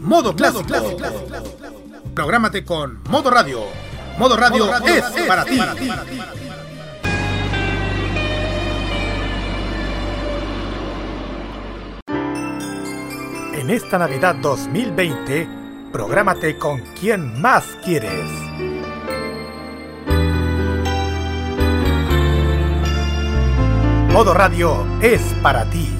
Modo Clásico. Prográmate con Modo Radio. Modo Radio, es, para, ti. En esta Navidad 2020, prográmate con quien más quieres. Modo Radio es para ti.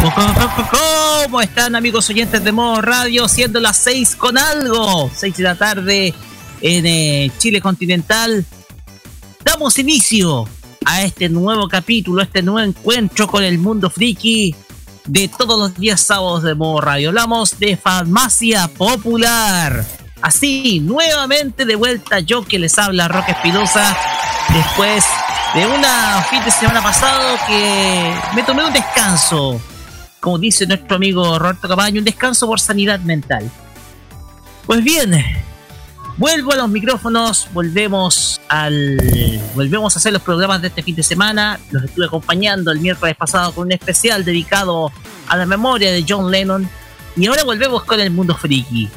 ¿Cómo están amigos oyentes de Modo Radio? Siendo las 6 con algo, 6 de la tarde en eh, Chile continental. Damos inicio a este nuevo capítulo, a este nuevo encuentro con el mundo friki de todos los días sábados de Modo Radio. Hablamos de farmacia popular. Así, nuevamente de vuelta yo que les habla Roque Espinosa después de una fin de semana pasado que me tomé un descanso como dice nuestro amigo Roberto Cabaño, un descanso por sanidad mental. Pues bien, vuelvo a los micrófonos, volvemos al volvemos a hacer los programas de este fin de semana. Los estuve acompañando el miércoles pasado con un especial dedicado a la memoria de John Lennon y ahora volvemos con el mundo friki.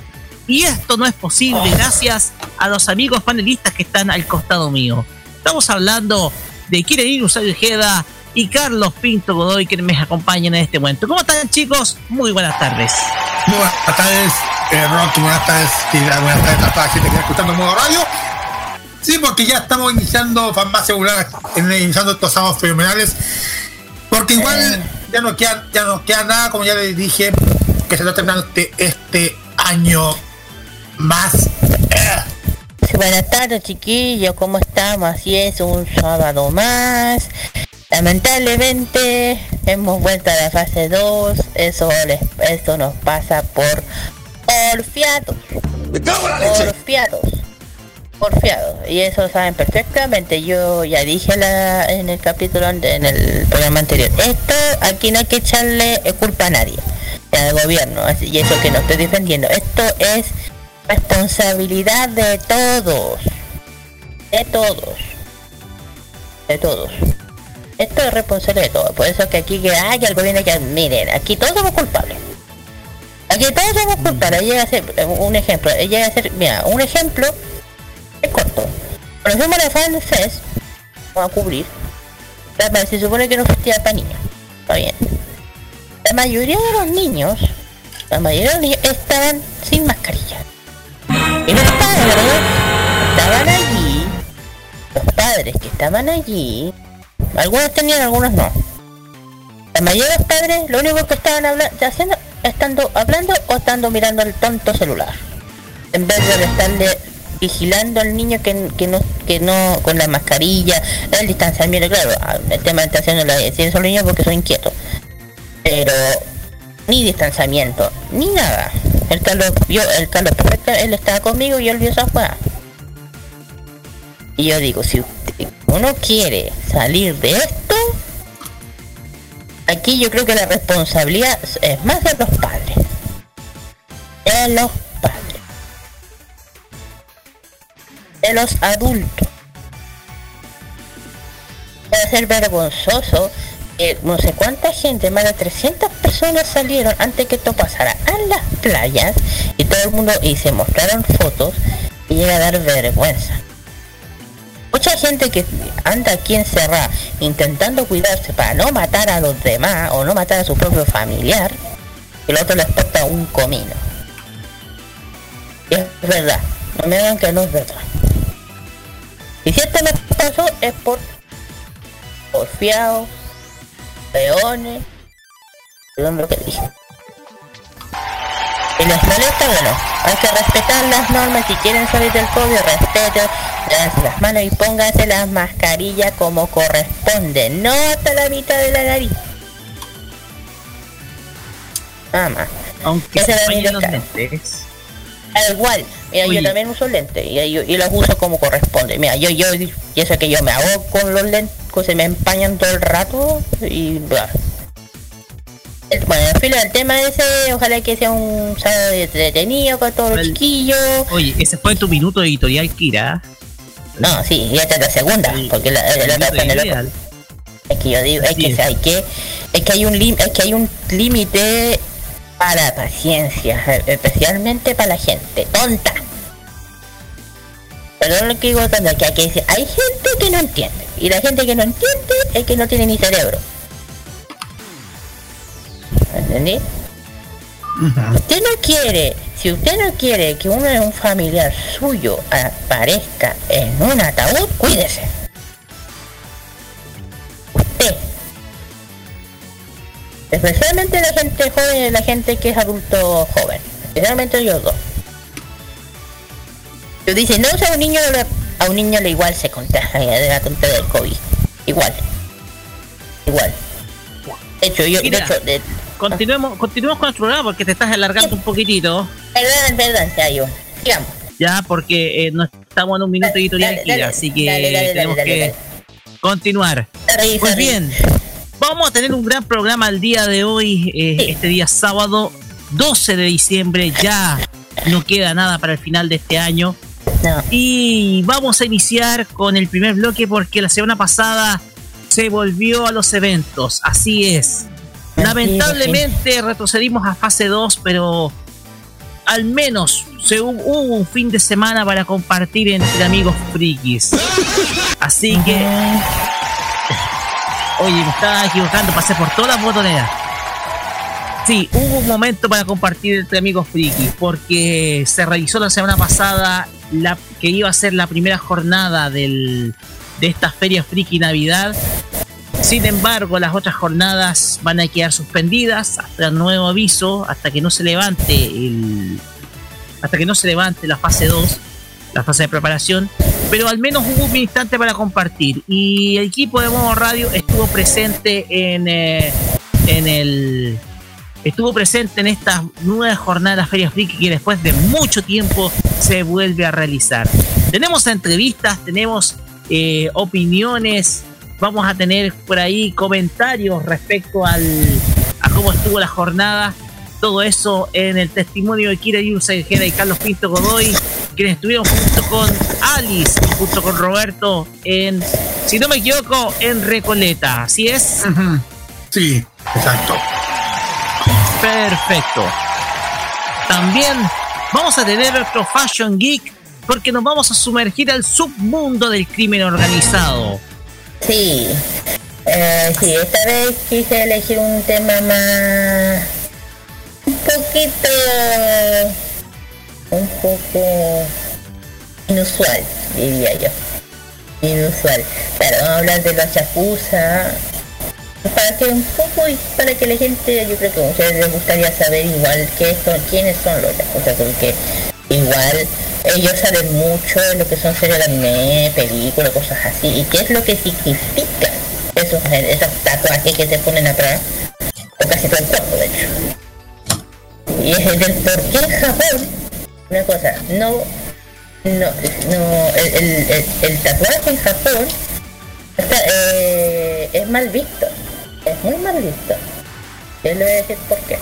Y esto no es posible gracias a los amigos panelistas que están al costado mío. Estamos hablando de Kire Usayo Ojeda, y Carlos Pinto Godoy, que me acompañan en este momento. ¿Cómo están, chicos? Muy buenas tardes. Muy buenas tardes, eh, Rocky. Buenas tardes, Buenas tardes a toda la gente que está escuchando Modo Radio. Sí, porque ya estamos iniciando farmacia popular, iniciando estos sábados fenomenales. Porque igual eh. ya no queda, ya no queda nada, como ya les dije, que se está terminando este, este año más. Buenas tardes chiquillos, ¿cómo estamos? Así es, un sábado más. Lamentablemente hemos vuelto a la fase 2, eso, eso nos pasa por porfiados. Porfiados. Porfiados. Y eso saben perfectamente. Yo ya dije en el capítulo, en el programa anterior. Esto aquí no hay que echarle culpa a nadie. Al gobierno. y eso que no estoy defendiendo. Esto es responsabilidad de todos. De todos. De todos. Esto es responsable de todo. Por eso que aquí que hay el gobierno que miren, aquí todos somos culpables. Aquí todos somos culpables. Llega a ser un ejemplo. Llega a ser, mira, un ejemplo es corto. A la Fest, vamos a cubrir. Se supone que no existía para niños. Está bien. la mayoría de los niños, la mayoría de los niños estaban sin mascarilla. Y los padres estaban allí, los padres que estaban allí, algunos tenían, algunos no. La mayoría de padres lo único que estaban hablando, haciendo, estando hablando o estando mirando el tonto celular. En vez de estarle vigilando al niño que, no que no con la mascarilla, el distanciamiento, claro, el tema de distanciamiento lo decir los niños porque son inquietos. Pero ni distanciamiento, ni nada. El Carlos vio, el Carlos perfecto, él estaba conmigo y él vio esa juega. Y yo digo, si uno quiere salir de esto, aquí yo creo que la responsabilidad es más de los padres. De los de los adultos. Puede ser vergonzoso que no sé cuánta gente, más de 300 personas salieron antes que esto pasara a las playas y todo el mundo y se mostraron fotos y llega a dar vergüenza. Mucha gente que anda aquí encerrada intentando cuidarse para no matar a los demás o no matar a su propio familiar, el otro les toca un comino. Y es verdad, no me digan que no es verdad. Y si esto me pasó es por porfiados, peones, perdón lo que dije. Y les molesta, bueno, hay que respetar las normas, si quieren salir del COVID, respeten, las manos y pónganse las mascarillas como corresponde, no hasta la mitad de la nariz. Nada más. Aunque se los lentes. Igual, mira, yo también uso lentes y, y, los uso como corresponde. Mira, yo, yo, y eso que yo me hago con los lentes, se me empañan todo el rato y bueno, en fin, el tema ese, ojalá que sea un sábado detenido con todos los chiquillos. Oye, ese fue tu minuto editorial, Kira. No, sí, y esta es la segunda, porque la, la, la, Es que yo digo, es que hay que, es que hay un es que hay un límite para la paciencia, especialmente para la gente tonta. Pero lo que digo es que hay, que hay gente que no entiende. Y la gente que no entiende es que no tiene ni cerebro. ¿Entendí? Usted no quiere, si usted no quiere que uno de un familiar suyo aparezca en un ataúd, cuídese. Usted Especialmente la gente joven y la gente que es adulto joven. Especialmente ellos dos. Yo dice, no, o a un niño a un niño le igual se contagia de la tonta del COVID. Igual. Igual. De hecho, yo, de hecho, continuemos, continuemos con el programa porque te estás alargando un poquitito. Perdón, perdón, ya yo. Sigamos. Ya, porque eh, no estamos en un minuto editorial aquí, así que tenemos que continuar. Pues bien, Vamos a tener un gran programa el día de hoy, eh, este día sábado 12 de diciembre. Ya no queda nada para el final de este año. Y vamos a iniciar con el primer bloque porque la semana pasada se volvió a los eventos. Así es. Lamentablemente retrocedimos a fase 2, pero al menos se hubo un fin de semana para compartir entre amigos frikis. Así que Oye, me estaba equivocando, pasé por todas las botoneras. Sí, hubo un momento para compartir entre amigos friki, porque se realizó la semana pasada la que iba a ser la primera jornada del, de esta feria friki Navidad. Sin embargo, las otras jornadas van a quedar suspendidas hasta el nuevo aviso, hasta que no se levante el, hasta que no se levante la fase 2, la fase de preparación pero al menos hubo un instante para compartir. Y el equipo de Modo Radio estuvo presente en, eh, en el. Estuvo presente en esta nueva jornada de la Feria Friki que después de mucho tiempo se vuelve a realizar. Tenemos entrevistas, tenemos eh, opiniones, vamos a tener por ahí comentarios respecto al, a cómo estuvo la jornada todo eso en el testimonio de Kira Yursa y Carlos Pinto Godoy, quienes estuvieron junto con Alice, junto con Roberto en, si no me equivoco, en Recoleta. ¿Así es? Sí, exacto. Perfecto. También vamos a tener nuestro Fashion Geek porque nos vamos a sumergir al submundo del crimen organizado. Sí. Eh, sí, esta vez quise elegir un tema más... un poquito... un poco inusual, diría yo. Inusual. Claro, vamos a hablar de los Yakuza. Para que un poco, para que la gente, yo creo que a ustedes les gustaría saber igual qué son, quiénes son los Yakuza, porque igual ellos saben mucho de lo que son series de anime, películas, cosas así, y qué es lo que significa esos, esos tatuajes que se ponen atrás, o casi todo el cuerpo de hecho. Y es del por qué en Japón, una cosa, no no, no el, el, el, tatuaje en Japón está, eh, es mal visto. Es muy mal visto. Yo le voy a decir por qué.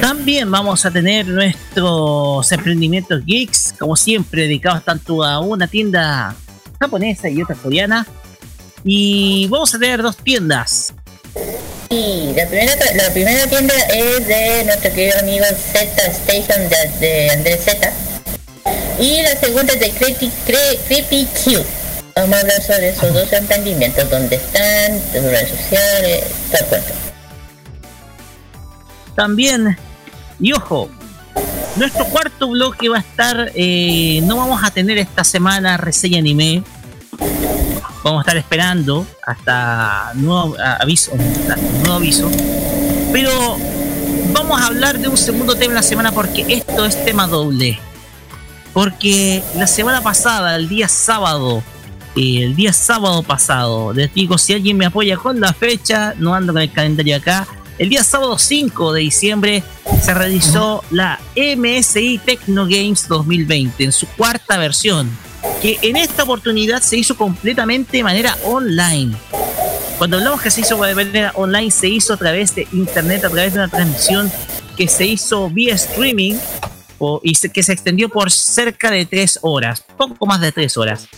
También vamos a tener nuestros emprendimientos geeks, como siempre, dedicados tanto a una tienda japonesa y otra coreana. Y vamos a tener dos tiendas. Sí, la primera, la primera tienda es de nuestro querido amigo Z Station de, de Andrés Z y la segunda es de Creepy, Creepy Q. Vamos a hablar sobre esos dos emprendimientos, dónde están, sus redes sociales, todo el También, y ojo, nuestro cuarto bloque va a estar, eh, no vamos a tener esta semana reseña anime. Vamos a estar esperando hasta nuevo aviso, nuevo aviso. Pero vamos a hablar de un segundo tema en la semana porque esto es tema doble porque la semana pasada, el día sábado, eh, el día sábado pasado, les digo, si alguien me apoya con la fecha, no ando con el calendario acá, el día sábado 5 de diciembre se realizó la MSI Techno Games 2020 en su cuarta versión, que en esta oportunidad se hizo completamente de manera online. Cuando hablamos que se hizo de manera online, se hizo a través de internet, a través de una transmisión que se hizo vía streaming y que se extendió por cerca de tres horas, poco más de tres horas.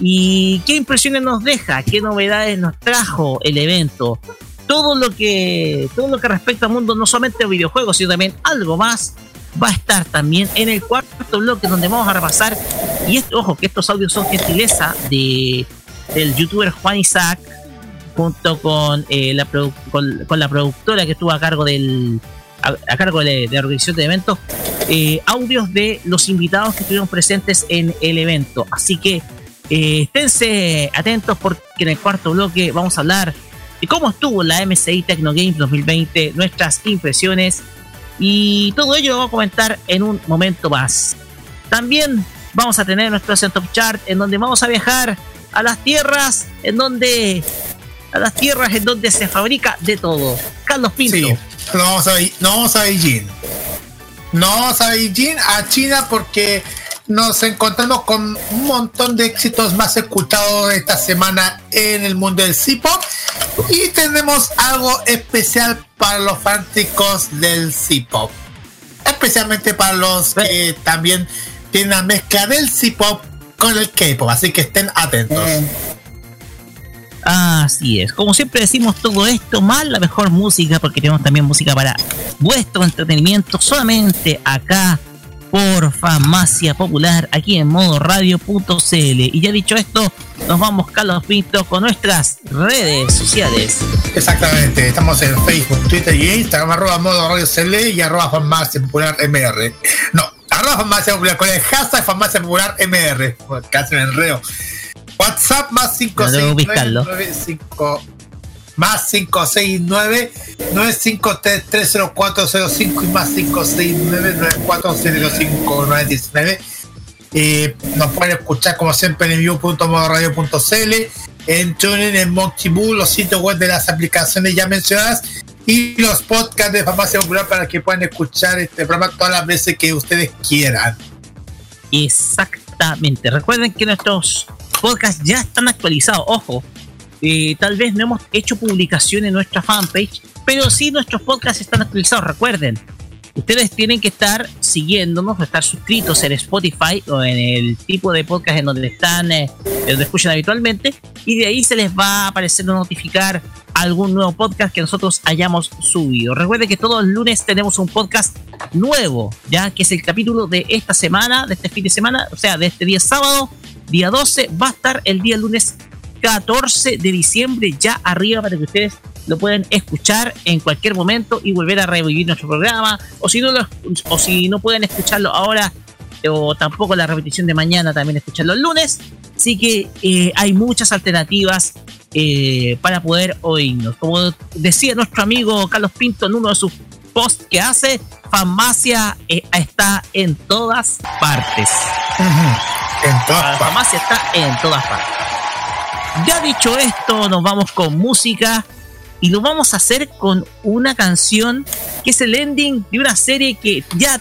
¿Y qué impresiones nos deja? ¿Qué novedades nos trajo el evento? Todo lo que, todo lo que respecta al mundo, no solamente de videojuegos, sino también algo más, va a estar también en el cuarto bloque donde vamos a repasar. Y esto, ojo, que estos audios son gentileza de, del youtuber Juan Isaac, junto con, eh, la, con la productora que estuvo a cargo del, a, cargo de, la organización de eventos, eh, audios de los invitados que estuvieron presentes en el evento. Así que eh, esténse atentos porque en el cuarto bloque vamos a hablar de cómo estuvo la MSI Techno Games 2020, nuestras impresiones y todo ello lo vamos a comentar en un momento más. También vamos a tener nuestro Top Chart en donde vamos a viajar a las tierras en donde a las tierras en donde se fabrica de todo. Carlos Pinto no vamos no vamos a Beijing. No vamos a Beijing, a China, porque nos encontramos con un montón de éxitos más escuchados esta semana en el mundo del C-Pop. Y tenemos algo especial para los fanáticos del C-Pop. Especialmente para los que también tienen la mezcla del C-Pop con el K-Pop. Así que estén atentos. Eh, Así es. Como siempre decimos todo esto, más la mejor música, porque tenemos también música para vuestro entretenimiento, solamente acá por Farmacia Popular, aquí en modo radio.cl. Y ya dicho esto, nos vamos, Carlos Pinto, con nuestras redes sociales. Exactamente, estamos en Facebook, Twitter y Instagram, arroba modo radio CL y arroba Farmacia Popular MR. No, arroba Farmacia Popular con el hashtag Farmacia Popular MR. Casi me enreo. WhatsApp más 569 más 569 953 y más 569 9405919 eh, nos pueden escuchar como siempre en view.modoradio.cl en TuneIn, en Monkey los sitios web de las aplicaciones ya mencionadas y los podcasts de Farmacia Popular para que puedan escuchar este programa todas las veces que ustedes quieran. Exactamente. Recuerden que nuestros podcasts ya están actualizados. Ojo, eh, tal vez no hemos hecho publicación en nuestra fanpage, pero sí nuestros podcasts están actualizados. Recuerden, ustedes tienen que estar siguiéndonos, estar suscritos en Spotify o en el tipo de podcast en donde están, eh, donde escuchan habitualmente, y de ahí se les va a aparecer notificar algún nuevo podcast que nosotros hayamos subido. Recuerden que todos los lunes tenemos un podcast nuevo, ya que es el capítulo de esta semana, de este fin de semana, o sea, de este día sábado, día 12, va a estar el día lunes 14 de diciembre ya arriba para que ustedes lo puedan escuchar en cualquier momento y volver a revivir nuestro programa. O si no, o si no pueden escucharlo ahora o tampoco la repetición de mañana, también escucharlo el lunes. Así que eh, hay muchas alternativas eh, para poder oírnos. Como decía nuestro amigo Carlos Pinto en uno de sus posts que hace, Farmacia eh, está en todas partes. En todas Farmacia está en todas partes. Ya dicho esto, nos vamos con música y lo vamos a hacer con una canción que es el ending de una serie que ya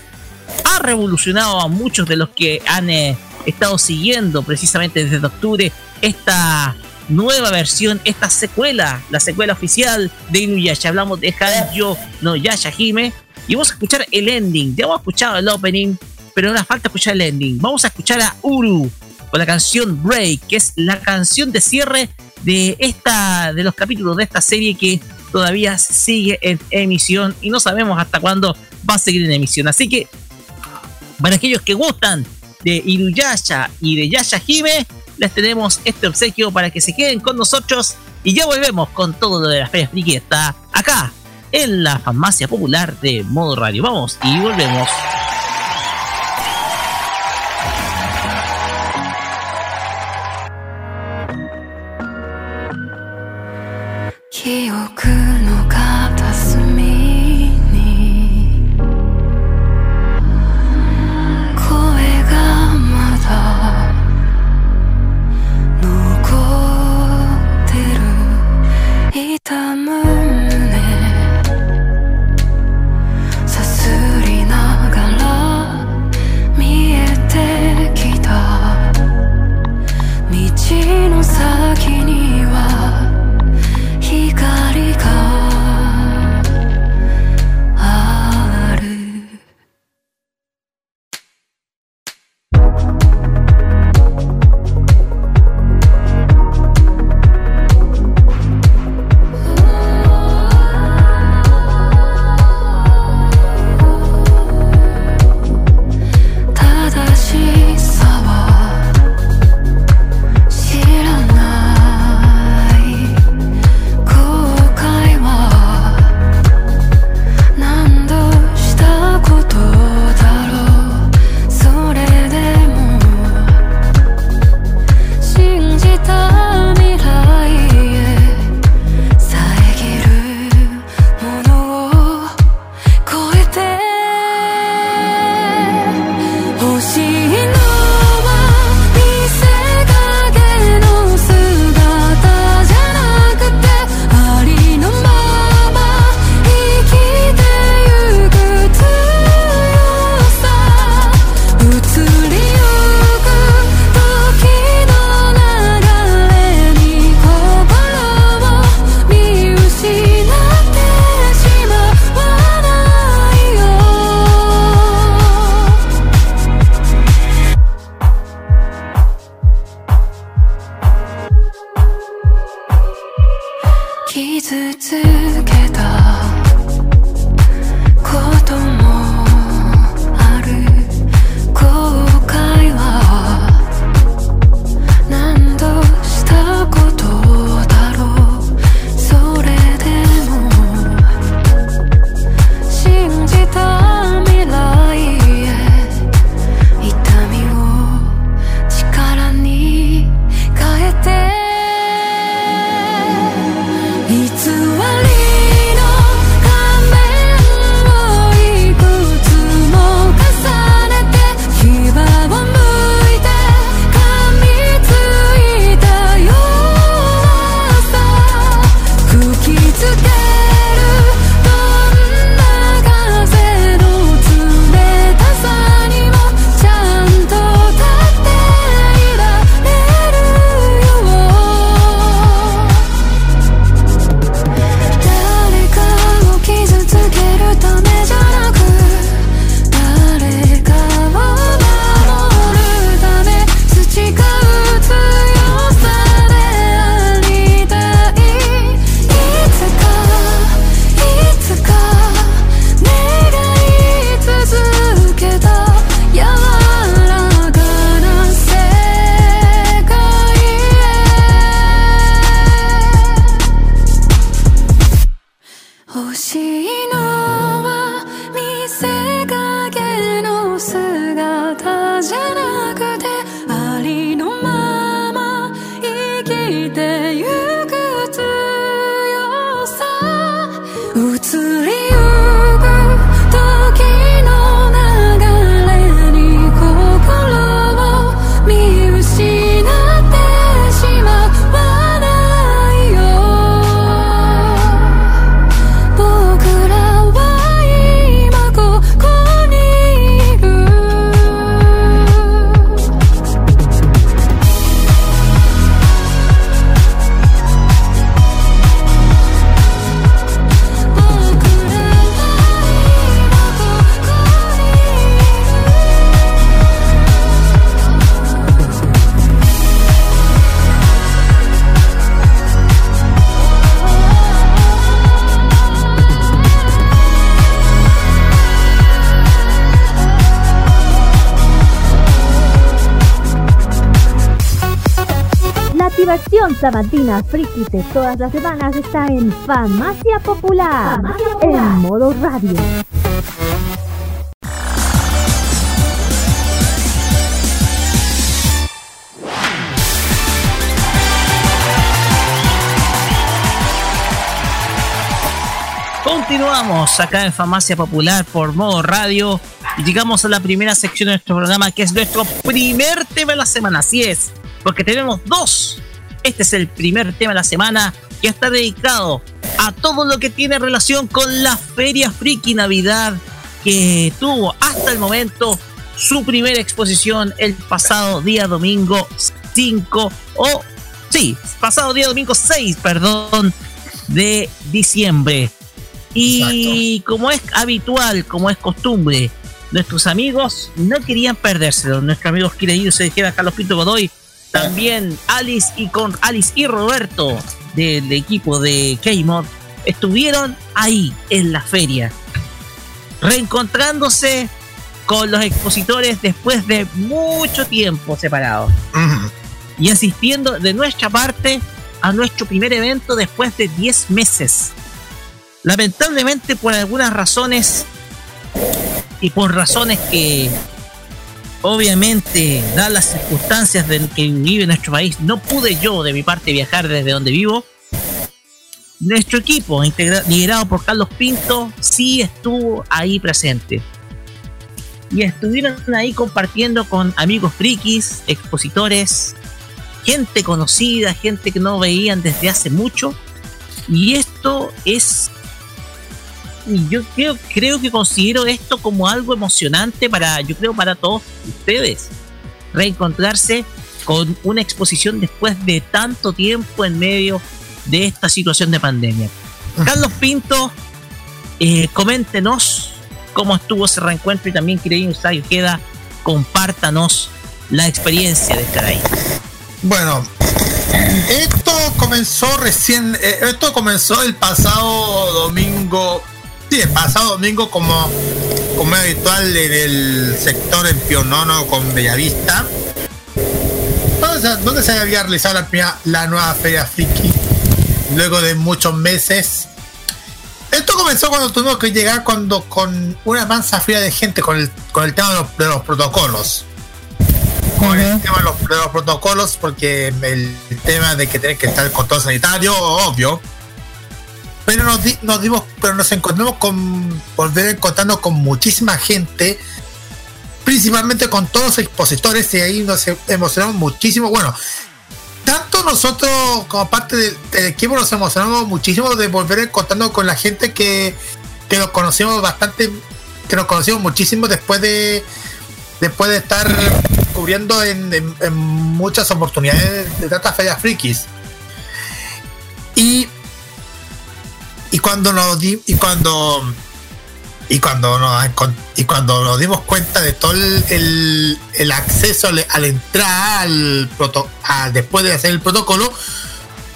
ha revolucionado a muchos de los que han eh, estado siguiendo precisamente desde octubre esta nueva versión, esta secuela, la secuela oficial de Inuyasha. Hablamos de Hanjo no Yasha Hime y vamos a escuchar el ending. Ya hemos escuchado el opening, pero nos falta escuchar el ending. Vamos a escuchar a Uru con la canción Break, que es la canción de cierre de esta de los capítulos de esta serie que todavía sigue en emisión y no sabemos hasta cuándo va a seguir en emisión. Así que para aquellos que gustan de Iruyasha y de Yasha Hime, les tenemos este obsequio para que se queden con nosotros y ya volvemos con todo lo de la Feria Friki. Está acá en la farmacia popular de Modo Radio. Vamos y volvemos. く sabatina friki de todas las semanas está en Famacia Popular, en modo radio. Continuamos acá en Famacia Popular por modo radio y llegamos a la primera sección de nuestro programa que es nuestro primer tema de la semana. Así es, porque tenemos dos. Este es el primer tema de la semana que está dedicado a todo lo que tiene relación con la Feria Friki Navidad que tuvo hasta el momento su primera exposición el pasado día domingo 5 o sí, pasado día domingo 6, perdón, de diciembre. Y como es habitual, como es costumbre, nuestros amigos no querían perdérselo. Nuestros amigos queridos se dijeron Carlos Pinto Godoy, también Alice y con Alice y Roberto del equipo de K-Mod estuvieron ahí en la feria, reencontrándose con los expositores después de mucho tiempo separados. Y asistiendo de nuestra parte a nuestro primer evento después de 10 meses. Lamentablemente por algunas razones y por razones que obviamente, dadas las circunstancias de que vive nuestro país, no pude yo de mi parte viajar desde donde vivo. Nuestro equipo, liderado por Carlos Pinto, sí estuvo ahí presente. Y estuvieron ahí compartiendo con amigos frikis, expositores, gente conocida, gente que no veían desde hace mucho. Y esto es yo creo, creo que considero esto como algo emocionante para, yo creo, para todos ustedes. Reencontrarse con una exposición después de tanto tiempo en medio de esta situación de pandemia. Carlos Pinto, eh, coméntenos cómo estuvo ese reencuentro y también querido Usayo Queda, compártanos la experiencia de estar ahí. Bueno, esto comenzó recién, eh, esto comenzó el pasado domingo Sí, el pasado domingo, como, como es habitual en el sector en Pionono con Bellavista, donde, se había realizado la, la nueva Feria Friki, luego de muchos meses. Esto comenzó cuando tuvimos que llegar cuando con una mansa fría de gente con el, con el tema de los, protocolos. Con el tema de los, de los, protocolos, porque el tema de que tener que estar con todo sanitario, obvio pero nos, nos dimos, pero nos encontramos con volver encontrarnos con muchísima gente, principalmente con todos los expositores, y ahí nos emocionamos muchísimo. Bueno, tanto nosotros como parte del, equipo nos emocionamos muchísimo de volver encontrarnos con la gente que, que nos conocimos bastante, que nos conocimos muchísimo después de después de estar cubriendo en, muchas oportunidades de tantas ferias frikis. Y y cuando nos di, y cuando y cuando nos y cuando nos dimos cuenta de todo el, el, acceso al, entrar al proto, después de hacer el protocolo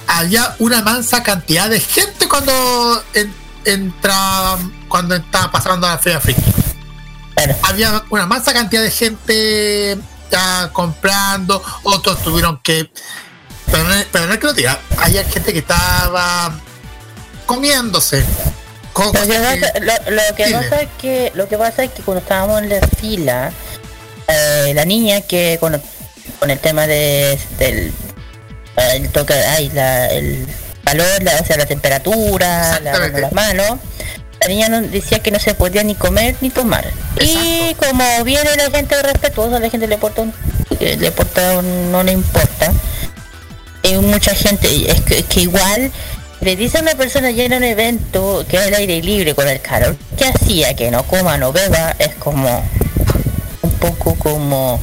había una mansa cantidad de gente cuando entra cuando estaba pasando a la feria friki había una mansa cantidad de gente ya comprando otros tuvieron que pero no, pero no es que lo diga había gente que estaba comiéndose. Lo que, pasa, es que lo que pasa es que cuando estábamos en la fila, eh, la niña que con, con el tema de del el toque, ay, la, el calor, la, o sea, la temperatura, la, las manos, la niña decía que no se podía ni comer ni tomar. Y como viene la gente respetuosa, la gente le importa le importa no le importa. Hay mucha gente, es que, es que igual le dice a una persona ya en un evento que es el aire libre con el calor, que hacía que no coma, no beba, es como un poco como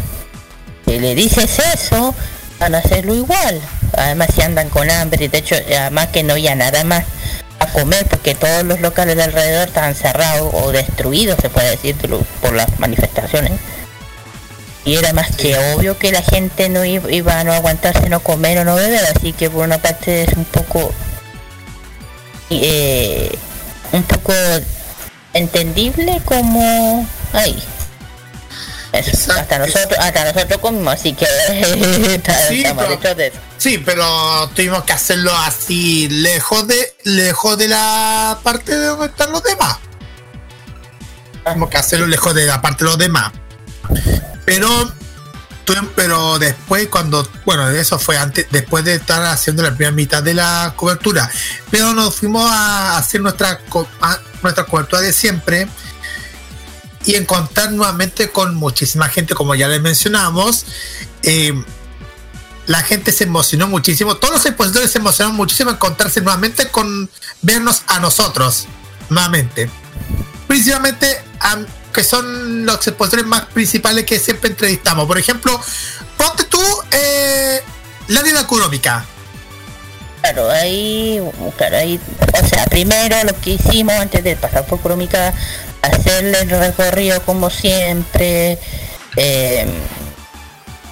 si le dices eso, van a hacerlo igual. Además si andan con hambre, de hecho además que no había nada más a comer porque todos los locales de alrededor estaban cerrados o destruidos, se puede decir, por las manifestaciones. Y era más que obvio que la gente no iba, iba a no aguantarse no comer o no beber, así que por una parte es un poco eh, un poco entendible como ahí hasta nosotros, hasta nosotros comimos, así que sí, pero, de Sí, pero tuvimos que hacerlo así lejos de lejos de la parte de donde están los demás. Tuvimos que hacerlo lejos de la parte de los demás. Pero pero después cuando bueno eso fue antes después de estar haciendo la primera mitad de la cobertura pero nos fuimos a hacer nuestra nuestra cobertura de siempre y encontrar nuevamente con muchísima gente, como ya les mencionamos. Eh, la gente se emocionó muchísimo, todos los expositores se emocionaron muchísimo encontrarse nuevamente con vernos a nosotros, nuevamente. Principalmente que son los expositores más principales que siempre entrevistamos. Por ejemplo, ponte tú eh, la vida económica. Claro, ahí, claro, ahí, o sea, primero lo que hicimos antes de pasar por Crónica hacerle el recorrido como siempre, eh,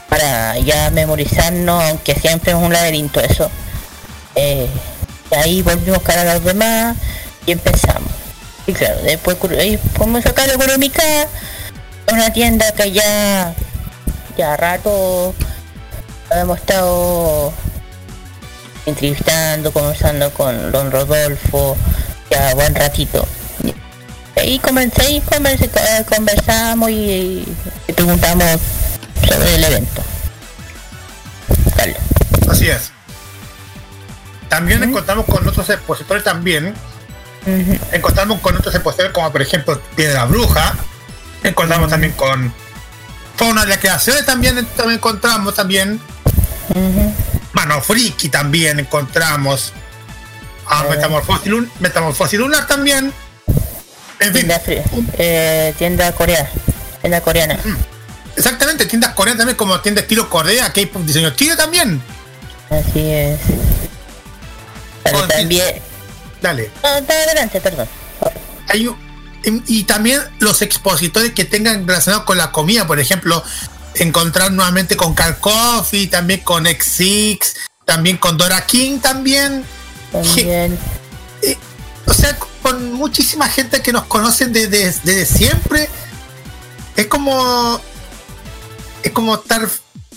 para ya memorizarnos, aunque siempre es un laberinto eso. Eh, ahí volvimos cara a los demás y empezamos. Y claro, después ahí podemos sacar económica, una tienda que ya, ya rato hemos estado entrevistando, conversando con don Rodolfo, ya buen ratito ahí comencé, comencé, eh, conversamos y, preguntamos sobre el evento. Dale. Así es. También encontramos con otros expositores también. Encontramos con otros expositores como por ejemplo Piedra Bruja. Encontramos también con Fauna de las Creaciones también, también encontramos también. Mano Friki también encontramos. Ah, Metamorfosis, Lunar también. Tienda, eh, tienda coreana. Tienda coreana. Exactamente, tiendas coreanas también, como tienda estilo Corea, que hay diseño chino también. Así es. Pero también. Dale. No, adelante, perdón. Hay y, también los expositores que tengan relacionado con la comida, por ejemplo, encontrar nuevamente con Carl Coffee, también con X6, también con Dora King también. También. Eh, o sea, con muchísima gente que nos conocen desde, siempre. Es como. Es como estar.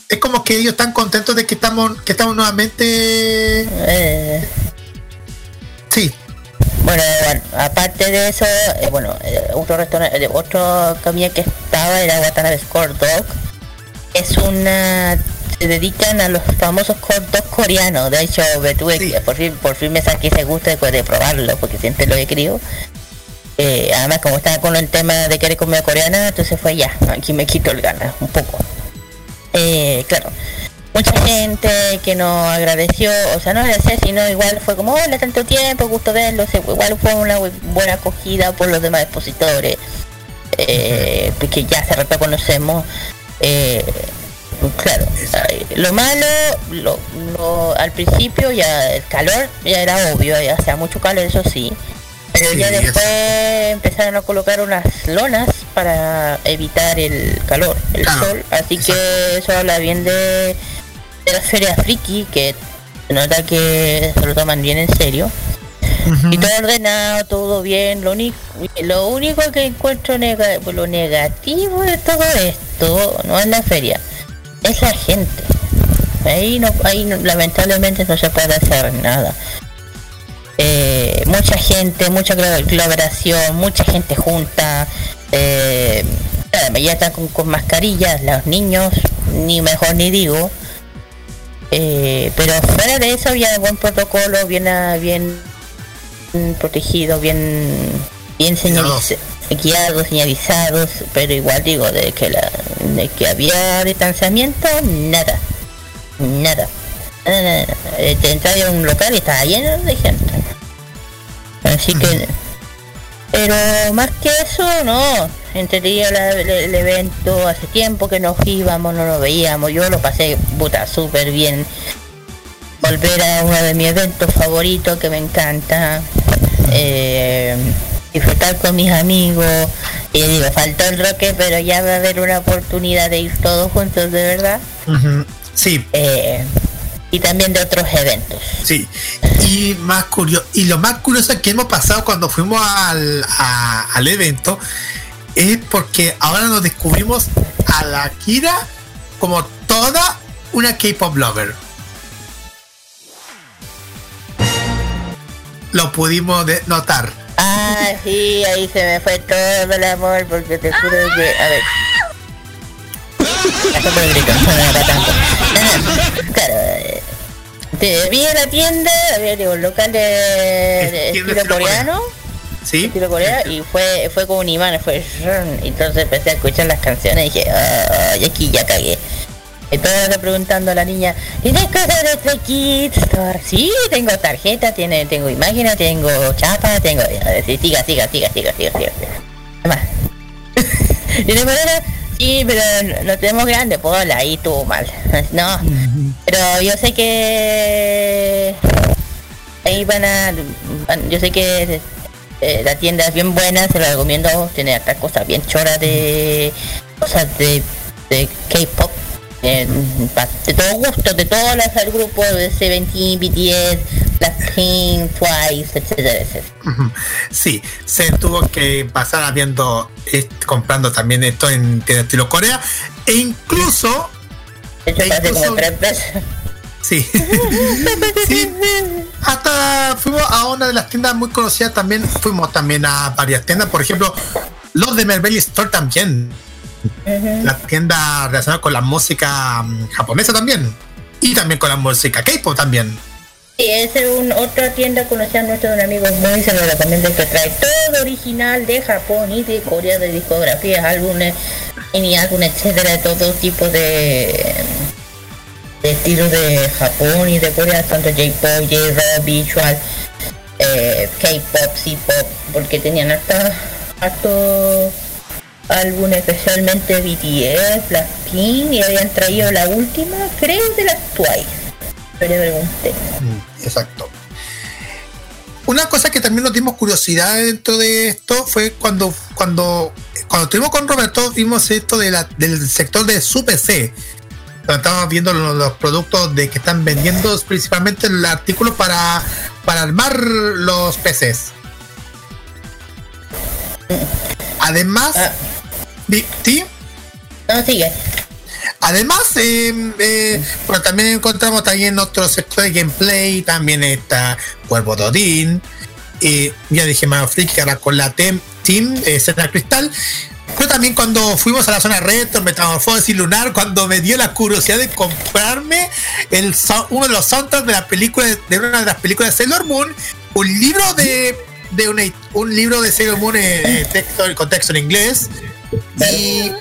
Es como que ellos están contentos de que estamos, que estamos nuevamente. Eh. Sí. Bueno, aparte de eso, eh, bueno, eh, otro restaurante, otro comida que estaba era Watanabe Score Dog. Es una se dedican a los famosos cortos coreanos. De hecho, tuve por fin, por fin me saqué ese gusto después de probarlo, porque siempre lo he querido. Eh, además, como estaba con el tema de querer comida coreana, entonces fue ya, aquí me quito el ganas, un poco. Eh, claro, mucha gente que nos agradeció, o sea, no agradeció, sino igual fue como, hola, tanto tiempo, gusto verlo, igual fue una buena acogida por los demás expositores, eh, porque ya hace rato conocemos. Eh, Claro, lo malo, lo, al principio ya el calor ya era obvio, ya hacía mucho calor, eso sí. Pero ya después empezaron a colocar unas lonas para evitar el calor, el sol. Así que eso habla bien de, la feria friki, que se nota que se lo toman bien en serio. Y todo ordenado, todo bien. Lo, único, lo único que encuentro lo negativo de todo esto no es la feria es la gente. Ahí no, ahí lamentablemente no se puede hacer nada. Eh, mucha gente, mucha colaboración, mucha gente junta. Eh, ya están con, mascarillas, los niños, ni mejor ni digo. Eh, pero fuera de eso había buen protocolo, bien, bien protegido, bien, bien señalizado guiados, señalizados, pero igual digo, de que la de que había distanciamiento, nada, nada. nada, Te a un local y estaba lleno de gente. Así que, pero más que eso, no. Entendía el, evento hace tiempo que nos íbamos, no lo veíamos. Yo lo pasé puta súper bien. Volver a uno de mis eventos favoritos que me encanta. Eh, disfrutar con mis amigos. Y digo, faltó el roque, pero ya va a haber una oportunidad de ir todos juntos, de verdad. Sí. Eh, y también de otros eventos. Sí. Y más curioso, y lo más curioso es que hemos pasado cuando fuimos al, al evento, es porque ahora nos descubrimos a la Kira como toda una K-pop lover. Lo pudimos notar. Ah, sí, ahí se me fue todo el amor porque te juro que. A ver. Claro, eh, te vi en la tienda, había un local de, estilo coreano. Sí. Coreano y fue, fue como un imán. Entonces empecé a escuchar las canciones y dije, y aquí ya cagué. Entonces preguntando a la niña, ¿tienes cosas de Stray Kids? Sí, tengo tarjeta, tiene, tengo imágenes, tengo chapa, tengo... Siga, siga, siga, siga, siga, siga. Más. ¿Tiene manera? Sí, pero no tenemos grande, pues ahí estuvo mal. No, pero yo sé que... Ahí van a... Yo sé que eh, la tienda es bien buena, se lo recomiendo. Tiene hasta cosas bien choras de... Cosas de, de K-pop de todo gusto, de todos los grupos de Seventeen, BTS, Blackpink, Twice, etcétera, etcétera. Sí, se tuvo que pasar viendo, comprando también esto en estilo Corea, e incluso... De hecho, e incluso, Sí. sí. Hasta fuimos a una de las tiendas muy conocidas también, fuimos también a varias tiendas, por ejemplo, los de Mervelli Store también la tienda relacionada con la música mm, japonesa también. Y también con la música K-pop también. Sí, es un, otra tienda conocida nuestro de un amigo muy se lo recomiendo que trae todo original de Japón y de Corea de discografías, álbumes, mini álbumes, etcétera, de todo tipo de, de estilos de Japón y de Corea, tanto J-pop, J-rock, visual, eh, K-pop, C-pop, porque tenían hasta harto álbum especialmente BTS, Blackpink y habían traído la última, creo, de la Twice. Pero pregunté. Mm, exacto. Una cosa que también nos dimos curiosidad dentro de esto fue cuando cuando cuando estuvimos con Roberto vimos esto de la, del sector de su PC. Estábamos viendo los, productos de que están vendiendo principalmente el artículo para, para armar los PCs. Además, ah. ¿Sí? No, sigue. Además, eh, eh, bueno, también encontramos también otro sector de gameplay, también está Cuervo Dodín, y ya dije más que ahora con la Team, team eh, Cristal. Fue también cuando fuimos a la zona retro, Metamorfosis Lunar, cuando me dio la curiosidad de comprarme el, uno de los soundtracks de la película, de una de las películas de Sailor Moon, un libro de, de un libro de Sailor Moon eh, texto, con texto en inglés, y,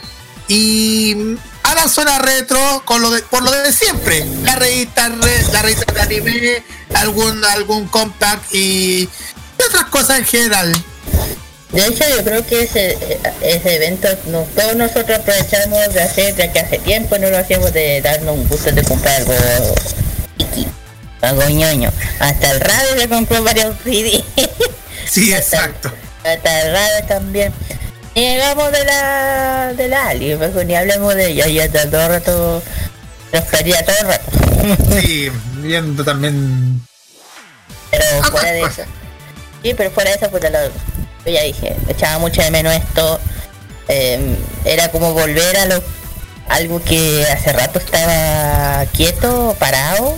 y a la zona retro con lo de, por lo de siempre. La revista, la revista de anime, algún, algún compact y otras cosas en general. De hecho, yo creo que ese, ese evento todos nosotros aprovechamos de hacer, ya que hace tiempo no lo hacíamos de darnos un gusto de comprar algo algo ñoño. Hasta el radio le compró varios CD. Sí, exacto. Hasta el radio también. Y llegamos de la de la Ali, mejor ni hablemos de ella, ya está todo el rato, nos caería todo el rato. Sí, viendo también. Pero ah, fuera de eso. Sí, pero fuera de eso, pues lo, yo ya dije, echaba mucho de menos esto. Em, era como volver a lo algo que hace rato estaba quieto, parado,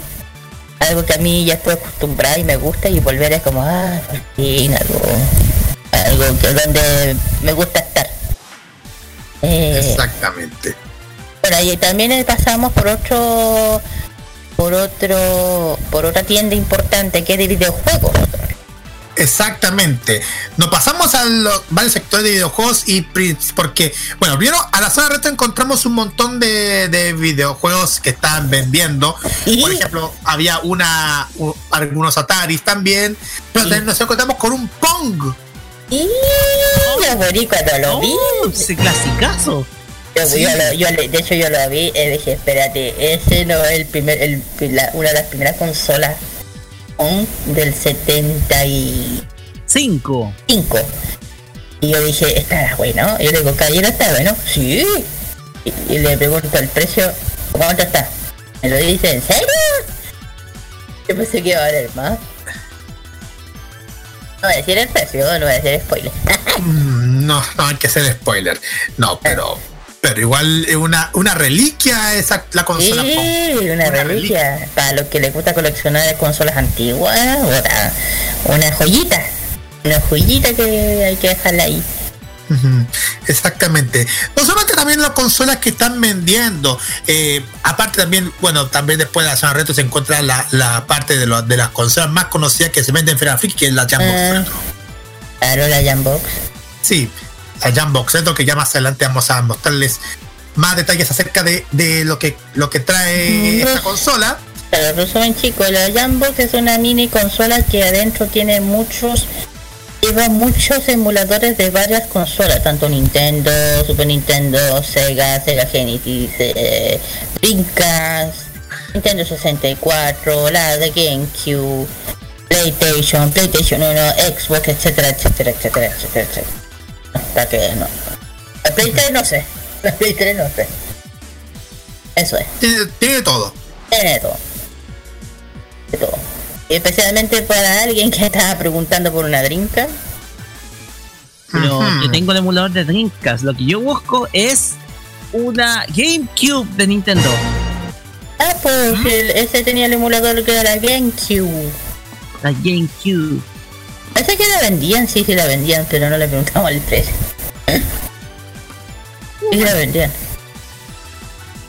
algo que a mí ya estoy acostumbrado y me gusta y volver es como, ah, fin, algo algo donde me gusta estar. Eh, Exactamente. Bueno, y también pasamos por otro, por otro, por otra tienda importante que es de videojuegos. Exactamente. Nos pasamos a los varios sectores de videojuegos y porque, bueno, vieron, a la zona reto encontramos un montón de, videojuegos que están vendiendo. Por ejemplo, había una, algunos Ataris también, pero también nos encontramos con un Pong y lo morí cuando lo vi. Oh, ese clasicazo. Yo, de hecho yo lo vi y dije, espérate, ese no es el primer, el, una de las primeras consolas del 75. Y yo dije, estará bueno. Y yo le digo, ¿caballero está bueno? Sí. Y, le pregunto el precio, ¿cuánto está? Me lo dice, ¿en serio? Yo pensé que iba a valer más. No voy a decir el precio, no voy a decir spoiler. Mm, no, no hay que ser spoiler. No, pero pero igual es una, una reliquia esa la consola. Sí, una, reliquia. Para los que les gusta coleccionar consolas antiguas, una, joyita. Una joyita que hay que dejarla ahí. Exactamente. No solamente también las consolas que están vendiendo. Eh, aparte también, bueno, también después de la zona reto se encuentra la, la parte de, de las consolas más conocidas que se venden en Feria que es la Jambox. Ah, claro, la Jambox. Sí, a Jambox lo que ya más adelante vamos a mostrarles más detalles acerca de, de lo que lo que trae esta consola. Pero resumen chicos, la Jambox es una mini consola que adentro tiene muchos lleva muchos emuladores de varias consolas, tanto Nintendo, Super Nintendo, Sega, Sega Genesis, eh, Dreamcast, Nintendo 64, la de GameCube, PlayStation, PlayStation 1, Xbox, etcétera, etcétera, etcétera, etcétera, etcétera. Hasta que no. La Play 3 no sé. La Play 3 no sé. Eso es. Tiene, todo. Tiene todo. Tiene todo. especialmente para alguien que estaba preguntando por una drinka. Pero yo tengo el emulador de drinkas. Lo que yo busco es una GameCube de Nintendo. Ah, pues ese tenía el emulador que era la GameCube. La GameCube. Pensé que la vendían, sí, sí la vendían, pero no le preguntamos el precio. Sí la vendían.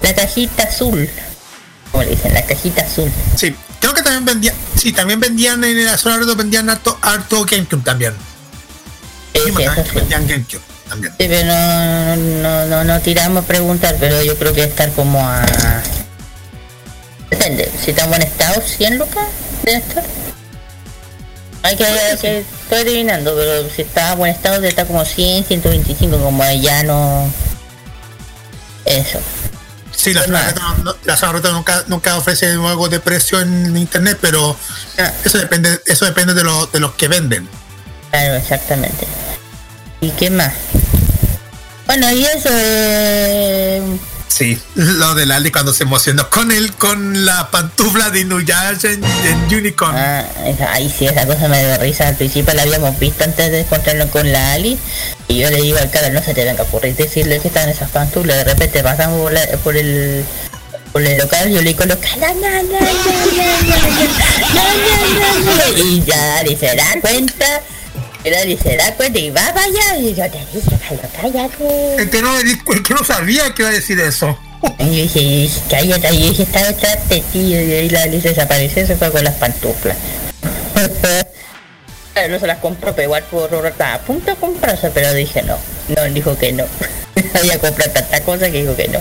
La cajita azul. Como le dicen, la cajita azul. Sí, creo que también vendían, sí, también vendían en la zona de vendían harto, harto GameCube también. Sí, sí, Vendían GameCube también. Sí, pero no, no, no, no tiramos a preguntar, pero yo creo que estar como a... Depende, si está en buen estado, 100 lucas de estar. Hay que, estoy adivinando, pero si está en buen estado está como 100, 125, como ya no... Eso. Sí, la zona, no, la nunca, nunca ofrece algo de precio en internet, pero ah. eso depende, eso depende de, lo, de los que venden. Claro, exactamente. ¿Y qué más? Bueno, y eso eh, Sí, lo de Lali cuando se emocionó con él, con la pantufla de Inuyasha en, Unicorn. Ah, sí, esa cosa me dio risa. Al principio la habíamos visto antes de encontrarlo con la Ali. Y yo le digo al cara, no se te venga a ocurrir decirle que están esas pantuflas. De repente pasamos por, el por el local, yo le coloco y ya Ali se cuenta y se da cuenta y va para allá y yo te dije, cállate. El que no, el que no sabía que iba a decir eso. Y yo dije, cállate, y yo dije, está detrás de ti, y ahí la Alice desapareció, se fue con las pantuflas. no se las compró, pero igual por estaba a punto de comprarse, pero dije no. No, dijo que no. Había comprado tanta cosa que dijo que no.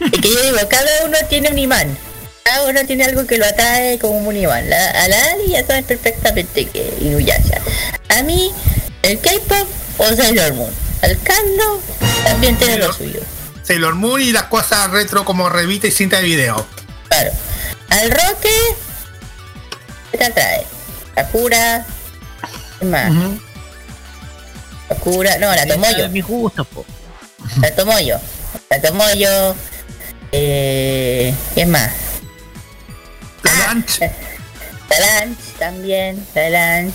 y que yo digo, cada uno tiene un imán cada uno tiene algo que lo atrae como un imán. a la Ali ya saben perfectamente que Inuyasha. A mí, el K-pop o Sailor Moon. Al Carlos también tiene lo suyo. Sailor Moon y las cosas retro como revista y cinta de video. Claro. Al Roque, ¿qué te atrae? Sakura, ¿qué más? Sakura, no, la tomo yo. Mi gusto, po. La tomo yo. La tomo yo. Eh, ¿Qué más? También, la Lunch.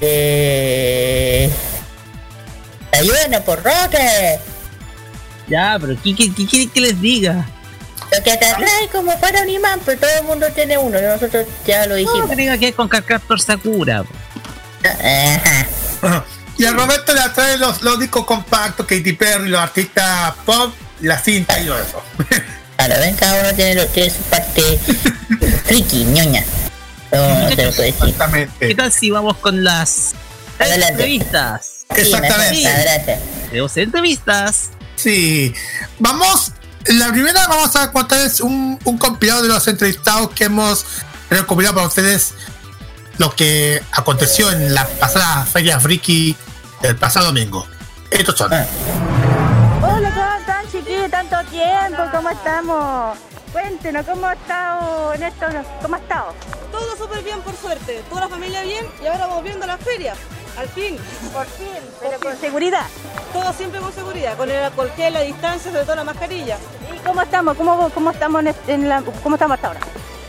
Eh... Ayúdenos por Roque. Ya, pero ¿qué, qué, qué que les diga? Lo que te atrae como para un imán, pero todo el mundo tiene uno, nosotros ya lo dijimos. No, que que es con Captor Sakura. Ajá. Y a Roberto le atrae los, los discos compactos, Katy Perry, los artistas pop, la cinta y todo eso. Claro, ven, cada uno tiene, lo, tiene su parte friki, ñoña. No, te lo puedo decir. ¿Qué tal si vamos con las entrevistas? Exactamente. Sí, gracias. Tenemos entrevistas. Sí. Vamos, la primera vamos a contarles un, un compilado de los entrevistados que hemos recopilado para ustedes lo que aconteció en la pasada Feria Friki del pasado domingo. Estos son. Ah tanto tiempo, ¿cómo estamos? Cuéntenos, ¿cómo ha estado en esto? ¿Cómo ha estado? Todo súper bien, por suerte. Toda la familia bien y ahora vamos viendo la feria. Al fin. Por fin, pero con seguridad. Todo siempre con seguridad, con el alcohol la distancia, sobre todo la mascarilla. ¿Y cómo estamos? ¿Cómo, cómo estamos en, la, cómo estamos hasta ahora?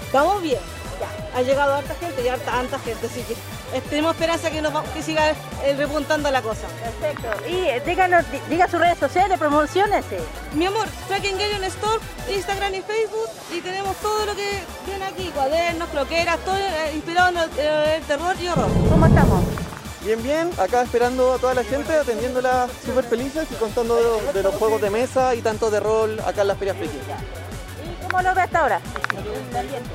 Estamos bien. Ya. Ha llegado harta gente y harta, harta gente, así que eh, tenemos esperanza que, nos va- que siga eh, repuntando la cosa. Perfecto. Y eh, díganos, di- diga sus redes sociales, promociones. Mi amor, Tracking Game Store, Instagram y Facebook y tenemos todo lo que viene aquí, cuadernos, croqueras, todo eh, inspirado en el, eh, el terror y horror. ¿Cómo estamos? Bien, bien, acá esperando a toda la gente, atendiéndola súper felices y contando de, los- de los juegos de mesa y tanto de rol acá en las ferias friki. ¿Y cómo lo ve hasta ahora? Ambiente.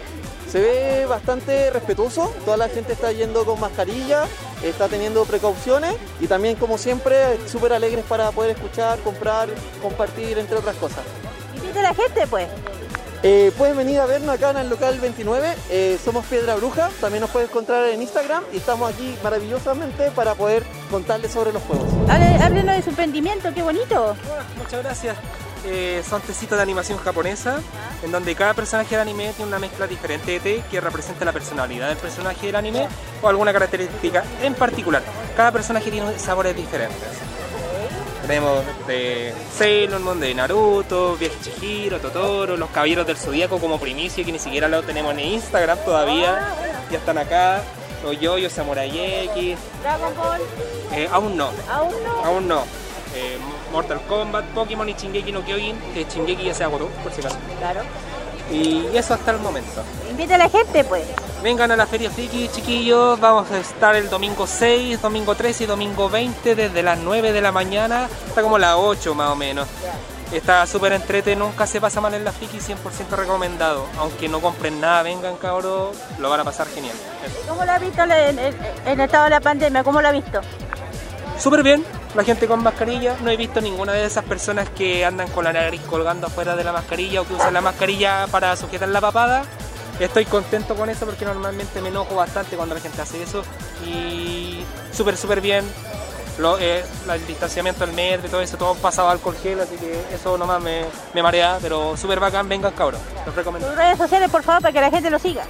Se ve bastante respetuoso, toda la gente está yendo con mascarilla, está teniendo precauciones y también como siempre súper alegres para poder escuchar, comprar, compartir, entre otras cosas. Invite a la gente, pues. Eh, pueden venir a vernos acá en el local 29, eh, somos Piedra Bruja, también nos pueden encontrar en Instagram y estamos aquí maravillosamente para poder contarles sobre los juegos. Háblenos de su emprendimiento, qué bonito. Muchas gracias. Eh, son tecitos de animación japonesa, en donde cada personaje del anime tiene una mezcla diferente de té que representa la personalidad del personaje del anime o alguna característica en particular. Cada personaje tiene sabores diferentes. Tenemos de Sailor Moon, de Naruto, Viaje Chihiro, Totoro, los Caballeros del Zodíaco como primicia que ni siquiera lo tenemos en Instagram todavía. Ya están acá. Los Yoyos, Samurai X. Dragon Ball, Eh, aún no. aún no. Aún no. Eh, Mortal Kombat, Pokémon y Shingeki no Kyojin, que Shingeki ya se agotó, por si acaso. Claro. Y eso hasta el momento. Invite a la gente, pues. Vengan a la Feria Friki, chiquillos. Vamos a estar el domingo 6, domingo 13 y domingo 20 desde las 9 de la mañana hasta como las 8 más o menos. Está súper entrete, nunca se pasa mal en la Friki, 100% recomendado. Aunque no compren nada, vengan cabros, lo van a pasar genial. Eso. ¿Cómo lo ha visto en el estado de la pandemia? ¿Cómo lo ha visto? Súper bien, la gente con mascarilla. No he visto ninguna de esas personas que andan con la nariz colgando afuera de la mascarilla o que usan la mascarilla para sujetar la papada. Estoy contento con eso porque normalmente me enojo bastante cuando la gente hace eso. Y súper, súper bien. Lo, eh, el distanciamiento del metro y todo eso, todo pasado alcohol gel, así que eso nomás me, me marea, pero súper bacán, vengan cabros, los recomiendo. Sus redes sociales, por favor, para que la gente lo siga.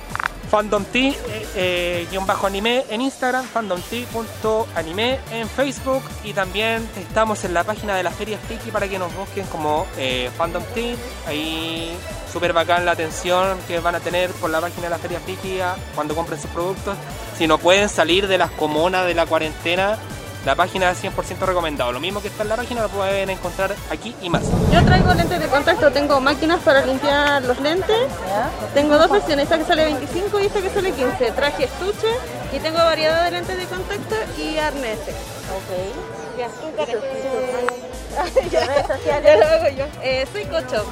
Fandom T, eh, eh, en Instagram, fandomt.anime en Facebook y también estamos en la página de la Feria Friki para que nos busquen como eh, Fandom T. Ahí súper bacán la atención que van a tener por la página de la Feria Friki cuando compren sus productos. Si no pueden salir de las comunas de la cuarentena, la página es 100% recomendado. Lo mismo que está en la página lo pueden encontrar aquí y más. Yo traigo lentes de contacto, tengo máquinas para limpiar los lentes. Tengo dos versiones, esta que sale 25 y esta que sale 15. Traje estuche y tengo variedad de lentes de contacto y arneses. Ok. Ya, tú, Ya sociales. lo hago yo. Eh, soy Cocho.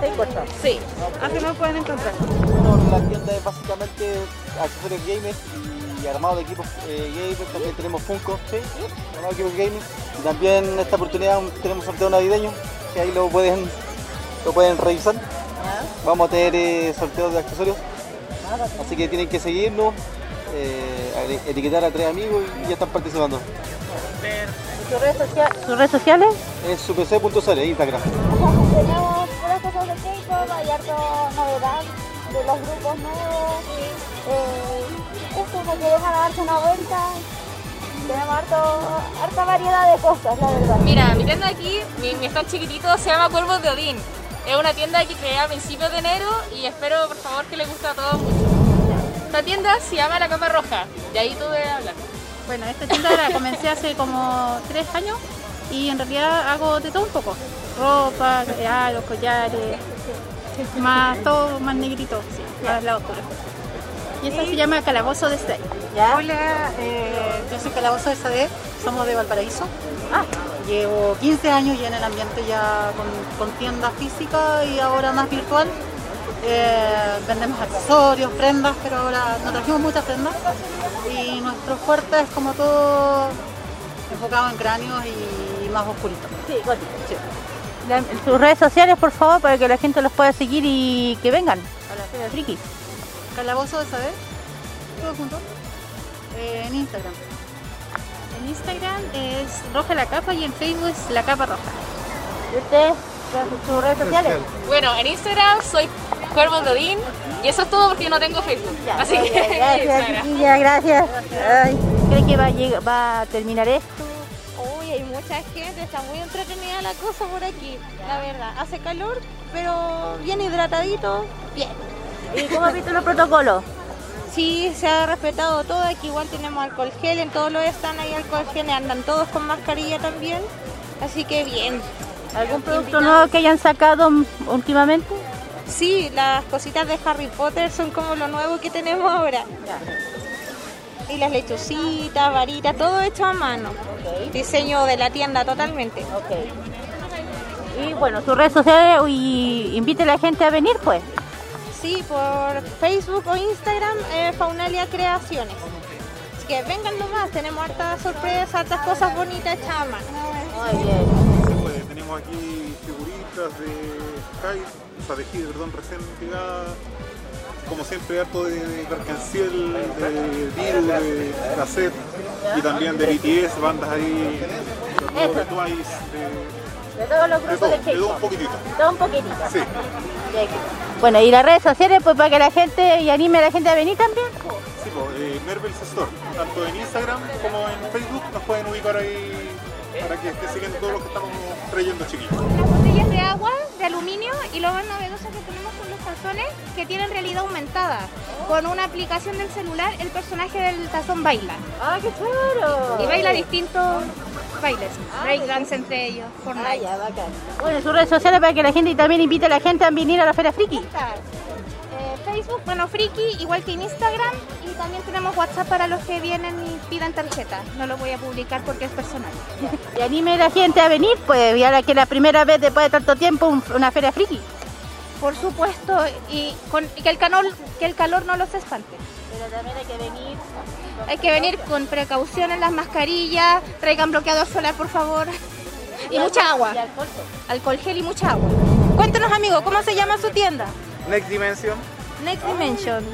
Seis cortos. Sí, así me pueden encontrar. Bueno, la tienda es básicamente accesorios gamers y armado de equipos eh, gamers. También tenemos Funko, ¿sí? armado de equipos gamers. Y también en esta oportunidad tenemos sorteo navideño, que ahí lo pueden, lo pueden revisar. Vamos a tener eh, sorteos de accesorios, así que tienen que seguirnos, eh, etiquetar a tres amigos y ya están participando. ¿Y sus redes, socia- sus redes sociales? Es supc.cl, Instagram. Tenemos puras cosas de K-pop, hay harto novedad de los grupos nuevos. Eh, esto para que dejan a darse una vuelta. Tenemos harto, harta variedad de cosas, la verdad. Mira, mi tienda aquí, mi, mi stand chiquitito, se llama Cuervos de Odín. Es una tienda que creé a principios de enero y espero, por favor, que les guste a todos mucho. Esta tienda se llama La Cama Roja, de ahí tuve a hablar. Bueno, esta tienda la comencé hace como tres años y en realidad hago de todo un poco. Ropa, regalos, collares, más todo más negrito, sí, más lado oscuro. Y esa se llama Calabozo de Stay. Hola, eh, yo soy Calabozo de SD, somos de Valparaíso. Llevo 15 años ya en el ambiente ya con, con tienda física y ahora más virtual. Eh, vendemos accesorios, prendas, pero ahora nos trajimos muchas prendas. Y nuestro fuerte es como todo enfocado en cráneos y más oscurito. Sí, La- sus redes sociales, por favor, para que la gente los pueda seguir y que vengan a la Feria Friki. Calabozo de SD, todo junto, eh, en Instagram. En Instagram es Roja la Capa y en Facebook es La Capa Roja. ¿Y usted? ¿Sus redes sociales? Bueno, en Instagram soy Cuervos de Odín y eso es todo porque no tengo Facebook. Así que Gracias, gracias. Ay, ¿Cree que va a, lleg- va a terminar esto? Uy, hay mucha gente, está muy entretenida la cosa por aquí, la verdad. Hace calor, pero bien hidratadito, bien. ¿Y cómo has visto los protocolos? Sí, se ha respetado todo. Aquí igual tenemos alcohol gel, en todos los están ahí alcohol gel, andan todos con mascarilla también. Así que bien. ¿Algún producto nuevo que hayan sacado últimamente? Sí, las cositas de Harry Potter son como lo nuevo que tenemos ahora. Y las lechucitas, varitas, todo hecho a mano. Diseño de la tienda totalmente. Y bueno, sus redes sociales y invite a la gente a venir, pues. Sí, por Facebook o Instagram, eh, Faunalia Creaciones. Así que vengan nomás, tenemos hartas sorpresas, hartas cosas bonitas hechas a mano. Pues, tenemos aquí figuritas de Sky, o sea, de Gide, perdón, recién pegadas. Como siempre, harto de Berkenciel, de Diru, de cassette y también de BTS, bandas ahí, de de Twice, de, De todos los de grupos todo, de de todo un poquitito. Todo un poquitito. Sí. Bueno, y las redes sociales, pues para que la gente y anime a la gente a venir también. Sí, pues, eh, Store, tanto en Instagram como en Facebook, nos pueden ubicar ahí para que estén siguiendo todo lo que estamos trayendo, chiquillos. Las botellas de agua, de aluminio y lo más novedoso que tenemos son tazones que tienen realidad aumentada. Con una aplicación del celular, el personaje del tazón baila. ¡Ah, qué chulo! Y baila distintos bailes, breakdance entre ellos, Fortnite. Bueno, sus redes sociales para que la gente y también invite a la gente a venir a la Feria Friki. Eh, Facebook, bueno, Friki, igual que en Instagram. Y también tenemos WhatsApp para los que vienen y pidan tarjeta. No lo voy a publicar porque es personal. Y anime a la gente a venir, pues, y ahora que es la primera vez después de tanto tiempo un- una Feria Friki. Por supuesto, y, con, y que, el calor, que el calor no los espante. Pero también hay que venir. Hay que venir con precaución en las mascarillas, traigan bloqueador solar, por favor. Y mucha agua. Alcohol gel y mucha agua. Cuéntanos, amigo, ¿cómo se llama su tienda? Next Dimension. Next Dimension.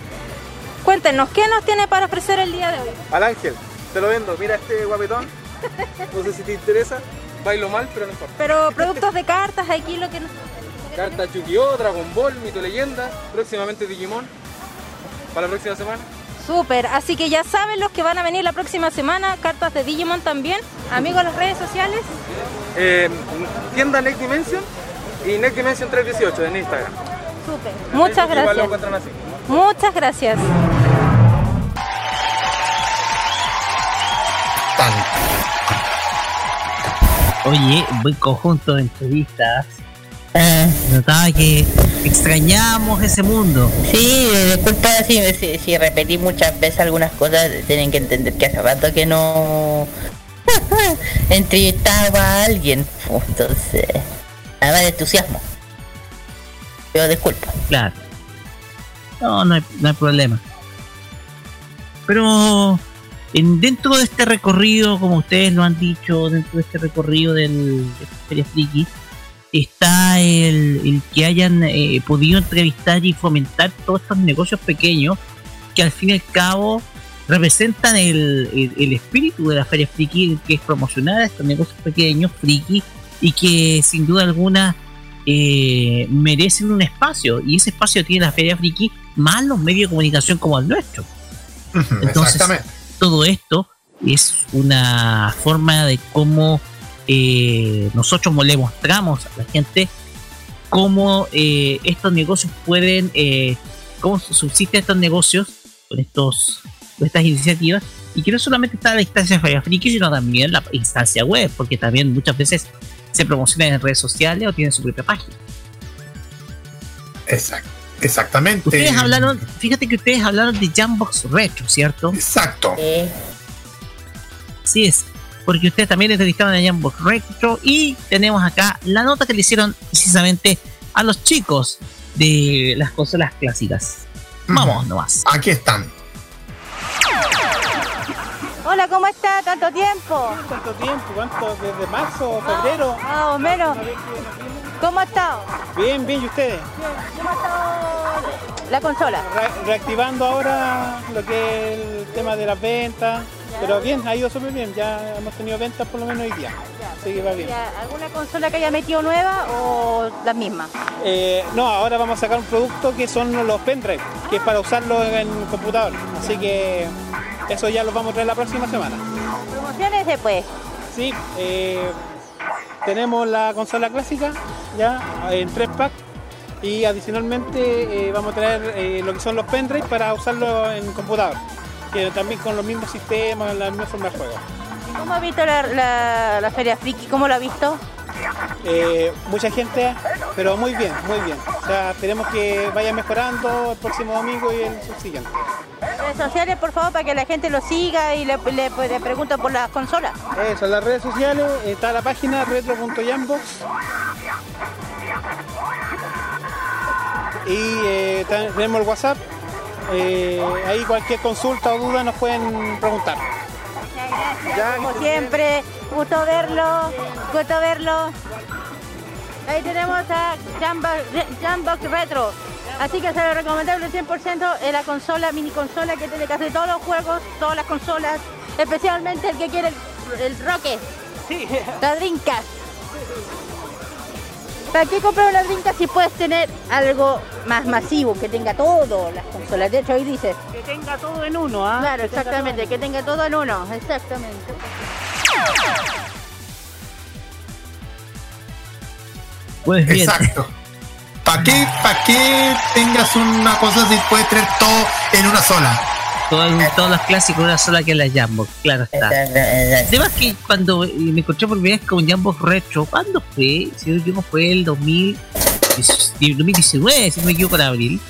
Cuéntenos, ¿qué nos tiene para ofrecer el día de hoy? Al ángel, te lo vendo. Mira este guapetón. No sé si te interesa. Bailo mal, pero no importa. Pero productos de cartas, aquí lo que nos... Carta Yu-Gi-Oh, Dragon Ball, Mito Leyenda, próximamente Digimon. Para la próxima semana. Súper, así que ya saben los que van a venir la próxima semana, cartas de Digimon también. Amigos, las redes sociales. Eh, tienda Next Dimension y Next Dimension 318 en Instagram. Súper. Muchas Igual lo gracias. encuentran así. Muchas gracias. Oye, buen conjunto de entrevistas. Notaba que extrañamos ese mundo. Sí, disculpa si, si, si repetí muchas veces algunas cosas, tienen que entender que hace rato que no entrevistaba a alguien, entonces, nada de entusiasmo. Pero disculpa. Claro. No, no hay, no hay problema. Pero en, dentro de este recorrido, como ustedes lo han dicho, dentro de este recorrido del de Feria Friki, está el, el que hayan eh, podido entrevistar y fomentar todos estos negocios pequeños que al fin y al cabo representan el, el- el espíritu de la Feria Friki, que es promocionar a estos negocios pequeños, friki, y que sin duda alguna eh, merecen un espacio, y ese espacio tiene la Feria Friki más los medios de comunicación como el nuestro. Entonces, todo esto es una forma de cómo eh, nosotros le mostramos a la gente cómo eh, estos negocios pueden, eh, cómo subsisten estos negocios con estos con estas iniciativas y que no solamente está la instancia Friki, sino también la instancia web, porque también muchas veces se promocionan en redes sociales o tienen su propia página. Exact- exactamente. Ustedes hablaron, fíjate que ustedes hablaron de Jambox Retro, ¿cierto? Exacto. Así es, porque ustedes también entrevistaron a Jambox Retro y tenemos acá la nota que le hicieron precisamente a los chicos de las consolas clásicas. Vamos nomás. Aquí están. Hola, ¿cómo está? ¿Tanto tiempo? ¿Cuánto tiempo? ¿Cuánto? ¿Desde marzo, febrero? Más o menos. ¿Cómo ha estado? Bien, bien, ¿y ustedes? ¿Cómo ha estado la consola? Re- reactivando ahora lo que es el tema de las ventas, pero bien, ha ido súper bien, ya hemos tenido ventas por lo menos hoy día, así que va bien. ¿Alguna consola que haya metido nueva o la misma? Eh, no, ahora vamos a sacar un producto que son los pendrive, que es para usarlo en computador, así que eso ya lo vamos a traer la próxima semana. Promociones después. Sí, eh, tenemos la consola clásica ya en tres packs Y adicionalmente eh, vamos a traer eh, lo que son los pendrive para usarlo en computador, que también con los mismos sistemas, la misma forma de juego. ¿Cómo ha visto la, la, la Feria Friki? ¿Cómo la ha visto? Eh, mucha gente, pero muy bien, muy bien. O sea, esperemos que vaya mejorando el próximo domingo y el siguiente. Redes sociales, por favor, para que la gente lo siga y le, le, le pregunte por las consolas. Eso, en las redes sociales está la página retro.jambox. Y eh, tenemos el WhatsApp. Eh, ahí cualquier consulta o duda nos pueden preguntar. Ya, como siempre, gusto verlo, gusto verlo. Ahí tenemos a Jambox, Jambox Retro. Así que se lo recomendable al 100% es la consola, mini consola que tiene casi todos los juegos, todas las consolas, especialmente el que quiere el, el Roque. Sí. La Dreamcast. ¿Para qué comprar una Dreamcast si puedes tener algo más masivo, que tenga todo las consolas? De hecho, ahí dice. Que tenga todo en uno, ¿ah? Claro, exactamente, que tenga todo en uno, exactamente. Pues bien. Exacto. ¿Para qué, pa qué tengas una cosa si puedes tener todo en una sola? Todo, todos los clásicos, una sola que es la Jambox, claro está. Además que cuando me encontré por primera vez con Jambox Retro, ¿cuándo fue? Si no me equivoco fue el 2000, 2019, si no me equivoco en abril.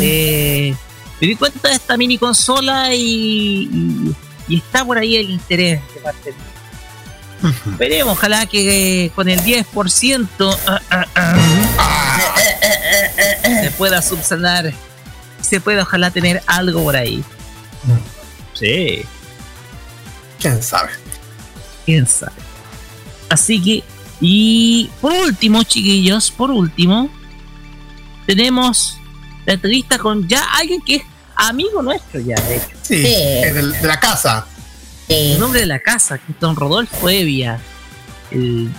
Eh, me di cuenta de esta mini consola y, y, y está por ahí el interés de parte de Veremos, ojalá que eh, con el 10% ah, ah, ah, se pueda subsanar, se pueda ojalá tener algo por ahí. Sí. ¿Quién sabe? ¿Quién sabe? Así que, y por último, chiquillos, por último, tenemos la entrevista con ya alguien que es amigo nuestro ya, de hecho. Sí, de, de la casa. El nombre de la casa, que es don Rodolfo Evia, el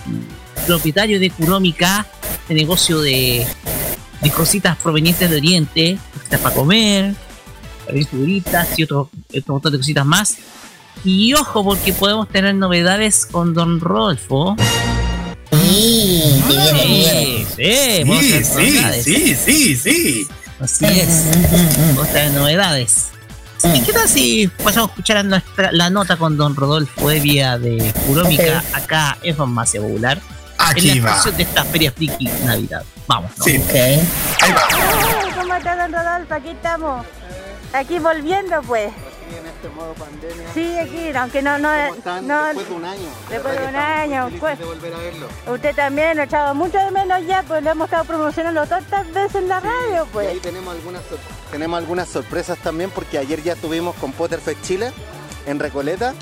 propietario de Kuromi-K, de negocio de, de cositas provenientes de Oriente, cositas para comer, figuritas y otro, otro montón de cositas más. Y ojo, porque podemos tener novedades con don Rodolfo. Sí, sí, sí, sí, sí, sí, sí. Así es. Vamos a tener novedades. ¿Y qué tal si pasamos a escuchar a nuestra, la nota con don Rodolfo Evia de Kurómica acá en Farmacia Popular? Aquí en la va. de esta Feria Friki Navidad. Vamos, ¿no? Sí. Ok. ¿Cómo está don Rodolfo? Aquí estamos. Aquí volviendo, pues. en este modo pandemia. Sí, aquí, aunque no, no, no Después de un año. Después de un año, pues. de volver a verlo. Usted también lo echaba mucho de menos ya, pues lo hemos estado promocionando tantas veces en la radio, Y ahí pues. tenemos algunas, sor- tenemos algunas sorpresas también porque ayer ya estuvimos con Potterfest Chile en Recoleta.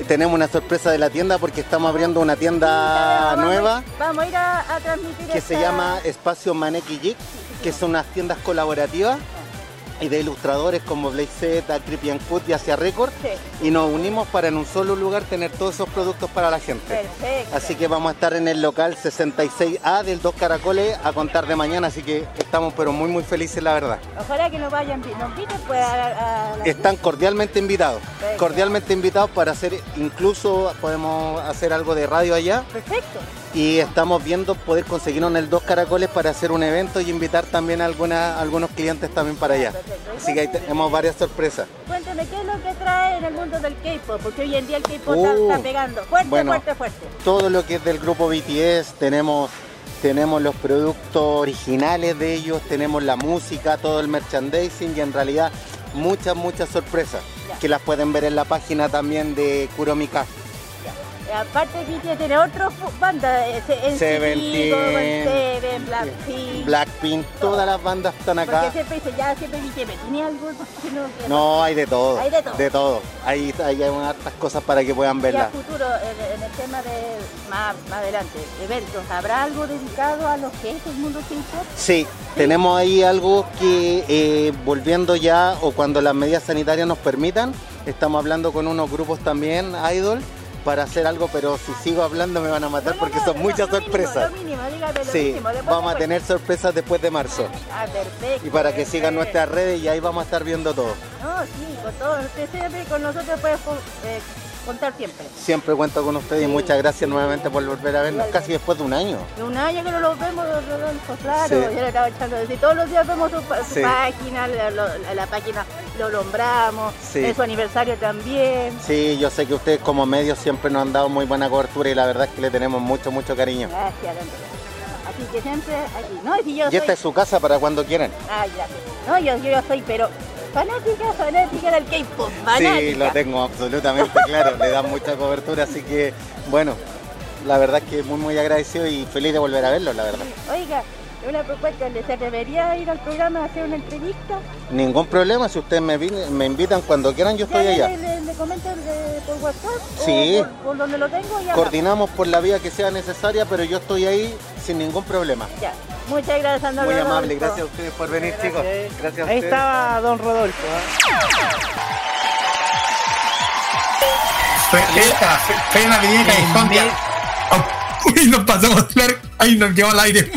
Y tenemos una sorpresa de la tienda porque estamos abriendo una tienda Vamos a ir- nueva Vamos a ir a, a transmitir que se llama Espacio Maneki Geek, que son unas tiendas colaborativas y de ilustradores como Blaze Z, and Cut y Asia Record. Sí. Y nos unimos para en un solo lugar tener todos esos productos para la gente. Perfecto. Así que vamos a estar en el local 66A del Dos Caracoles a contar de mañana, así que estamos pero muy muy felices la verdad. Ojalá que nos vayan, nos inviten pues a, a- a la- Están cordialmente invitados, Perfecto. cordialmente invitados para hacer, incluso podemos hacer algo de radio allá Perfecto. Y estamos viendo poder conseguirnos en el Dos Caracoles para hacer un evento y invitar también a alguna- a algunos clientes también para allá. Así que ahí tenemos varias sorpresas. Cuénteme, ¿qué es lo que trae en el mundo del K-pop? Porque hoy en día el K-pop Uh, está, está pegando. Fuerte, bueno. fuerte, fuerte. todo lo que es del grupo BTS, tenemos, tenemos los productos originales de ellos, tenemos la música, todo el merchandising y en realidad muchas, muchas sorpresas que las pueden ver en la página también de Kuromika. Aparte, BTS tiene otras bandas. eh, Seventeen, Seven, Blackpink. Blackpink, todas las bandas están Porque acá. siempre dice, ya siempre BTS, ¿tiene algo que no? hay de todo. Hay de todo. De todo. Hay, hay hartas cosas para que puedan Y a verlas. futuro, en, en el tema de más, más adelante, eventos, ¿habrá algo dedicado a lo que es el mundo K-pop? Sí, tenemos ahí algo que eh, volviendo ya o cuando las medidas sanitarias nos permitan, estamos hablando con unos grupos también, idol, para hacer algo, pero si sigo hablando me van a matar porque son muchas sorpresas. Mínimo, Sí, mínimo. vamos a tener sorpresas después de marzo. Ah, perfecto. Y para que sigan nuestras redes y ahí vamos a estar viendo todo. No, sí, con todo. Usted siempre con nosotros puede eh, contar siempre. Siempre cuento con ustedes y muchas gracias nuevamente por volver a vernos casi después de un año. De un año que no lo vemos, Rodolfo, claro, Sí. ya le estaba echando decir. Todos los días vemos su, pa- su Sí. página, la, página lo nombramos, en su aniversario también. Sí, yo sé que ustedes como medios siempre nos han dado muy buena cobertura y la verdad es que le tenemos mucho, mucho cariño. Gracias. Así que siempre aquí. No, si yo Y esta soy... es su casa para cuando quieran. Ay, gracias. No, yo, yo soy, pero fanática, fanática del K-pop. Sí, lo tengo absolutamente claro, le dan mucha cobertura, así que bueno, la verdad es que muy muy agradecido y feliz de volver a verlo, la verdad. Oiga, una propuesta, ¿le se atrevería a ir al programa a hacer una entrevista? Ningún problema, si ustedes me, me invitan cuando quieran, yo estoy allá. Le, le, le comento por WhatsApp Sí. o por, por donde lo tengo ya. Coordinamos por la vía que sea necesaria, pero yo estoy ahí sin ningún problema. Ya. Muchas gracias, don Muy Rodolfo. amable, gracias a ustedes por venir, chicos. Gracias a Ahí ustedes. estaba don Rodolfo. Fue esta, Callejón. ya. Oh, Uy, nos pasamos a hablar. Ahí nos llevó al aire.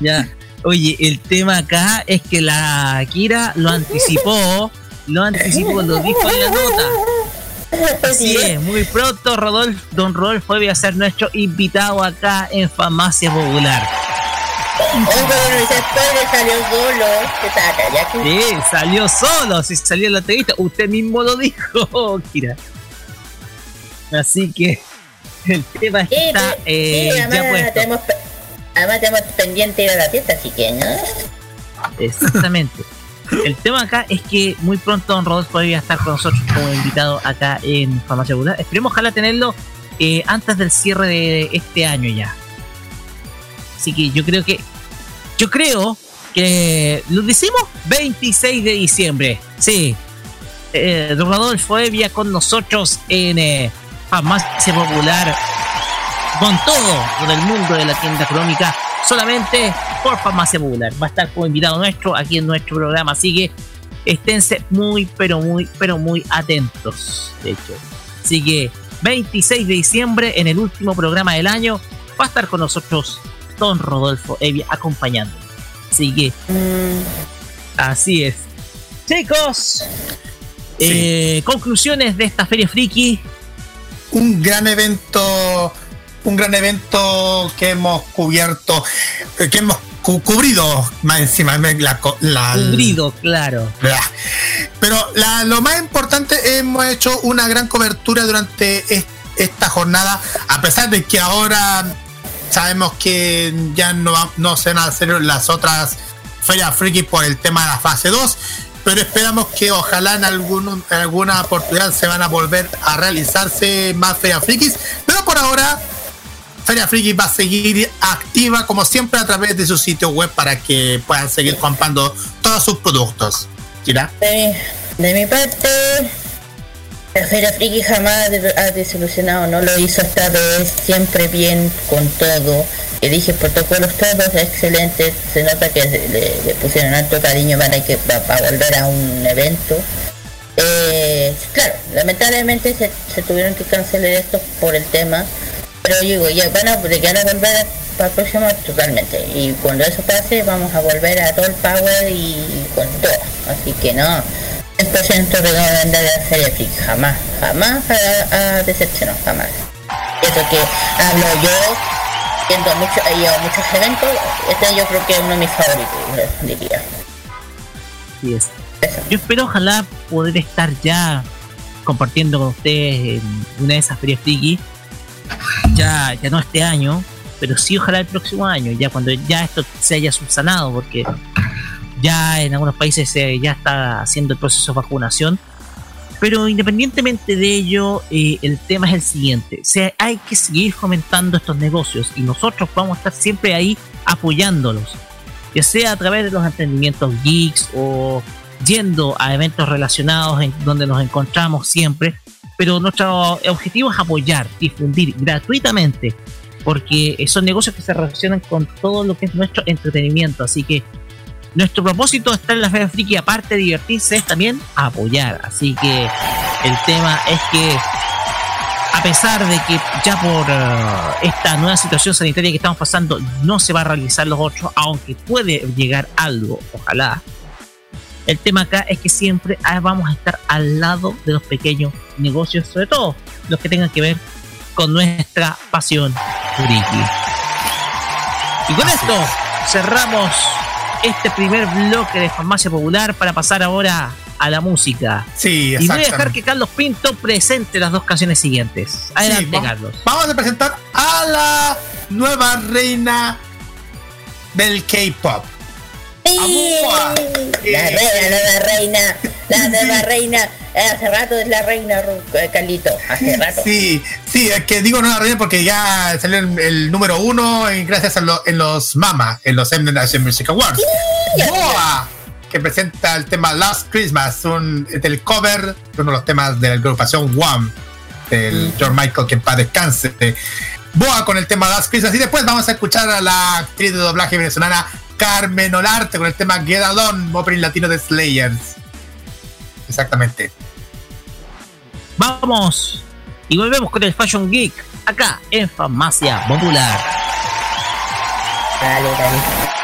Ya. Oye, el tema acá es que la Kira lo anticipó, lo anticipó, lo dijo en la nota. Así es, muy pronto Rodolfo, don Rodolfo debe ser nuestro invitado acá en Farmacia Popular. Salió solo. Ya Sí, salió solo, si salió en la entrevista, usted mismo lo dijo, Kira. Así que el tema está eh, sí, ya además, puesto. tenemos, además tenemos pendiente ir a la fiesta, así que no. Exactamente. El tema acá es que muy pronto Don Rodolfo podría estar con nosotros como invitado acá en Farmacia Popular. Esperemos ojalá tenerlo eh, antes del cierre de este año ya. Así que yo creo que. Yo creo que. ¿Lo decimos? 26 de diciembre. Sí. Eh, Don Rodolfo Evia con nosotros en eh, Farmacia Popular. Con todo lo del mundo de la tienda crónica. Solamente por Farmacia Popular. Va a estar como invitado nuestro aquí en nuestro programa. Así que esténse muy, pero muy, pero muy atentos. De hecho. Así que 26 de diciembre, en el último programa del año, va a estar con nosotros Don Rodolfo Evia acompañando. Así que. Así es. Chicos, eh, conclusiones de esta Feria Friki. Un gran evento, un gran evento que hemos cubierto, eh, que hemos cu- cubrido más encima. me- La, la- Cubrido, claro. Pero la- lo más importante, hemos hecho una gran cobertura durante es- esta jornada, a pesar de que ahora sabemos que ya no, se van a hacer las otras ferias friki por el tema de la fase 2, pero esperamos que ojalá en, alguna oportunidad se van a volver a realizarse más ferias frikis, pero por ahora Feria Friki va a seguir activa como siempre a través de su sitio web para que puedan seguir comprando todos sus productos. Kira. De, de mi parte, la Feria Friki jamás ha desilusionado, no lo hizo esta vez, siempre bien con todo. Que dije protocolos todos excelentes, se nota que le, pusieron alto cariño para que para, volver a un evento. Eh, claro, lamentablemente se, tuvieron que cancelar esto por el tema, pero digo, ya van a, van a volver para el próximo totalmente. Y cuando eso pase, vamos a volver a todo el power y con todo. Así que no, 100% recomendar la serie Friki, jamás, jamás ha, ha decepcionado, jamás. Eso que hablo yo, viendo mucho, he ido a muchos eventos, este yo creo que es uno de mis favoritos, diría. Así es. Yo espero ojalá poder estar ya compartiendo con ustedes en una de esas ferias friki. Ya, ya no este año, pero sí ojalá el próximo año, ya cuando ya esto se haya subsanado, porque ya en algunos países se, ya está haciendo el proceso de vacunación. Pero independientemente de ello, eh, el tema es el siguiente. O sea, hay que seguir fomentando estos negocios y nosotros vamos a estar siempre ahí apoyándolos. Ya sea a través de los emprendimientos geeks o yendo a eventos relacionados en donde nos encontramos siempre. Pero nuestro objetivo es apoyar, difundir gratuitamente, porque son negocios que se relacionan con todo lo que es nuestro entretenimiento. Así que nuestro propósito de estar en la Feria Friki, aparte de divertirse, es también apoyar. Así que el tema es que, a pesar de que ya por eh, esta nueva situación sanitaria que estamos pasando, no se va a realizar los otros, aunque puede llegar algo, ojalá. El tema acá es que siempre ah, vamos a estar al lado de los pequeños negocios, sobre todo los que tengan que ver con nuestra pasión friki. Y con esto cerramos este primer bloque de Farmacia Popular para pasar ahora a la música. Sí, Y voy a dejar que Carlos Pinto presente las dos canciones siguientes. Adelante, Sí, vamos- Carlos. Vamos a presentar a la nueva reina del K-pop. La reina, la nueva reina, la nueva reina. Hace rato es la reina, eh, Carlito. Hace rato. Sí, sí, es que digo nueva reina porque ya salió el, el número uno y gracias a lo- en los MAMA, en los M National Music Awards. Boa, que presenta el tema Last Christmas, un, del cover de uno de los temas de la agrupación One, del George Michael, que en paz descanse. Boa con el tema Last Christmas y después vamos a escuchar a la actriz de doblaje venezolana Carmen Olarte con el tema Get Alone, opening latino de Slayers. Exactamente. Vamos y volvemos con el Fashion Geek acá en Farmacia Popular. Dale, dale.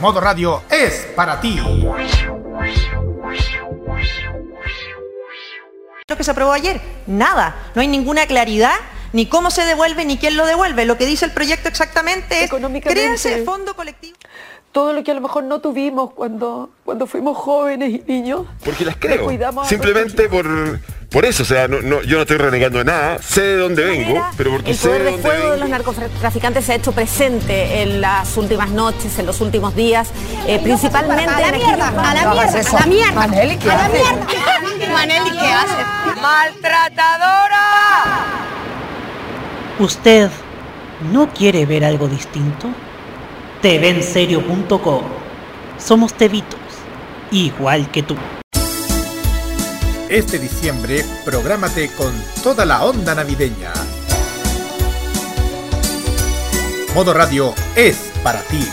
Modo Radio es para ti. Lo que se aprobó ayer, nada. No hay ninguna claridad ni cómo se devuelve ni quién lo devuelve. Lo que dice el proyecto exactamente es créanse fondo colectivo. todo lo que a lo mejor no tuvimos cuando, cuando fuimos jóvenes y niños. Porque las creo. Simplemente por, por eso. O sea, no, no- yo no estoy renegando de nada. Sé de dónde vengo, pero porque El sé poder de de dónde fuego de los narcotraficantes se ha hecho presente en las últimas noches, en los últimos días, eh, principalmente A la mierda, a la mierda, a la mierda. Maneli, ¿qué A la haces? mierda. Maneli, ¿qué haces? ¡Maltratadora! ¿Usted no quiere ver algo distinto? TVenserio.com Somos tevitos, igual que tú. Este diciembre, prográmate con toda la onda navideña. Modo Radio es para ti.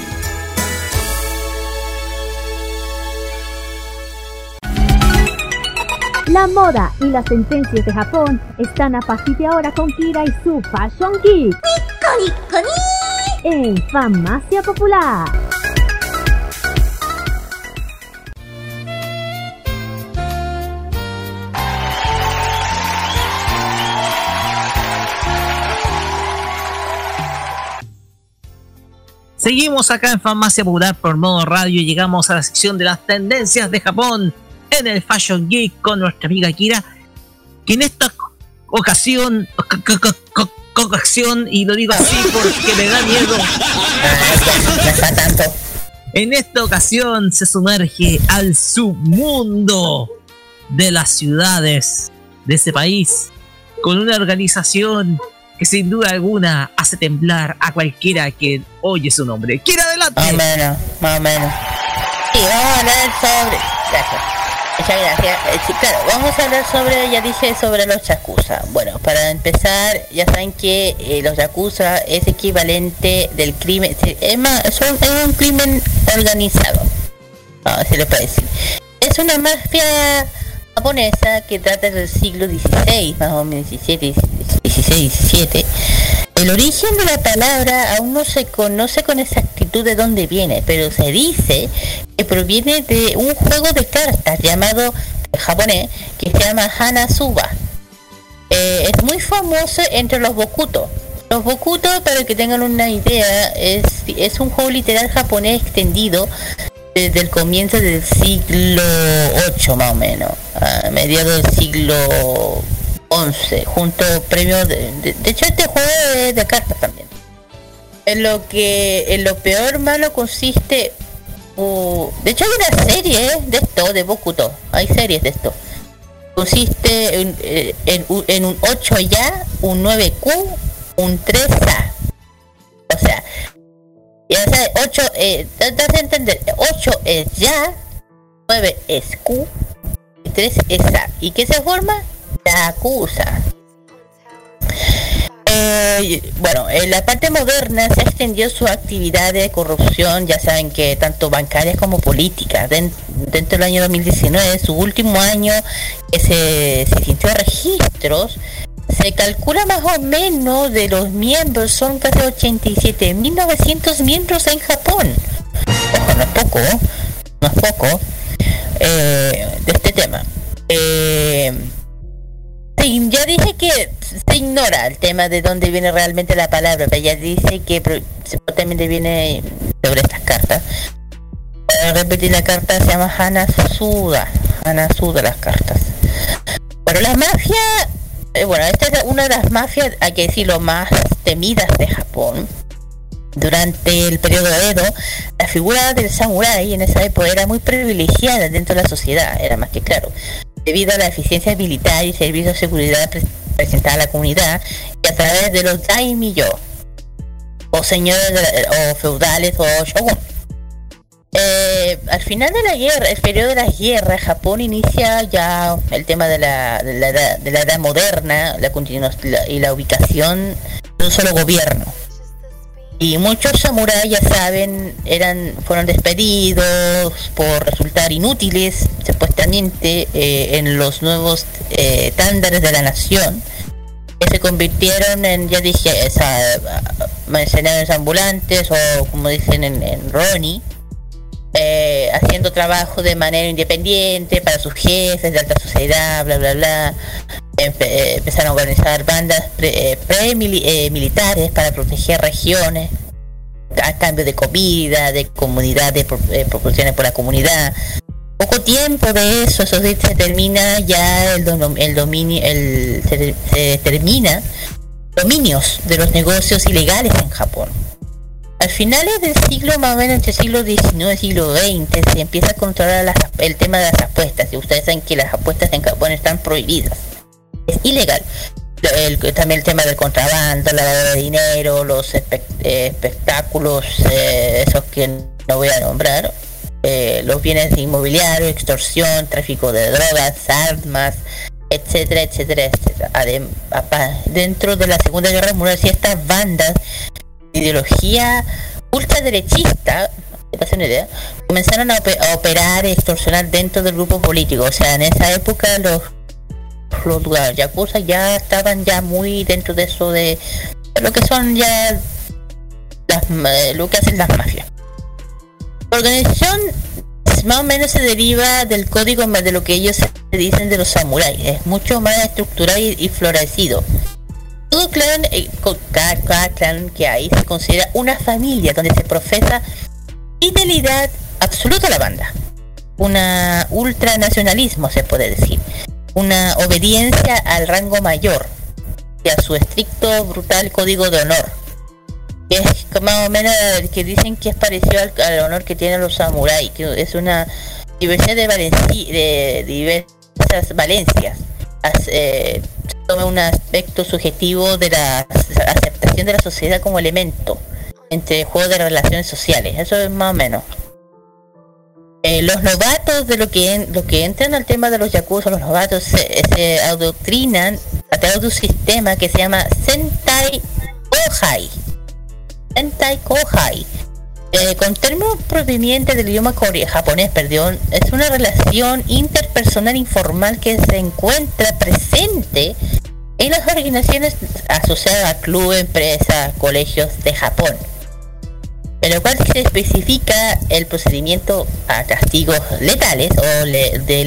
La moda y las tendencias de Japón están a partir de ahora con Kira y su Fashion Geek. En Farmacia Popular. Seguimos acá en Farmacia Popular por modo radio. Y llegamos a la sección de las tendencias de Japón en el Fashion Geek con nuestra amiga Kira, que en esta ocasión, ocasión, y lo digo así porque me da miedo, en esta ocasión se sumerge al submundo de las ciudades de ese país con una organización que sin duda alguna hace temblar a cualquiera que oye su nombre. ¡Kira adelante! Más o menos, más o menos. Sí, vamos a hablar sobre. Gracias. Muchas gracias. Eh, sí, claro, vamos a hablar sobre, ya dije, sobre los yakuza. Bueno, para empezar, ya saben que eh, los yakuza es equivalente del crimen. Es, más, es un crimen organizado. Vamos si le puede decir. Es una mafia japonesa que trata del siglo XVI, más o menos 17, 16, 17. El origen de la palabra aún no se conoce con exactitud de dónde viene, pero se dice que proviene de un juego de cartas llamado japonés que se llama Hanasuba. Eh, es muy famoso entre los Bokuto. Los Bokuto, para que tengan una idea, es, es un juego literal japonés extendido desde el comienzo del siglo 8 más o menos, a mediados del siglo 11, junto premios de, de, hecho este juego es de cartas también. En lo que en lo peor malo consiste uh, de hecho hay una serie de esto de Bokuto, hay series de esto. Consiste en, eh, en, en un 8 ya, un 9Q, un 3A. O sea, ya sabes, 8, eh, das a entender, 8 es ya, 9 es Q, y 3 es A. ¿Y qué se forma? La acusa. Eh, bueno, en la parte moderna se extendió su actividad de corrupción, ya saben que tanto bancarias como políticas. Den- dentro del año 2019, su último año que se, se sintió registros, se calcula más o menos de los miembros, son casi 87.900 miembros en Japón. Ojo, no es poco, ¿eh? no es poco, eh, de este tema. Eh, ya dije que se ignora el tema de dónde viene realmente la palabra, pero ya dice que supuestamente viene sobre estas cartas. Para repetir la carta se llama Hana Suda, Hana Suda las cartas. Pero la mafia, eh, bueno, esta es una de las mafias, hay que decirlo, más temidas de Japón. Durante el periodo Edo, la figura del samurái en esa época era muy privilegiada dentro de la sociedad, era más que claro debido a la eficiencia militar y servicios de seguridad pre- presentada a la comunidad y a través de los daimyo o señores de o feudales o shogun. Eh, al final de la guerra, el periodo de las guerras, Japón inicia ya el tema de la, de la, edad- de la edad moderna la la- y la ubicación de un solo gobierno. Y muchos samuráis, ya saben, eran fueron despedidos por resultar inútiles, supuestamente, eh, en los nuevos eh, estándares de la nación, que se convirtieron en, ya dije, esa, mercenarios ambulantes o como dicen en, en Ronnie, eh, haciendo trabajo de manera independiente para sus jefes de alta sociedad, bla, bla, bla. Empe- eh, empezaron a organizar bandas pre- eh, pre-militares para proteger regiones a cambio de comida, de comunidad, de pro- eh, proporciones por la comunidad. Poco tiempo de eso, eso se termina ya el, dono- el dominio, el, se, se termina dominios de los negocios ilegales en Japón. Al finales del siglo, más o menos entre siglo XIX y siglo XX, se empieza a controlar las- el tema de las apuestas. Y ustedes saben que las apuestas en Japón están prohibidas. Es ilegal. El- también el tema del contrabando, la de dinero, los eh, espectáculos, eh, esos que no voy a nombrar, eh, los bienes inmobiliarios, extorsión, tráfico de drogas, armas, etcétera, etcétera, etcétera. Adem- apa- dentro de la Segunda Guerra Mundial, si estas bandas ideología ultraderechista, idea, comenzaron a, ope- a operar y extorsionar dentro del grupo político. O sea, en esa época los los yakuza ya estaban ya muy dentro de eso de lo que son ya las, ma- lo que hacen las mafias. La organización más o menos se deriva del código más de lo que ellos dicen de los samuráis. Es mucho más estructurado y florecido. Todo clan, eh, cada, clan que hay se considera una familia donde se profesa fidelidad absoluta a la banda. Una ultranacionalismo se puede decir. Una obediencia al rango mayor y a su estricto brutal código de honor. Que es más o menos el que dicen que es parecido al, honor que tienen los samuráis, que es una diversidad de, valenci- de diversas valencias. As- eh, toma un aspecto subjetivo de la aceptación de la sociedad como elemento entre el juego de relaciones sociales. Eso es más o menos. Eh, los novatos de lo que en- lo que entran al tema de los yakuza, los novatos se, se adoctrinan a través de un sistema que se llama Sentai Kohai. Sentai Kohai. Eh, con términos provenientes del idioma japonés, perdón, es una relación interpersonal informal que se encuentra presente en las organizaciones asociadas a clubes, empresas, colegios de Japón en lo cual se especifica el procedimiento a castigos letales o le- de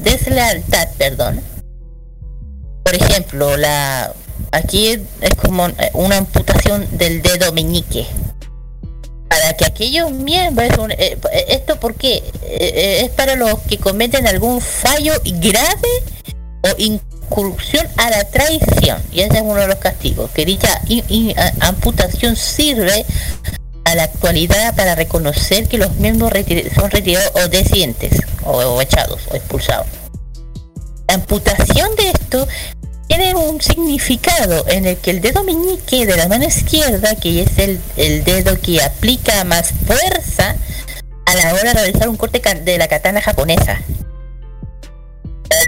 deslealtad, perdón. Por ejemplo, la aquí es como eh, una amputación del dedo meñique. Para que aquellos miembros, eh, eh, esto porque es para los que cometen algún fallo grave o incursión a la traición. Y ese es uno de los castigos. Que dicha amputación sirve a la actualidad para reconocer que los miembros son retirados o descientes, o echados, o expulsados. La amputación de esto tiene un significado en el que el dedo meñique de la mano izquierda, que es el, el dedo que aplica más fuerza a la hora de realizar un corte de la katana japonesa.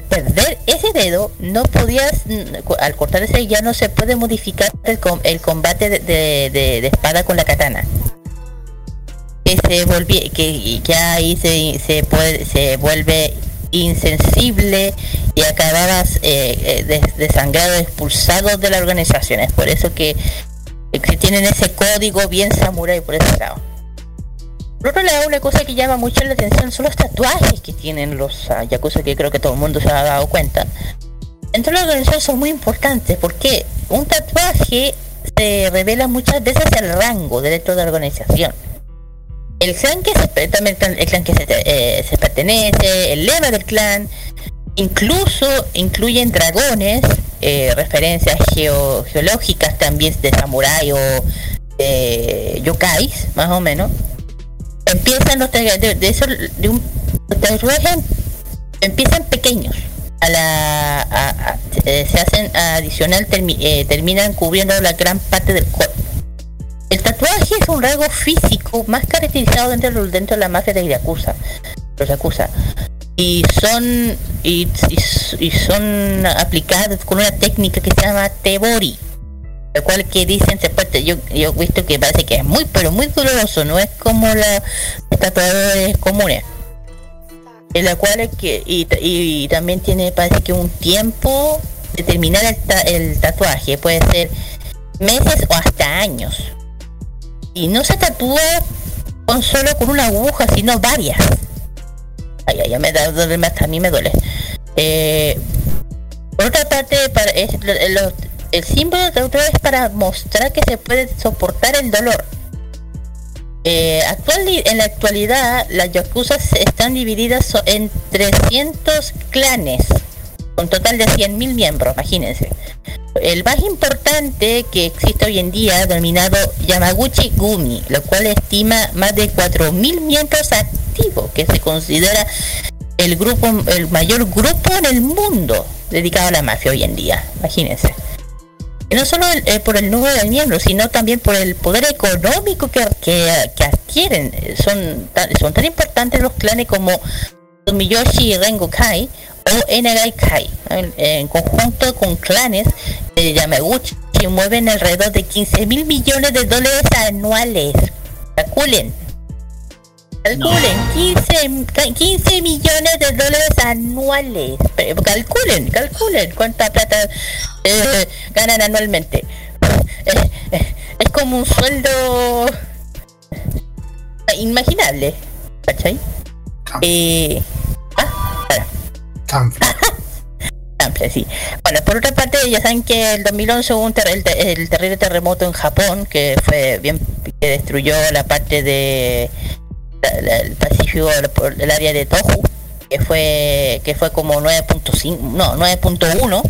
Perder ese dedo, no podías, mm, al cortar ese ya no se puede modificar el, el combate de, de- de- de espada con la katana. Que se volvía, que ya ahí se, se puede, se vuelve insensible y acababas eh, eh, des- desangrado, expulsado de la organización. Es por eso que, que tienen ese código bien samurái por ese lado. Por otro lado, una cosa que llama mucho la atención son los tatuajes que tienen los ah, yakuza, que creo que todo el mundo se ha dado cuenta. Dentro de la organización son muy importantes porque un tatuaje se revela muchas veces el rango dentro de la organización. El clan que se, también el clan, que eh, se pertenece, el lema del clan, incluso incluyen dragones, eh, referencias geo- geológicas también de samurái o eh, yokais, más o menos. Empiezan los de, de eso de un empiezan pequeños a la a- se hacen adicional eh, terminan cubriendo la gran parte del cuerpo El tatuaje es un rasgo físico más caracterizado dentro, de- dentro de la mafia de Yakuza. Los Yakuza. Y son, y, son aplicados con una técnica que se llama Tebori. Lo cual que dicen, se puede, yo, he visto que parece que es muy, pero muy doloroso, no es como la, los tatuadores comunes. En la cual que, y, y también tiene, parece que un tiempo de terminar el, ta- el tatuaje, puede ser meses o hasta años. Y no se tatúa con solo con una aguja, sino varias. Ay, ay, me da duele, hasta a mí me duele. Eh, por otra parte, para, lo- el símbolo de tatuaje es para mostrar que se puede soportar el dolor. Eh, actual, en la actualidad, las yakuza se- están divididas en 300 clanes, con total de 100.000 miembros, imagínense. El más importante que existe hoy en día, denominado Yamaguchi Gumi, lo cual estima más de 4.000 miembros activos, que se considera el grupo, el mayor grupo en el mundo dedicado a la mafia hoy en día, imagínense. Y no solo eh, por el número de miembros, sino también por el poder económico que, que- adquieren. Son tan, son tan importantes los clanes como Sumiyoshi Rengokai o Enagai Kai. En, en conjunto con clanes de Yamaguchi que mueven alrededor de 15 mil millones de dólares anuales. Calculen. Calculen, 15, ca- 15 millones de dólares anuales. Calculen, calculen cuánta plata eh, ganan anualmente. Eh, eh, es como un sueldo imaginable. ¿Cachai? Eh, espera. Amplio, sí. Bueno, por otra parte, ya saben que el 2011 hubo un ter- el, te- el terrible terremoto en Japón que fue bien que destruyó la parte de el Pacífico, el, el área de Tohu, que fue que fue como 9.5, no, 9.1.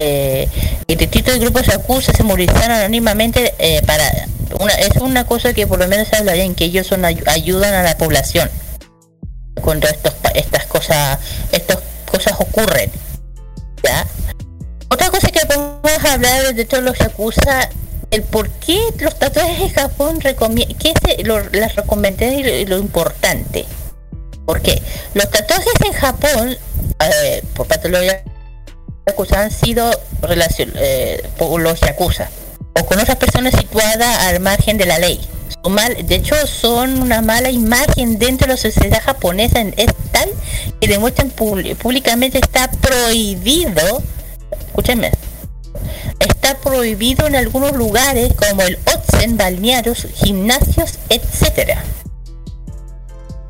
Eh, y distintos grupos Yakuza se movilizaron anónimamente eh, para una es una cosa que por lo menos habla bien que ellos son ayu- ayudan a la población cuando estos estas cosas estas cosas ocurren ¿ya? Otra cosa que podemos hablar de todos los Yakuza, el por qué los tatuajes en Japón qué es lo, las recomendaciones y lo, importante. ¿Por qué? Los tatuajes en Japón, eh, por parte de han sido relacion- eh, por los Yakuza o con otras personas situadas al margen de la ley. Mal, de hecho, son una mala imagen dentro de la sociedad japonesa. Es tal que demuestran públi- públicamente está prohibido. Escúchenme. Está prohibido en algunos lugares como el Otsen, balnearios, gimnasios, etcétera.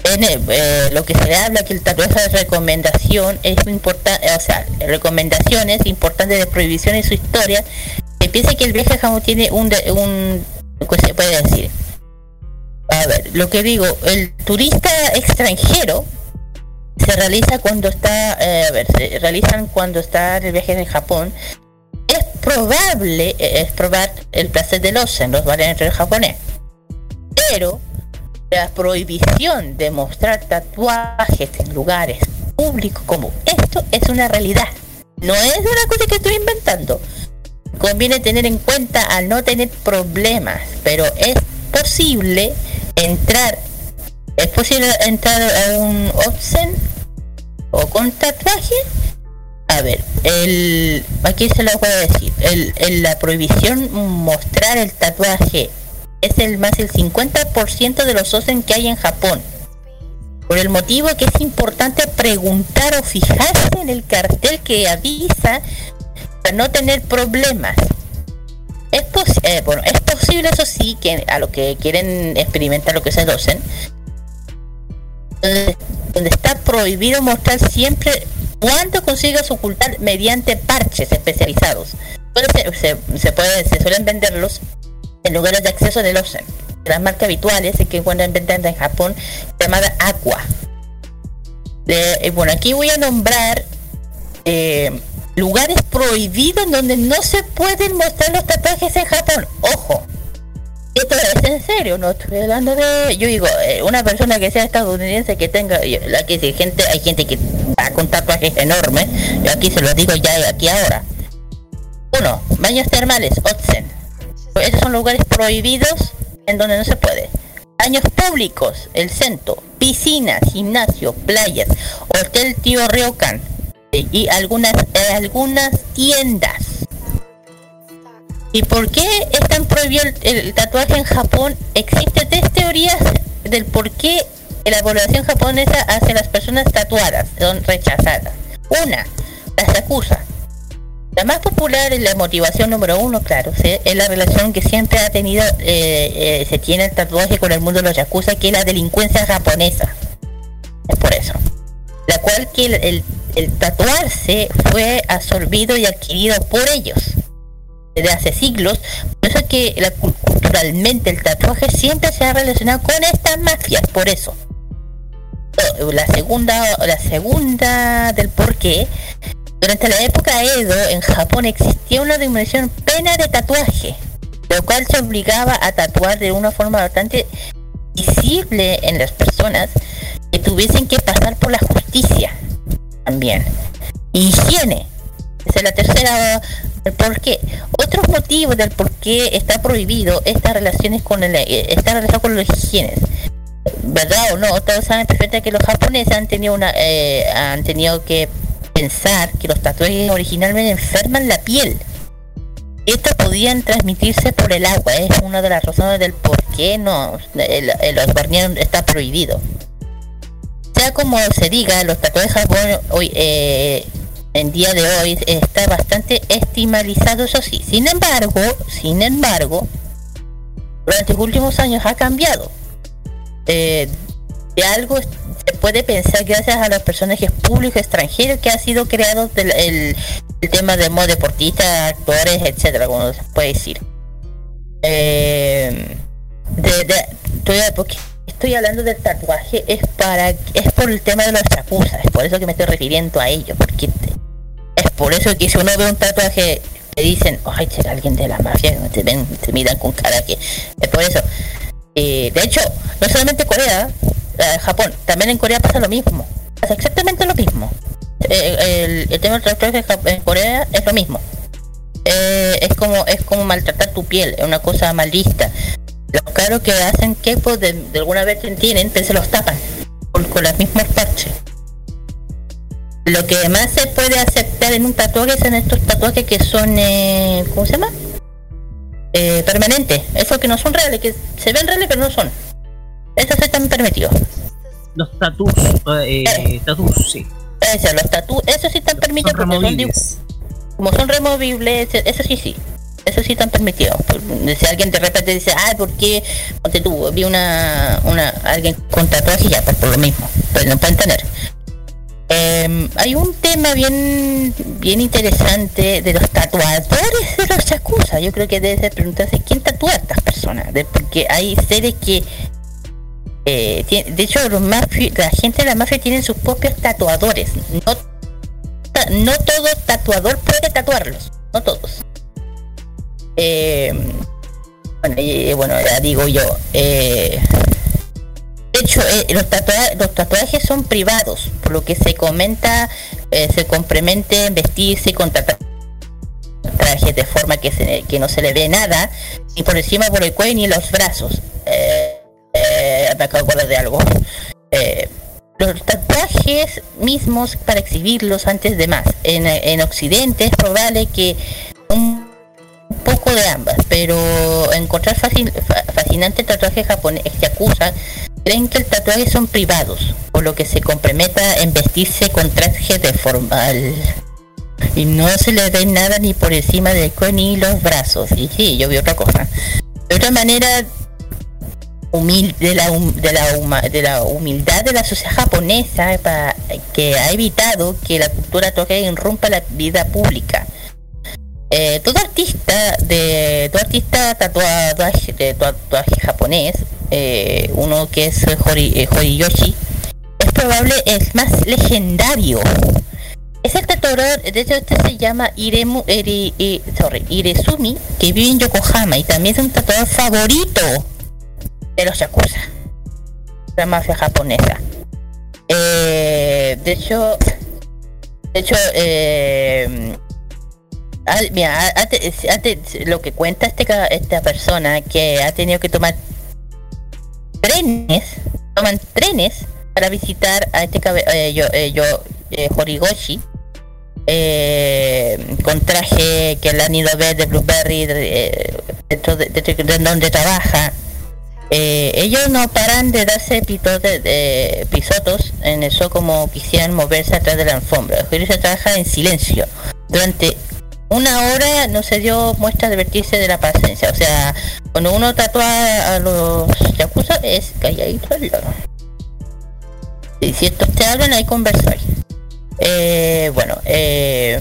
En eh, lo que se habla que el tatuaje de recomendación es importante, o sea, recomendaciones importantes de prohibición en su historia. Se piensa que el viaje a Japón tiene un, un ¿qué se puede decir? A ver, lo que digo, el turista extranjero se realiza cuando está, eh, a ver, se realizan cuando está de viaje en Japón. Es probable, eh, es probar el placer del en los bares japonés. Pero la prohibición de mostrar tatuajes en lugares públicos como esto es una realidad. No es una cosa que estoy inventando. Conviene tener en cuenta al no tener problemas, pero es posible entrar, es posible entrar a un Opsen o con tatuaje. A ver, el, aquí se lo voy a decir, el, el- la prohibición mostrar el tatuaje es el más del 50% de los Osen que hay en Japón. Por el motivo que es importante preguntar o fijarse en el cartel que avisa para no tener problemas. Es, pos- eh, bueno, es posible, eso sí, que a lo que quieren experimentar lo que se docen, donde, donde está prohibido mostrar siempre cuánto consigas ocultar mediante parches especializados. Solo se, se- se se suelen venderlos en lugares de acceso del OSEN. Las marcas habituales que encuentran en venta en Japón, llamada Aqua. Eh, bueno, aquí voy a nombrar eh, lugares prohibidos donde no se pueden mostrar los tatuajes en Japón. Ojo, esto es en serio, no estoy hablando de. Yo digo, eh, una persona que sea estadounidense que tenga. La que si gente, hay gente que va con tatuajes enormes. Yo aquí se lo digo ya aquí ahora. Uno, baños termales, Otsen. esos son lugares prohibidos en donde no se puede. Baños públicos, el centro, piscinas, gimnasio, playas, hotel Tío Ryokan y algunas, eh, algunas tiendas. ¿Y por qué están prohibido el, tatuaje en Japón? Existen tres teorías del por qué la población japonesa hacia las personas tatuadas son rechazadas. Una, las acusa. La más popular es la motivación número uno, claro, es la relación que siempre ha tenido, eh, eh, se tiene el tatuaje con el mundo de los yakuza, que es la delincuencia japonesa. Es por eso. La cual que el, el- tatuarse fue absorbido y adquirido por ellos desde hace siglos. Por eso es que la, cul- culturalmente el tatuaje siempre se ha relacionado con estas mafias, por eso. La segunda, la segunda del por qué durante la época Edo, en Japón existía una denominación pena de tatuaje, lo cual se obligaba a tatuar de una forma bastante visible en las personas que tuviesen que pasar por la justicia también. Higiene. Esa es la tercera el por qué. Otros motivos del por qué está prohibido estas relaciones con el, eh, está relacionado con las higienes. ¿Verdad o no? Todos saben perfectamente que los japoneses han tenido una eh, han tenido que pensar que los tatuajes originalmente enferman la piel. Estos podían transmitirse por el agua, es una de las razones del por qué no el, el- los barnier está prohibido. Como se diga, los tatuajes en Japón hoy eh, en día de hoy está bastante estimalizado, eso sí. Sin embargo, sin embargo, durante los últimos años ha cambiado. Eh, de algo se puede pensar gracias a los personajes públicos extranjeros que ha sido creado del, el, tema de modo deportistas, actores, etcétera, como se puede decir. Eh, de, de- porque estoy hablando del tatuaje es para es por el tema de los yakuza, es por eso que me estoy refiriendo a ello, porque es por eso que si uno ve un tatuaje te dicen, ay, será alguien de la mafia, te ven, te miran con cara que es por eso. Eh, de hecho, no solamente Corea, Japón, también en Corea pasa lo mismo. Pasa exactamente lo mismo. Eh, el, el tema del tatuaje en Corea es lo mismo. Eh, es como es como maltratar tu piel, es una cosa mal vista. Los caros que hacen que pues, de, de alguna vez tienen, pero se los tapan con, con los mismos parches. Lo que más se puede aceptar en un tatuaje son estos tatuajes que son, eh, ¿cómo se llama? Eh, permanentes. Esos que no son reales, que se ven reales pero no son. Esos están permitidos. Los tatus, eh, tatus, sí. Eso, los tatu, esos sí están permitidos porque son dibu- como son removibles, eso sí sí. Eso sí están permitidos. Si alguien de repente dice, ah, ¿por qué? Ponte tú, vi una, una, alguien con tatuaje ya, pues por lo mismo. Pues no pueden tener. Em, hay un tema bien bien interesante de los tatuadores de los yakuza. Yo creo que debe ser preguntarse quién tatúa a estas personas. Porque hay seres que eh, de hecho los mafi- la gente de la mafia tienen sus propios tatuadores. No, no todo tatuador puede tatuarlos. No todos. Eh, bueno, bueno, ya digo yo. eh, de hecho, eh, los, tatua- los tatuajes son privados, por lo que se comenta, eh, se complemente en vestirse con trajes de forma que, se- que no se le ve nada, ni por encima por el cuello ni los brazos. Eh, me acabo de de algo. Los tatuajes mismos para exhibirlos antes de más. En, en Occidente es probable que un poco de ambas, pero encontrar fácil, fa- fascinante tatuaje japonés yakuza creen que el tatuaje son privados, por lo que se complementa en vestirse con traje de formal. Y no se le ve nada ni por encima del cuello ni los brazos. Y sí, yo vi otra cosa. De otra manera, humil- de, la, de, la de la humildad de la sociedad japonesa pa- que ha evitado que la cultura toque irrumpa la vida pública. Eh, todo artista de todo artista tatuaje de tatuaje japonés, eh, uno que es Hori, eh, Horiyoshi, es probable el más legendario. Es el tatuador, de hecho este se llama Iremu, Iri- i- sorry, Iresumi, que vive en Yokohama y también es un tatuador favorito de los yakuza, la mafia japonesa. Eh, de hecho, de hecho, eh, ah, mira, lo que cuenta este, esta persona que ha tenido que tomar trenes, toman trenes para visitar a este eh, yo, eh, yo eh, Horigoshi eh, con traje que le han ido a ver de Blueberry eh, dentro de, de- de donde trabaja eh, ellos no paran de darse de pisotos en el show como quisieran moverse atrás de la alfombra. Se trabaja en silencio. Durante una hora no se dio muestra de vertirse de la paciencia. O sea, cuando uno tatúa a los yakuza es calladito al lado. Y si estos te hablan, hay conversar. Eh, bueno, eh,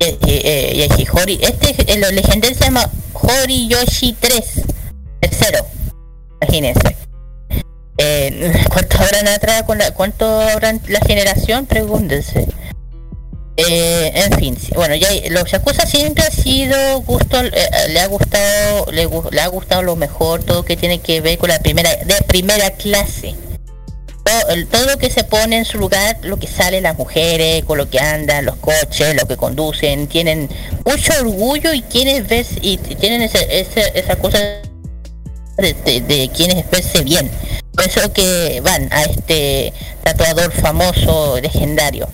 eh, eh, eh, Hori, este, eh, los legendarios se llama Hori Yoshi 3 tercero imagínense eh, ¿cuánto habrán atrás con la cuánto habrán la generación? pregúntense eh, en fin bueno ya los yakuza siempre ha sido gusto eh, le ha gustado le, le ha gustado lo mejor todo que tiene que ver con la primera de primera clase. Todo, lo que se pone en su lugar, lo que sale las mujeres, con lo que andan, los coches, lo que conducen, tienen mucho orgullo y quienes ves y tienen ese- esa cosa de, de, de quienes verse bien. Por eso que van a este tatuador famoso, legendario.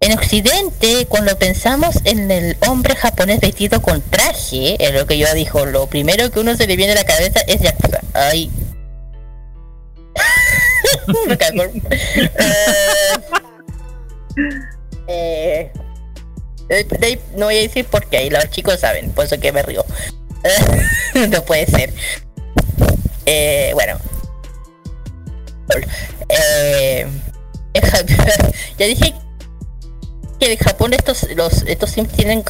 En Occidente, cuando pensamos en el hombre japonés vestido con traje, es lo que yo dijo, lo primero que uno se le viene a la cabeza es Yakuza. Ay. Eh, eh, no voy a decir por qué, los chicos saben, por eso que me río. no puede ser. Eh, bueno. Eh, ya dije que en Japón estos los estos sims tienen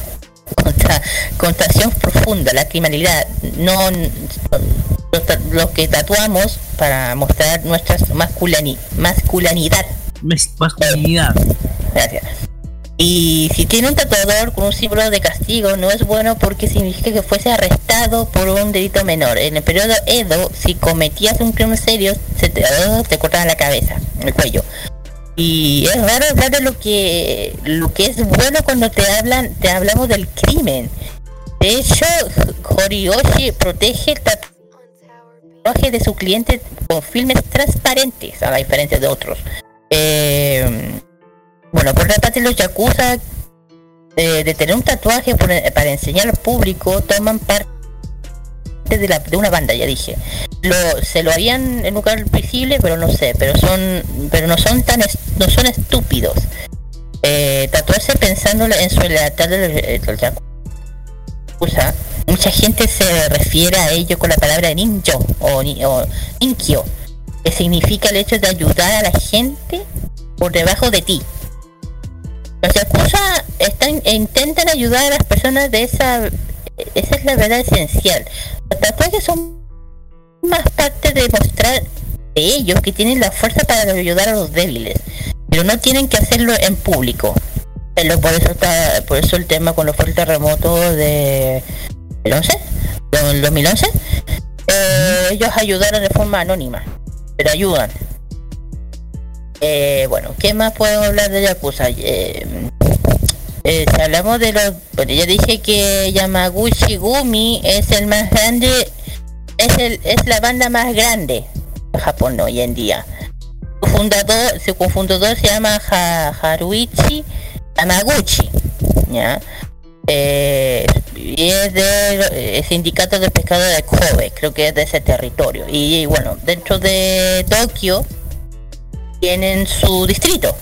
contra, contracción profunda, la criminalidad, no los que tatuamos para mostrar nuestra masculinidad. Masculinidad. Gracias. Y si tiene un tatuador con un símbolo de castigo, no es bueno porque significa que fuese arrestado por un delito menor. En el periodo Edo, si cometías un crimen serio, se te, te cortaban la cabeza, el cuello. Y es raro hablar lo que lo que es bueno cuando te hablan, te hablamos del crimen. De hecho, Horioshi protege el tatuaje de su cliente con filmes transparentes, a la diferencia de otros. Eh, bueno, por otra parte, los yakuza eh, de tener un tatuaje por- para enseñar al público toman parte de, la, de una banda, ya dije. Lo, se lo harían en lugar visible, pero no sé, pero son, pero no son tan, no son estúpidos. Eh, tatuarse pensando en su lealtad los, eh, yakuza. Mucha gente se refiere a ello con la palabra ninjo o, ni- o ninkyo, que significa el hecho de ayudar a la gente por debajo de ti. Los yakuza están, e intentan ayudar a las personas de esa... Esa es la verdad esencial. Los tatuajes son más parte de mostrar de ellos que tienen la fuerza para ayudar a los débiles, pero no tienen que hacerlo en público. Por eso el tema con los fuertes terremotos de el 11, del 2011, eh, ellos ayudaron de forma anónima, pero ayudan. Eh, bueno, ¿qué más podemos hablar de Yakuza? Eh, eh, hablamos de los... Bueno, ya dije que Yamaguchi Gumi es el más grande, es, el, es la banda más grande de Japón hoy en día. Su fundador, su cofundador se llama Ha- Haruichi Yamaguchi. ¿ya? Eh, y es del eh, sindicato de pescado de Kobe, creo que es de ese territorio. Y, bueno, dentro de Tokio tienen su distrito.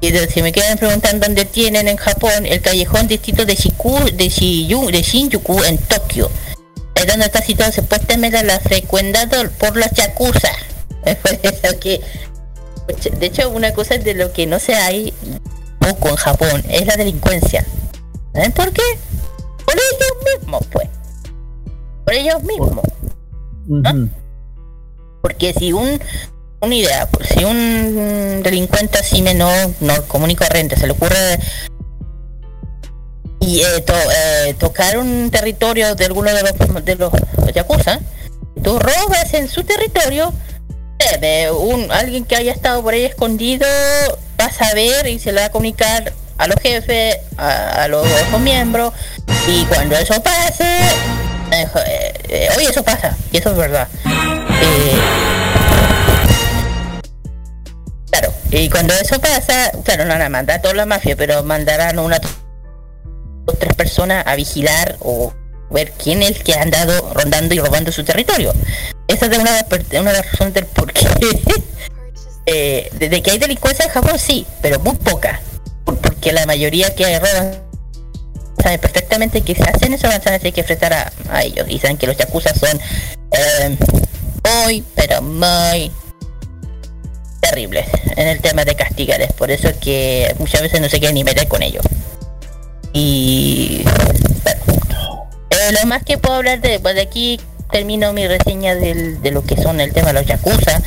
Y si me quedan preguntando dónde tienen en Japón, el callejón distrito de Shiku, de, Shiyu- de Shinjuku en Tokio. Es donde está situado supuestamente la frecuentado por los yakuza. Que, de hecho, una cosa de lo que no se hay poco en Japón es la delincuencia. ¿Saben por qué? Por ellos mismos, pues. Por ellos mismos. ¿no? Porque si un una idea, pues, si un delincuente así menor, no común y corriente, se le ocurre y eh, eh, tocar un territorio de alguno de los de los yakuza, tú robas en su territorio, eh, un alguien que haya estado por ahí escondido va a saber y se le va a comunicar a los jefes, a, los miembros, y cuando eso pase, jo- eh, eso pasa, y eso es verdad. Y cuando eso pasa, claro, no van a mandar a toda la mafia, pero mandarán una o tres personas a vigilar o ver quién es el que ha andado rondando y robando su territorio. Esa es una, una de las razones del por qué. eh, de, de que hay delincuencia en Japón, sí, pero muy poca. Por- porque la mayoría que roban saben perfectamente que si hacen eso van a tener que enfrentar a, ellos. Y saben que los yakuza son eh, muy, pero muy terribles en el tema de castigarles. Por eso es que muchas veces no se quieren ni meter con ellos. Y eh, lo más que puedo hablar de, pues de aquí termino mi reseña del- de lo que son el tema de los yakuza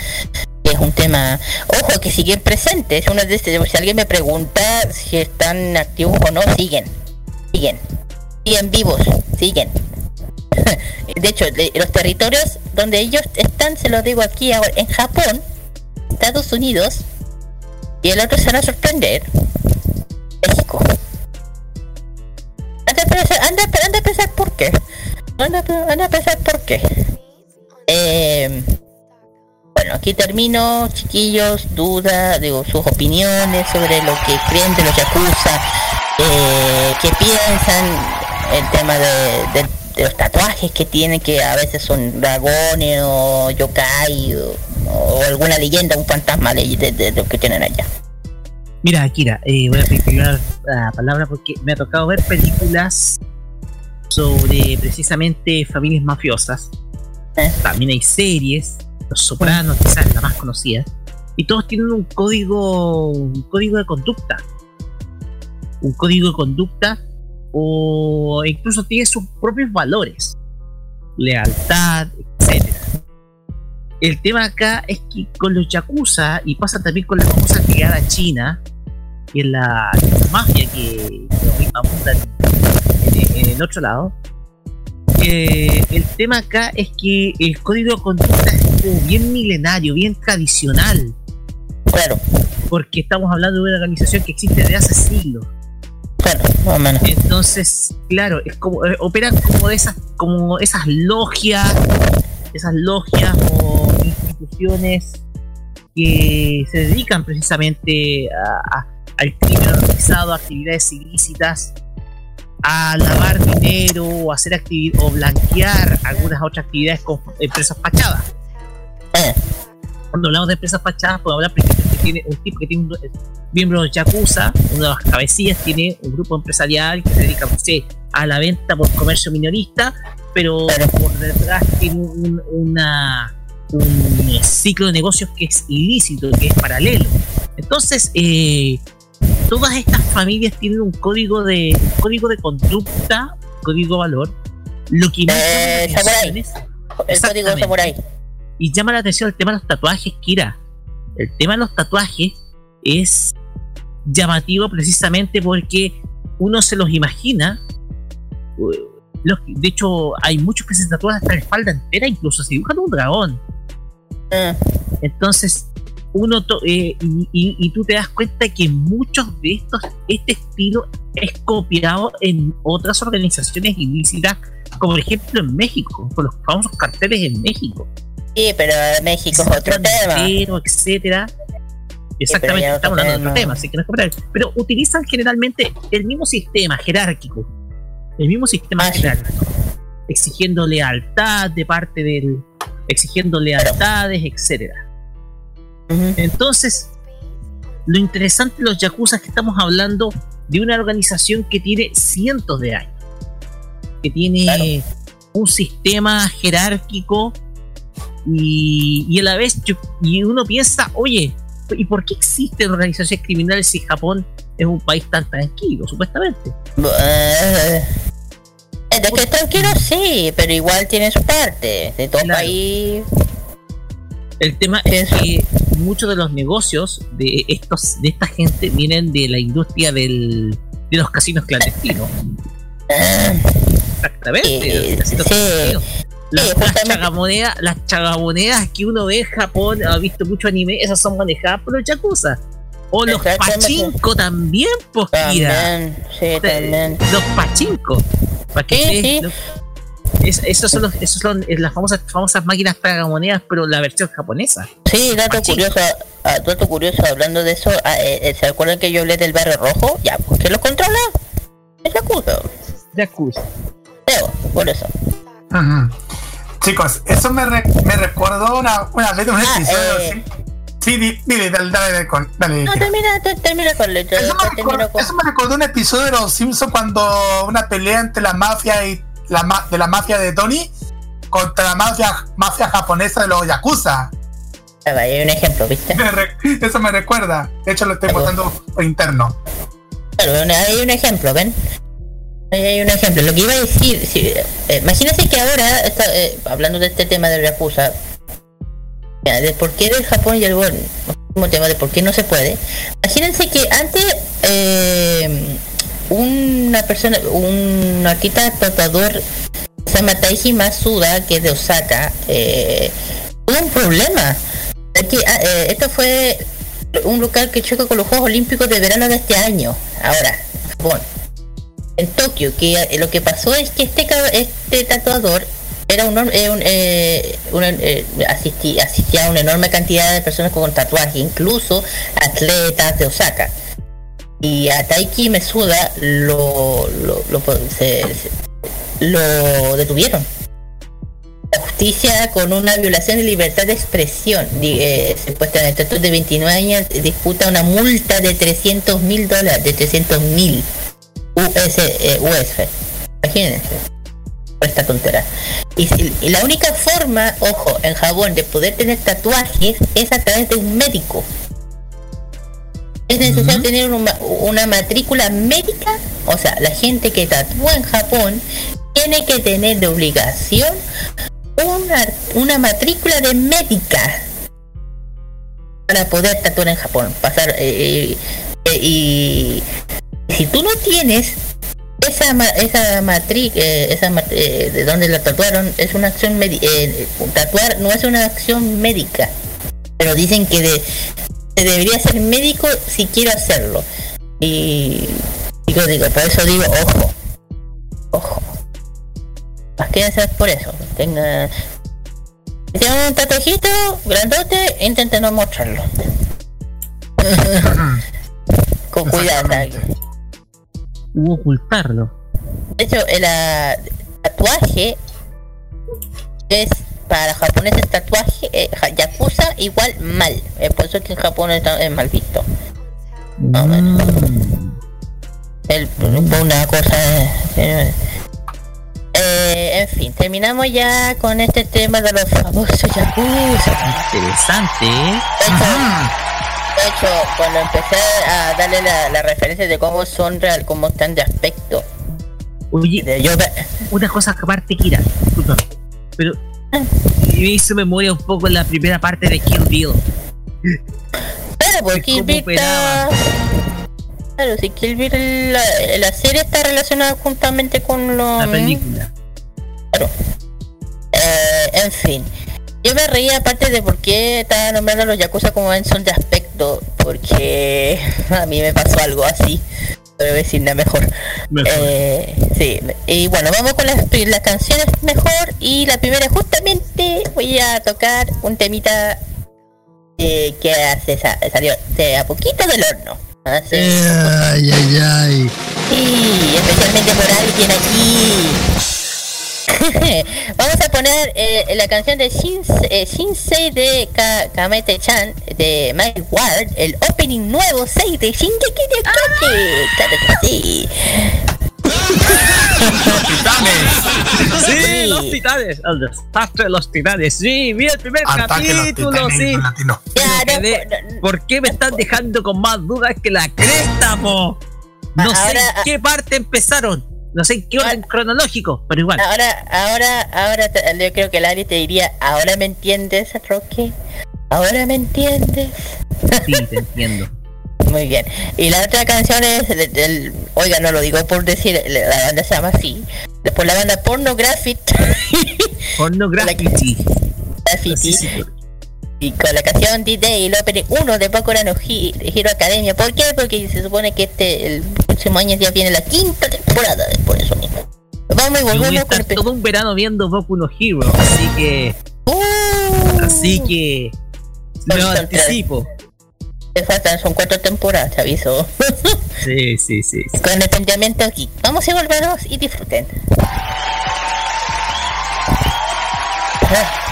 que es un tema ojo que siguen presentes uno de este, si alguien me pregunta si están activos o no siguen siguen siguen vivos siguen de hecho los territorios donde ellos están se los digo aquí ahora en Japón Estados Unidos y el otro se van a sorprender. México. Anda a pensar, anda, anda a pensar por qué. Anda, anda a pensar por qué. Eh, bueno, aquí termino, chiquillos, dudas, digo, sus opiniones sobre lo que creen de los Yakuza, eh, qué piensan, el tema de, de- de los tatuajes que tienen, que a veces son dragones o yokai o, o alguna leyenda, un fantasma de, de, de lo que tienen allá. Mira, Akira, eh, voy a pedir la palabra porque me ha tocado ver películas sobre precisamente familias mafiosas. También hay series, Los Sopranos, quizás la más conocida, y todos tienen un código, un código de conducta. Un código de conducta o incluso tiene sus propios valores. Lealtad, etcétera. El tema acá es que con los yakuza, y pasa también con la famosa criada china, y en la mafia que, que abundan en, en el otro lado, eh, el tema acá es que el código de conducta es bien milenario, bien tradicional. Claro. Porque estamos hablando de una organización que existe desde hace siglos. Claro, más o menos. Entonces, claro, es como eh, operan como de esas, como esas logias, esas logias o instituciones que se dedican precisamente a- a- al crimen organizado, a actividades ilícitas, a lavar dinero o hacer actividad o blanquear algunas otras actividades con empresas fachadas. Cuando hablamos de empresas fachadas, podemos hablar que tiene un tipo que tiene un miembro de Yakuza, una de las cabecillas, tiene un grupo empresarial que se dedica, no sé, a la venta por comercio minorista, pero por detrás tiene un, una, un ciclo de negocios que es ilícito, que es paralelo. Entonces, eh, todas estas familias tienen un código de un código de conducta, código de valor, lo que Eh, es- El código samurai. Y llama la atención el tema de los tatuajes, Kira. El tema de los tatuajes es llamativo precisamente porque uno se los imagina. los- de hecho, hay muchos que se tatúan hasta la espalda entera, incluso se dibujan un dragón. Entonces, uno to- eh, y, y- y tú te das cuenta que muchos de estos, este estilo es copiado en otras organizaciones ilícitas, como por ejemplo en México, con los famosos carteles en México. Sí, pero México es otro tema. Etcétera. Exactamente, estamos hablando de otro tema. así que no es comparar. Pero utilizan generalmente el mismo sistema jerárquico, el mismo Ah, sistema jerárquico, exigiendo lealtad de parte del, exigiendo lealtades, etcétera. Entonces, lo interesante de los yakuza es que estamos hablando de una organización que tiene cientos de años, que tiene un sistema jerárquico y, y a la vez yo- y uno piensa, oye, ¿y por qué existen organizaciones criminales si Japón es un país tan tranquilo, supuestamente? Eh, de que tranquilo sí, pero igual tiene su parte. De todo país. El tema es que muchos de los negocios de estos de esta gente vienen de la industria del, de los casinos clandestinos. Exactamente, de los casinos clandestinos. Las, las chagamonedas, las chagamonedas que uno ve en Japón, ha visto mucho anime, esas son manejadas por los yakuza. O los pachinko también, pues. También, sí, también. Los pachinko. ¿Para qué? Los- es- esos son, los, esos son eh, las famosas, famosas máquinas tragamonedas, pero la versión japonesa. Sí, dato curioso, ah, dato curioso, hablando de eso, ah, eh, eh, ¿se acuerdan que yo hablé del barrio rojo? Ya, pues, ¿quién lo controla? Es Yakuza. Yakuza. Teo, por eso. Ujú. Chicos, eso me, re- me recordó una, una vez un Ah, episodio. eh. sí, sí, di- dile, dale, dale, dale, con- dale, No, termina, te- termina con. Eso me, recordó, eso me recordó un episodio de Los Simpsons cuando una pelea entre la mafia y la ma- de la mafia de Tony contra la mafia mafia japonesa de los Yakuza. Hay un ejemplo, ¿viste? eso me recuerda. De hecho, lo estoy botando por interno. Claro, hay un ejemplo, ¿ven? Ahí hay un ejemplo. Lo que iba a decir, si, eh, imagínense que ahora, eh, hablando de este tema Yakuza, ya, de por qué del Japón y el bueno, último tema de por qué no se puede. Imagínense que antes eh, una persona, un artista tatuador se llama Taiji Masuda, que es de Osaka, eh, tuvo un problema. Que, ah, eh, esto fue un local que choca con los Juegos Olímpicos de verano de este año. Ahora, Japón. En Tokio, que eh, lo que pasó es que este, este tatuador era un, eh, un, eh, una- eh, asistía a una enorme cantidad de personas con tatuajes, incluso atletas de Osaka. Y a Taiki Mesuda lo, lo, lo, se- lo detuvieron. La justicia con una violación de libertad de expresión. Eh, supuestamente, de 29 años disputa una multa de 300 mil dólares, de 300 mil US, eh, USF. Imagínense. Esta tontera. Y, si- y la única forma, ojo, en Japón de poder tener tatuajes es a través de un médico. Es necesario tener una, una matrícula médica, o sea, la gente que tatúa en Japón tiene que tener de obligación una, una matrícula de médica para poder tatuar en Japón. Pasar eh, eh, y si tú no tienes esa ma- esa matriz esa mat- eh, de donde la tatuaron es una acción médica tatuar no es una acción médica pero dicen que de- se debería ser médico si quiero hacerlo. Y digo digo por eso digo ojo ojo. Más que hacer por eso tenga si tiene un tatuajito grandote intenten no mostrarlo. Con cuidado U ocultarlo. De hecho, el ah, tatuaje es para los japoneses tatuaje, eh, yakuza igual mal. Eh, por eso es que en Japón está- es mal visto. O menos. El- una cosa. eh, en fin, terminamos ya con este tema de los famosos yakuza. Interesante. De hecho, de cuando empecé a darle la, la referencia de cómo son real, cómo están de aspecto. Oye, yo una cosa aparte, Kira, disculpa, pero me hizo memoria un poco la primera parte de Kill Bill. Claro, porque Kill Bill está... Claro, si Kill Bill, la, la serie está relacionada juntamente con los... La película. Claro. Eh, en fin. Yo me reía aparte de por qué estaba nombrando a los Yakuza como son de aspecto, porque a mí me pasó algo así. Pero decir nada mejor. Eh, sí, y bueno, vamos con las, las canciones mejor. Y la primera, justamente, voy a tocar un temita eh, que hace, sa- salió de a poquito del horno. Hace- Ay, ay, ay. Sí, especialmente por alguien aquí. Vamos a poner eh, la canción de Shinsei, eh, Shinsei de Ka- Kamete-chan de Mike Ward, el opening nuevo 6 de Shingeki no Kyojin. Claro que sí. Sí, los titanes, el desastre de los titanes. Sí, vi el primer Ataque los capítulo, titanes sí. ¿Por qué me están dejando con más dudas que la cresta, po? No sé en qué parte empezaron. No sé en qué orden cronológico, pero igual. Ahora, ahora, ahora te- yo creo que Lari te diría, ¿ahora me entiendes, Rocky? ¿Ahora me entiendes? Sí, te entiendo. Muy bien. Y la otra canción es del- oiga, no lo digo por decir, la banda se llama así. Después la banda Pornographic. Pornography. Graffiti. Y con la canción D-Day, el Opening 1 de Boku no Hero Academia. ¿Por qué? Porque se supone que este el próximo año ya viene la quinta temporada, por eso mismo. Vamos y volvemos con estar todo un verano viendo Boku no Hero, así que. Así que. Lo anticipo. Te faltan, son cuatro temporadas, te aviso. Sí, sí, sí. sí. con el pensamiento aquí. Vamos y volvemos y disfruten. Ah.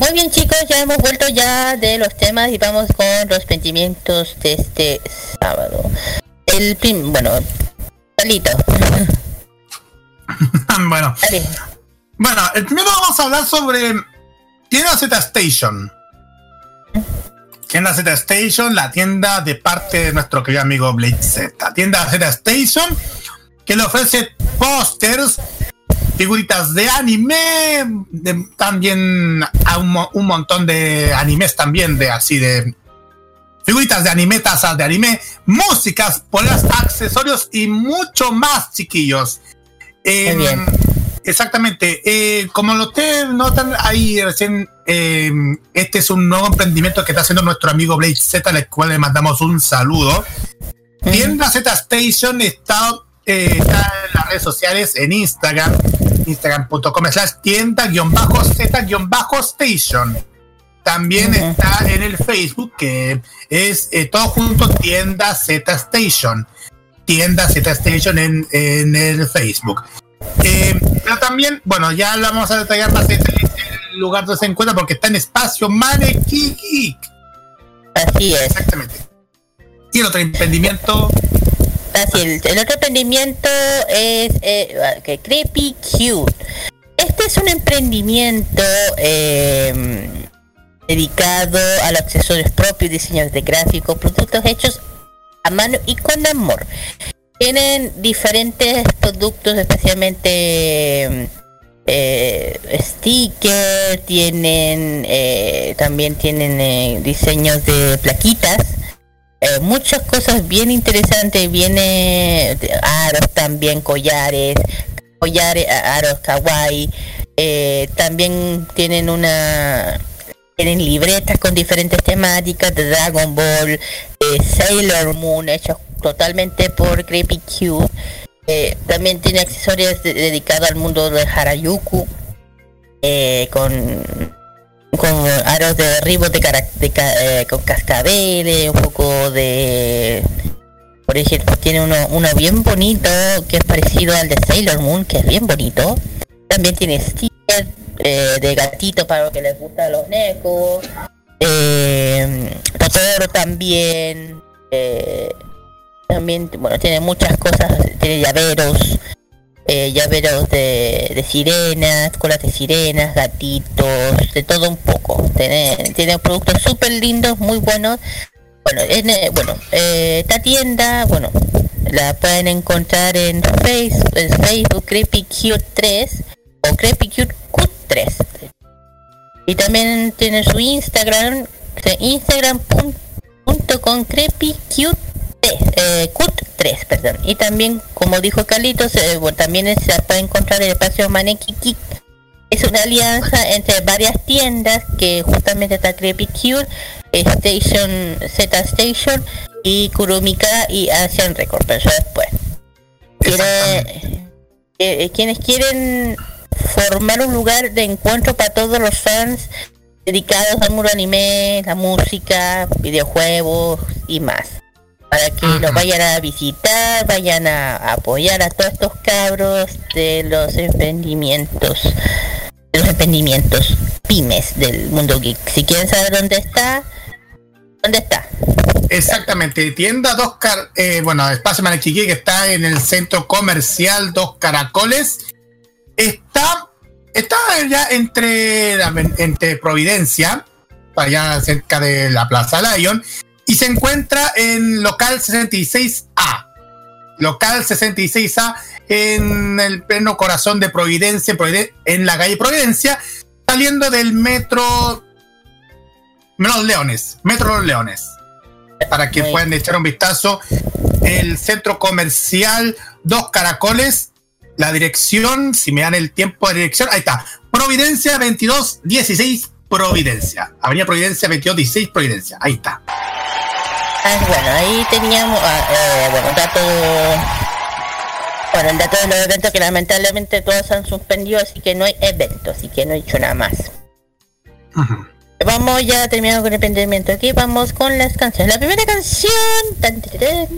Muy bien chicos, ya hemos vuelto ya de los temas y vamos con los sentimientos de este sábado. El prim, bueno, Salito. bueno, Dale. Bueno, el primero vamos a hablar sobre tienda Z Station. Tienda Z Station, la tienda de parte de nuestro querido amigo Blade Z. Tienda Z Station, que le ofrece pósters, figuritas de anime, también un, montón de animes también, de así de figuritas de anime, tazas de anime, músicas, poleas, accesorios y mucho más, chiquillos. Eh, bien Exactamente. Eh, como lo ustedes notan ahí recién, eh, este es un nuevo emprendimiento que está haciendo nuestro amigo Blade Z, al cual le mandamos un saludo. Tienda Z Station está, eh, está, en las redes sociales, en Instagram, instagram.com slash tienda-z-station. También está en el Facebook, que es todo junto tienda Z Station tienda Z Station en, en, el Facebook. Eh, pero también, bueno, ya la vamos a detallar más en el lugar donde se encuentra porque está en espacio Maneki Geek. Así es. Exactamente. Y el otro emprendimiento. Así es. El otro emprendimiento es eh, Creepy Cute. Este es un emprendimiento eh, dedicado a los accesorios propios, diseños de gráficos, productos hechos a mano y con amor. Tienen diferentes productos, especialmente eh, stickers, tienen eh, también tienen eh, diseños de plaquitas, eh, muchas cosas bien interesantes, viene aros también, collares, collares, aros kawaii, también tienen una tienen libretas con diferentes temáticas de Dragon Ball, Sailor Moon, hechos totalmente por Creepy Q. También tiene accesorios de- dedicados al mundo de Harajuku, eh, con, con aros de derribos de, de ca- eh, con cascabeles, un poco de... Por ejemplo, tiene uno, uno bien bonito que es parecido al de Sailor Moon, que es bien bonito. También tiene stickers eh, de gatito para los que les gustan los necos. También. También, bueno, tiene muchas cosas. Tiene llaveros. eh, llaveros de, sirenas, colas de sirenas, gatitos, de todo un poco. Tiene, tiene productos súper lindos, muy buenos. Bueno, en, eh, bueno eh, esta tienda, bueno, la pueden encontrar en Facebook, en Facebook Creepy Cute 3 o Creepy Cute Cut 3. Y también tiene su Instagram, instagram.com creepy cute eh, cut 3, perdón. Y también, como dijo Carlitos, eh, bueno, también se puede encontrar el espacio Maneki. Es una alianza entre varias tiendas que justamente está Creepy Cute, eh, Station, Z Station y Kurumika y Asian Record, pero después. Quiere- eh, quienes quieren formar un lugar de encuentro para todos los fans dedicados al mundo anime, la música, videojuegos y más. Para que los vayan a visitar, vayan a apoyar a todos estos cabros de los emprendimientos, de los emprendimientos pymes del mundo geek. Si quieren saber dónde está, ¿dónde está? Exactamente, tienda dos car eh, bueno, espacio Manechiqui que está en el centro comercial Dos Caracoles. Está, está ya entre, entre Providencia, allá cerca de la Plaza Lion, y se encuentra en local 66A. Local 66A en el pleno corazón de Providencia, en la calle Providencia, saliendo del metro Los Leones, Metro Los Leones para que puedan echar un vistazo. El centro comercial Dos Caracoles, la dirección, si me dan el tiempo de dirección, ahí está. Providencia 2216 Providencia. Avenida Providencia 2216 Providencia. Ahí está. Ah, bueno, ahí teníamos, ah, eh, bueno, dato, bueno, el dato de los eventos que lamentablemente todos han suspendido, así que no hay eventos, así que no he hecho nada más. Vamos ya terminando con el emprendimiento aquí, vamos con las canciones. La primera canción, tan, tan, tan,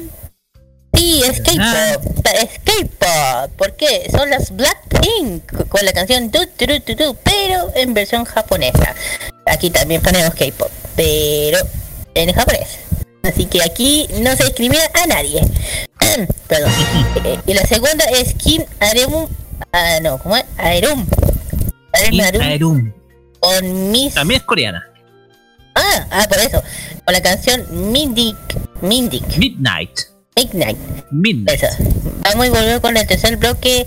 sí, es K-pop, es K-pop, ¿por qué? Son las Blackpink con la canción Du, Du, Du, Du, Du, pero en versión japonesa. Aquí también ponemos K-pop, pero en japonés. Así que aquí no se discrimina a nadie. Perdón. Eh, y la segunda es Kim Areum. Ah, no, ¿cómo es? Aerum. Kim Aerum. Aerum. Con Miss. También es coreana. Ah, ah, por eso. Con la canción Mindic. Mindic. Midnight. Midnight. Midnight. Eso. Vamos a volver con el tercer bloque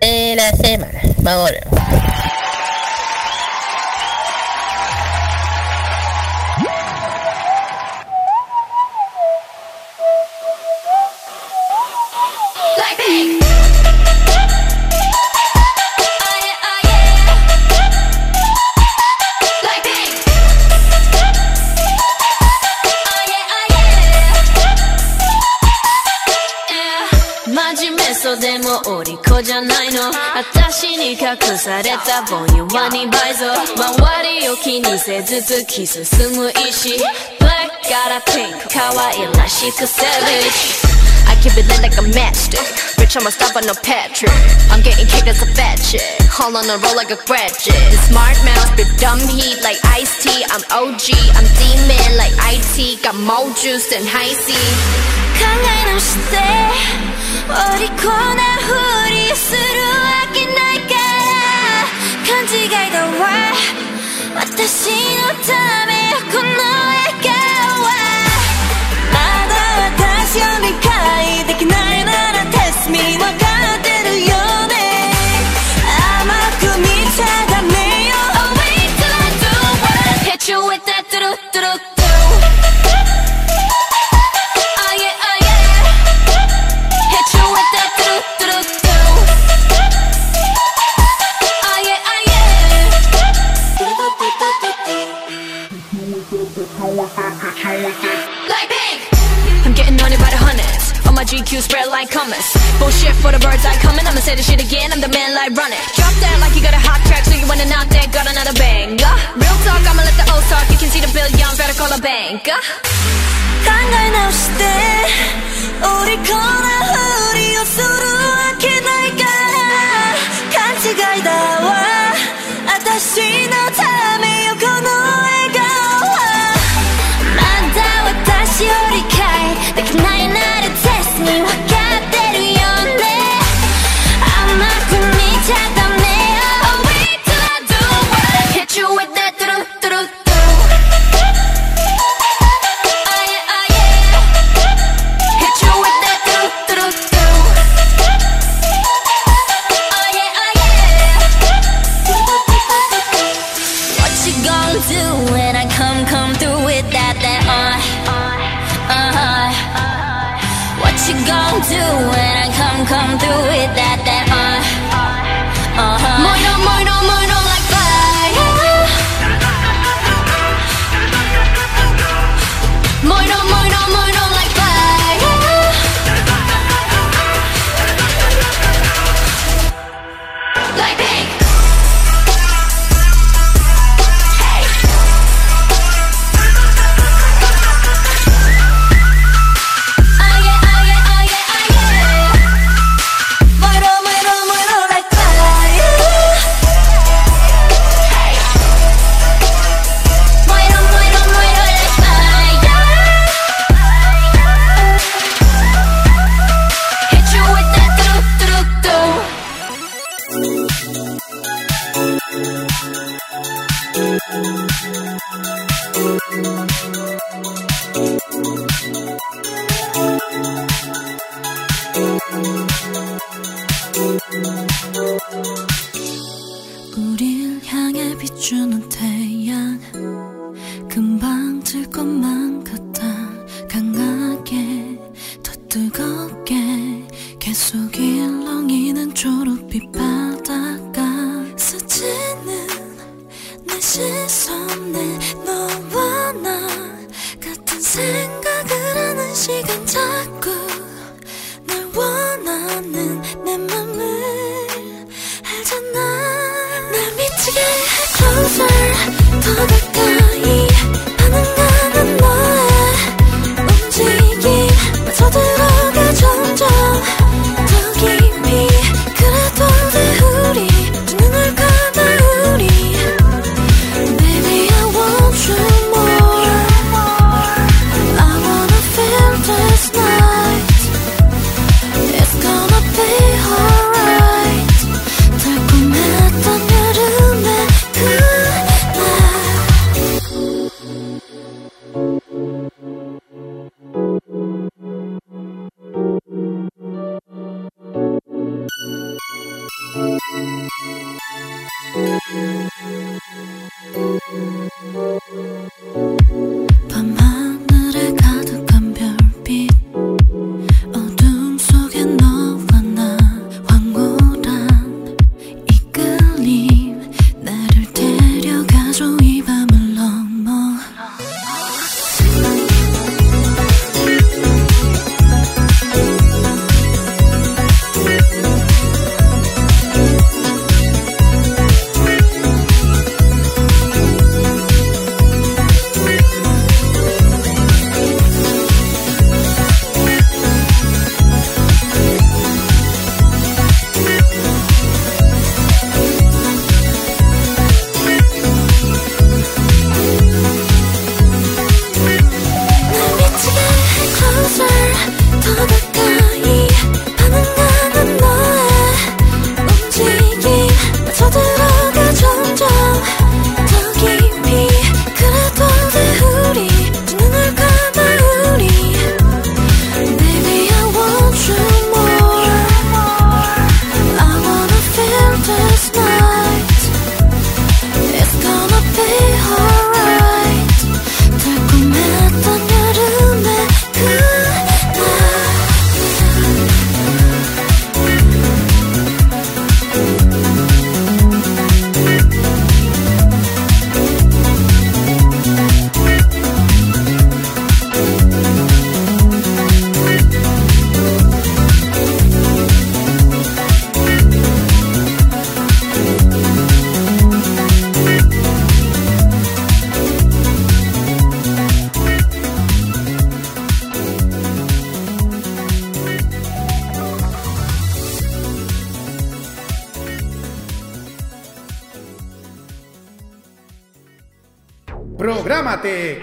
de la semana. Vamos a volver. もお利口じゃないの私に隠されたボリュームは2倍増周りを気にせず突き進む意志 Black から Pink 可愛らしくセリフ keep it lit like a matchstick. Bitch, I'm a stop on no Patrick. I'm getting kicked as a fat chick. All on a roll like a graduate. The smart mouth, spit dumb heat like iced tea. I'm OG, I'm demon like IT. Got more juice than high C. 考え直して お利口なふりするわけないから。勘違いだわ。私のためこの Like! I'm getting on it by the hundreds. All my GQ spread like commas. Bullshit for the birds I coming. I'ma say this shit again. I'm the man like running. Drop that like you got a hot track, so you wanna knock that. Got another banger. Uh, real talk, I'ma let the old talk. You can see the bill young, better call a banker. 한걸 uh. 나오실 때 우리 옷으로 날까 간지가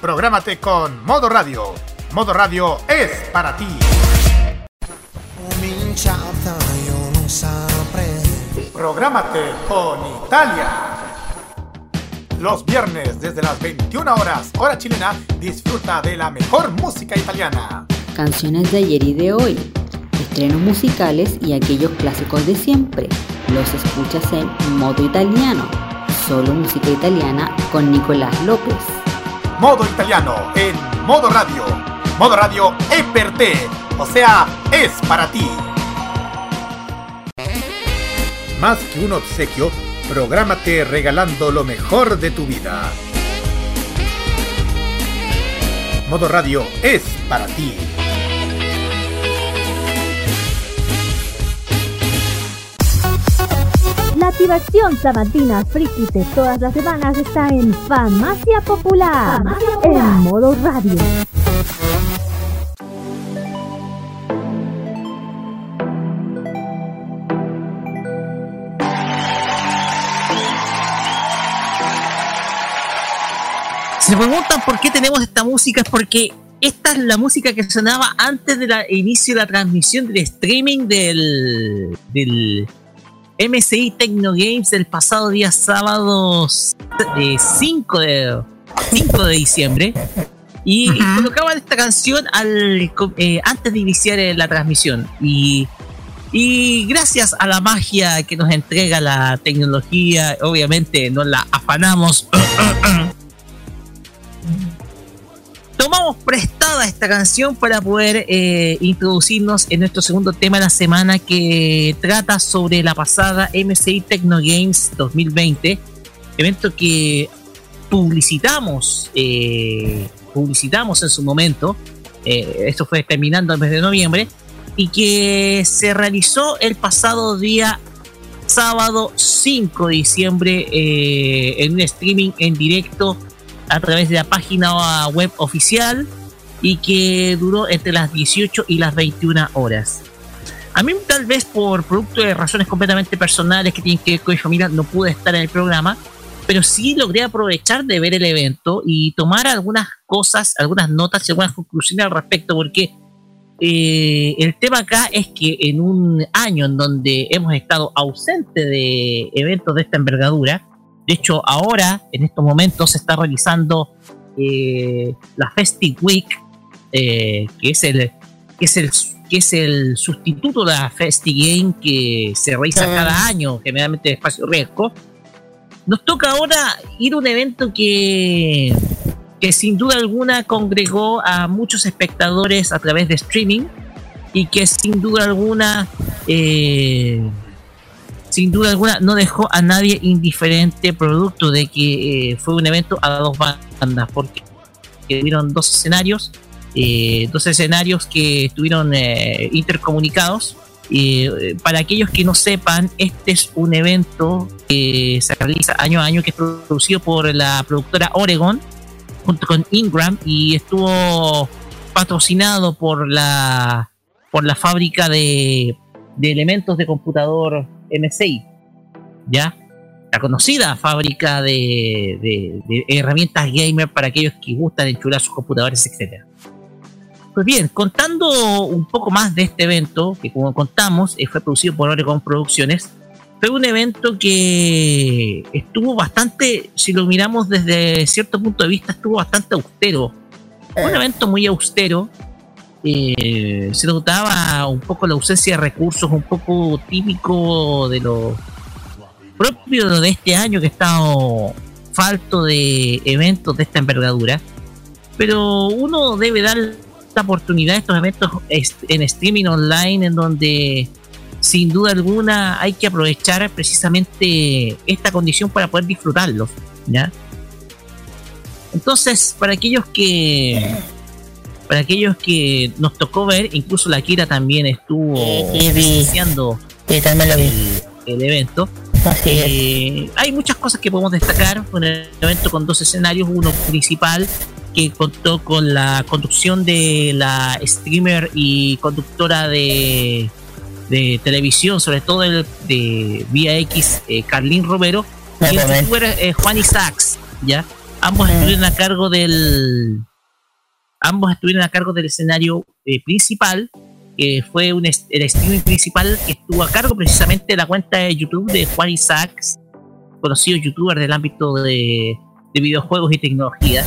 Prográmate con Modo Radio. Modo Radio es para ti. Prográmate con Italia. Los viernes desde las 21 horas, hora chilena, disfruta de la mejor música italiana. Canciones de ayer y de hoy, estrenos musicales y aquellos clásicos de siempre. Los escuchas en modo italiano. Solo música italiana con Nicolás López modo italiano en modo radio. Modo radio es o sea, es para ti. Más que un obsequio, prográmate regalando lo mejor de tu vida. Modo radio es para ti. Activación sabatina friki de todas las semanas está en Farmacia Popular, en modo radio. Si se preguntan por qué tenemos esta música, es porque esta es la música que sonaba antes del inicio de la transmisión del streaming del, del MSI Tecno Games el pasado día sábado 5 de, 5 de diciembre. Y, colocaban esta canción al, eh, antes de iniciar eh, la transmisión. Y, y gracias a la magia que nos entrega la tecnología, obviamente nos la afanamos. tomamos prestada esta canción para poder eh, introducirnos en nuestro segundo tema de la semana que trata sobre la pasada MCI Techno Games 2020, evento que publicitamos, eh, publicitamos en su momento, eh, esto fue terminando el mes de noviembre, y que se realizó el pasado día sábado 5 de diciembre en un streaming en directo a través de la página web oficial y que duró entre las 18 y las 21 horas. A mí tal vez por producto de razones completamente personales que tienen que ver con mi familia no pude estar en el programa, pero sí logré aprovechar de ver el evento y tomar algunas cosas, algunas notas y algunas conclusiones al respecto, porque eh, el tema acá es que en un año en donde hemos estado ausente de eventos de esta envergadura, de hecho, ahora, en estos momentos, se está realizando eh, la Festive Week, eh, que es el que es el que es el sustituto de la Festive Game que se realiza ah. cada año, generalmente de espacio riesgo. Nos toca ahora ir a un evento que, que sin duda alguna congregó a muchos espectadores a través de streaming y que sin duda alguna eh, sin duda alguna no dejó a nadie indiferente producto de que eh, fue un evento a dos bandas porque tuvieron dos escenarios eh, dos escenarios que estuvieron eh, intercomunicados. Para aquellos que no sepan este es un evento que se realiza año a año que es producido por la productora Oregon junto con Ingram y estuvo patrocinado por la por la fábrica de, de elementos de computador MSI, ¿ya? La conocida fábrica de, herramientas gamer para aquellos que gustan enchular sus computadores, etc. Pues bien, contando un poco más de este evento, que como contamos, eh, fue producido por Oregon Producciones, fue un evento que estuvo bastante, si lo miramos desde cierto punto de vista, estuvo bastante austero. Un evento muy austero, eh, se notaba un poco la ausencia de recursos, un poco típico de lo propio de este año que ha estado falto de eventos de esta envergadura. Pero uno debe dar la oportunidad a estos eventos en streaming online en donde sin duda alguna hay que aprovechar precisamente esta condición para poder disfrutarlos. ¿ya? Entonces, para aquellos que para aquellos que nos tocó ver, incluso la Kira también estuvo iniciando el, el evento. Eh, hay muchas cosas que podemos destacar. Un evento con dos escenarios, uno principal que contó con la conducción de la streamer y conductora de, de televisión, sobre todo el, de Vía X, eh, Carlín Romero, y el youtuber eh, Juan Isaacs, ¿ya? Ambos estuvieron a cargo del ambos estuvieron a cargo del escenario eh, principal, que fue el streaming principal que estuvo a cargo precisamente de la cuenta de YouTube de Juan Isaacs, conocido youtuber del ámbito de, de videojuegos y tecnología.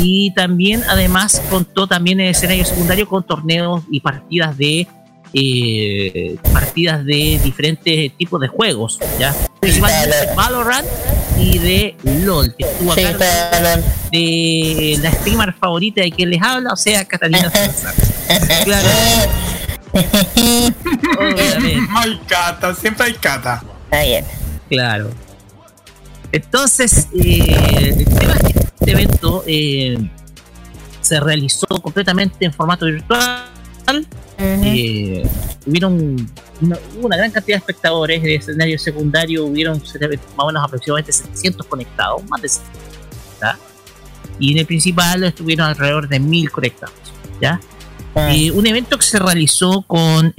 Y también además contó también el escenario secundario con torneos y partidas de eh, partidas de diferentes tipos de juegos ya principalmente Valorant y de LOL que estuvo a cargo de la streamer favorita de quien les habla o sea Catalina Salazar. Claro. Hay cata siempre hay cata. Está bien. Claro. Entonces eh, el tema es que este evento eh, se realizó completamente en formato virtual. Eh, hubieron una, una, gran cantidad de espectadores de escenario secundario, hubieron más o menos aproximadamente 700 conectados, más de 700, y en el principal estuvieron alrededor de 1000 conectados. ¿ya? Ah. Eh, un evento que se realizó con,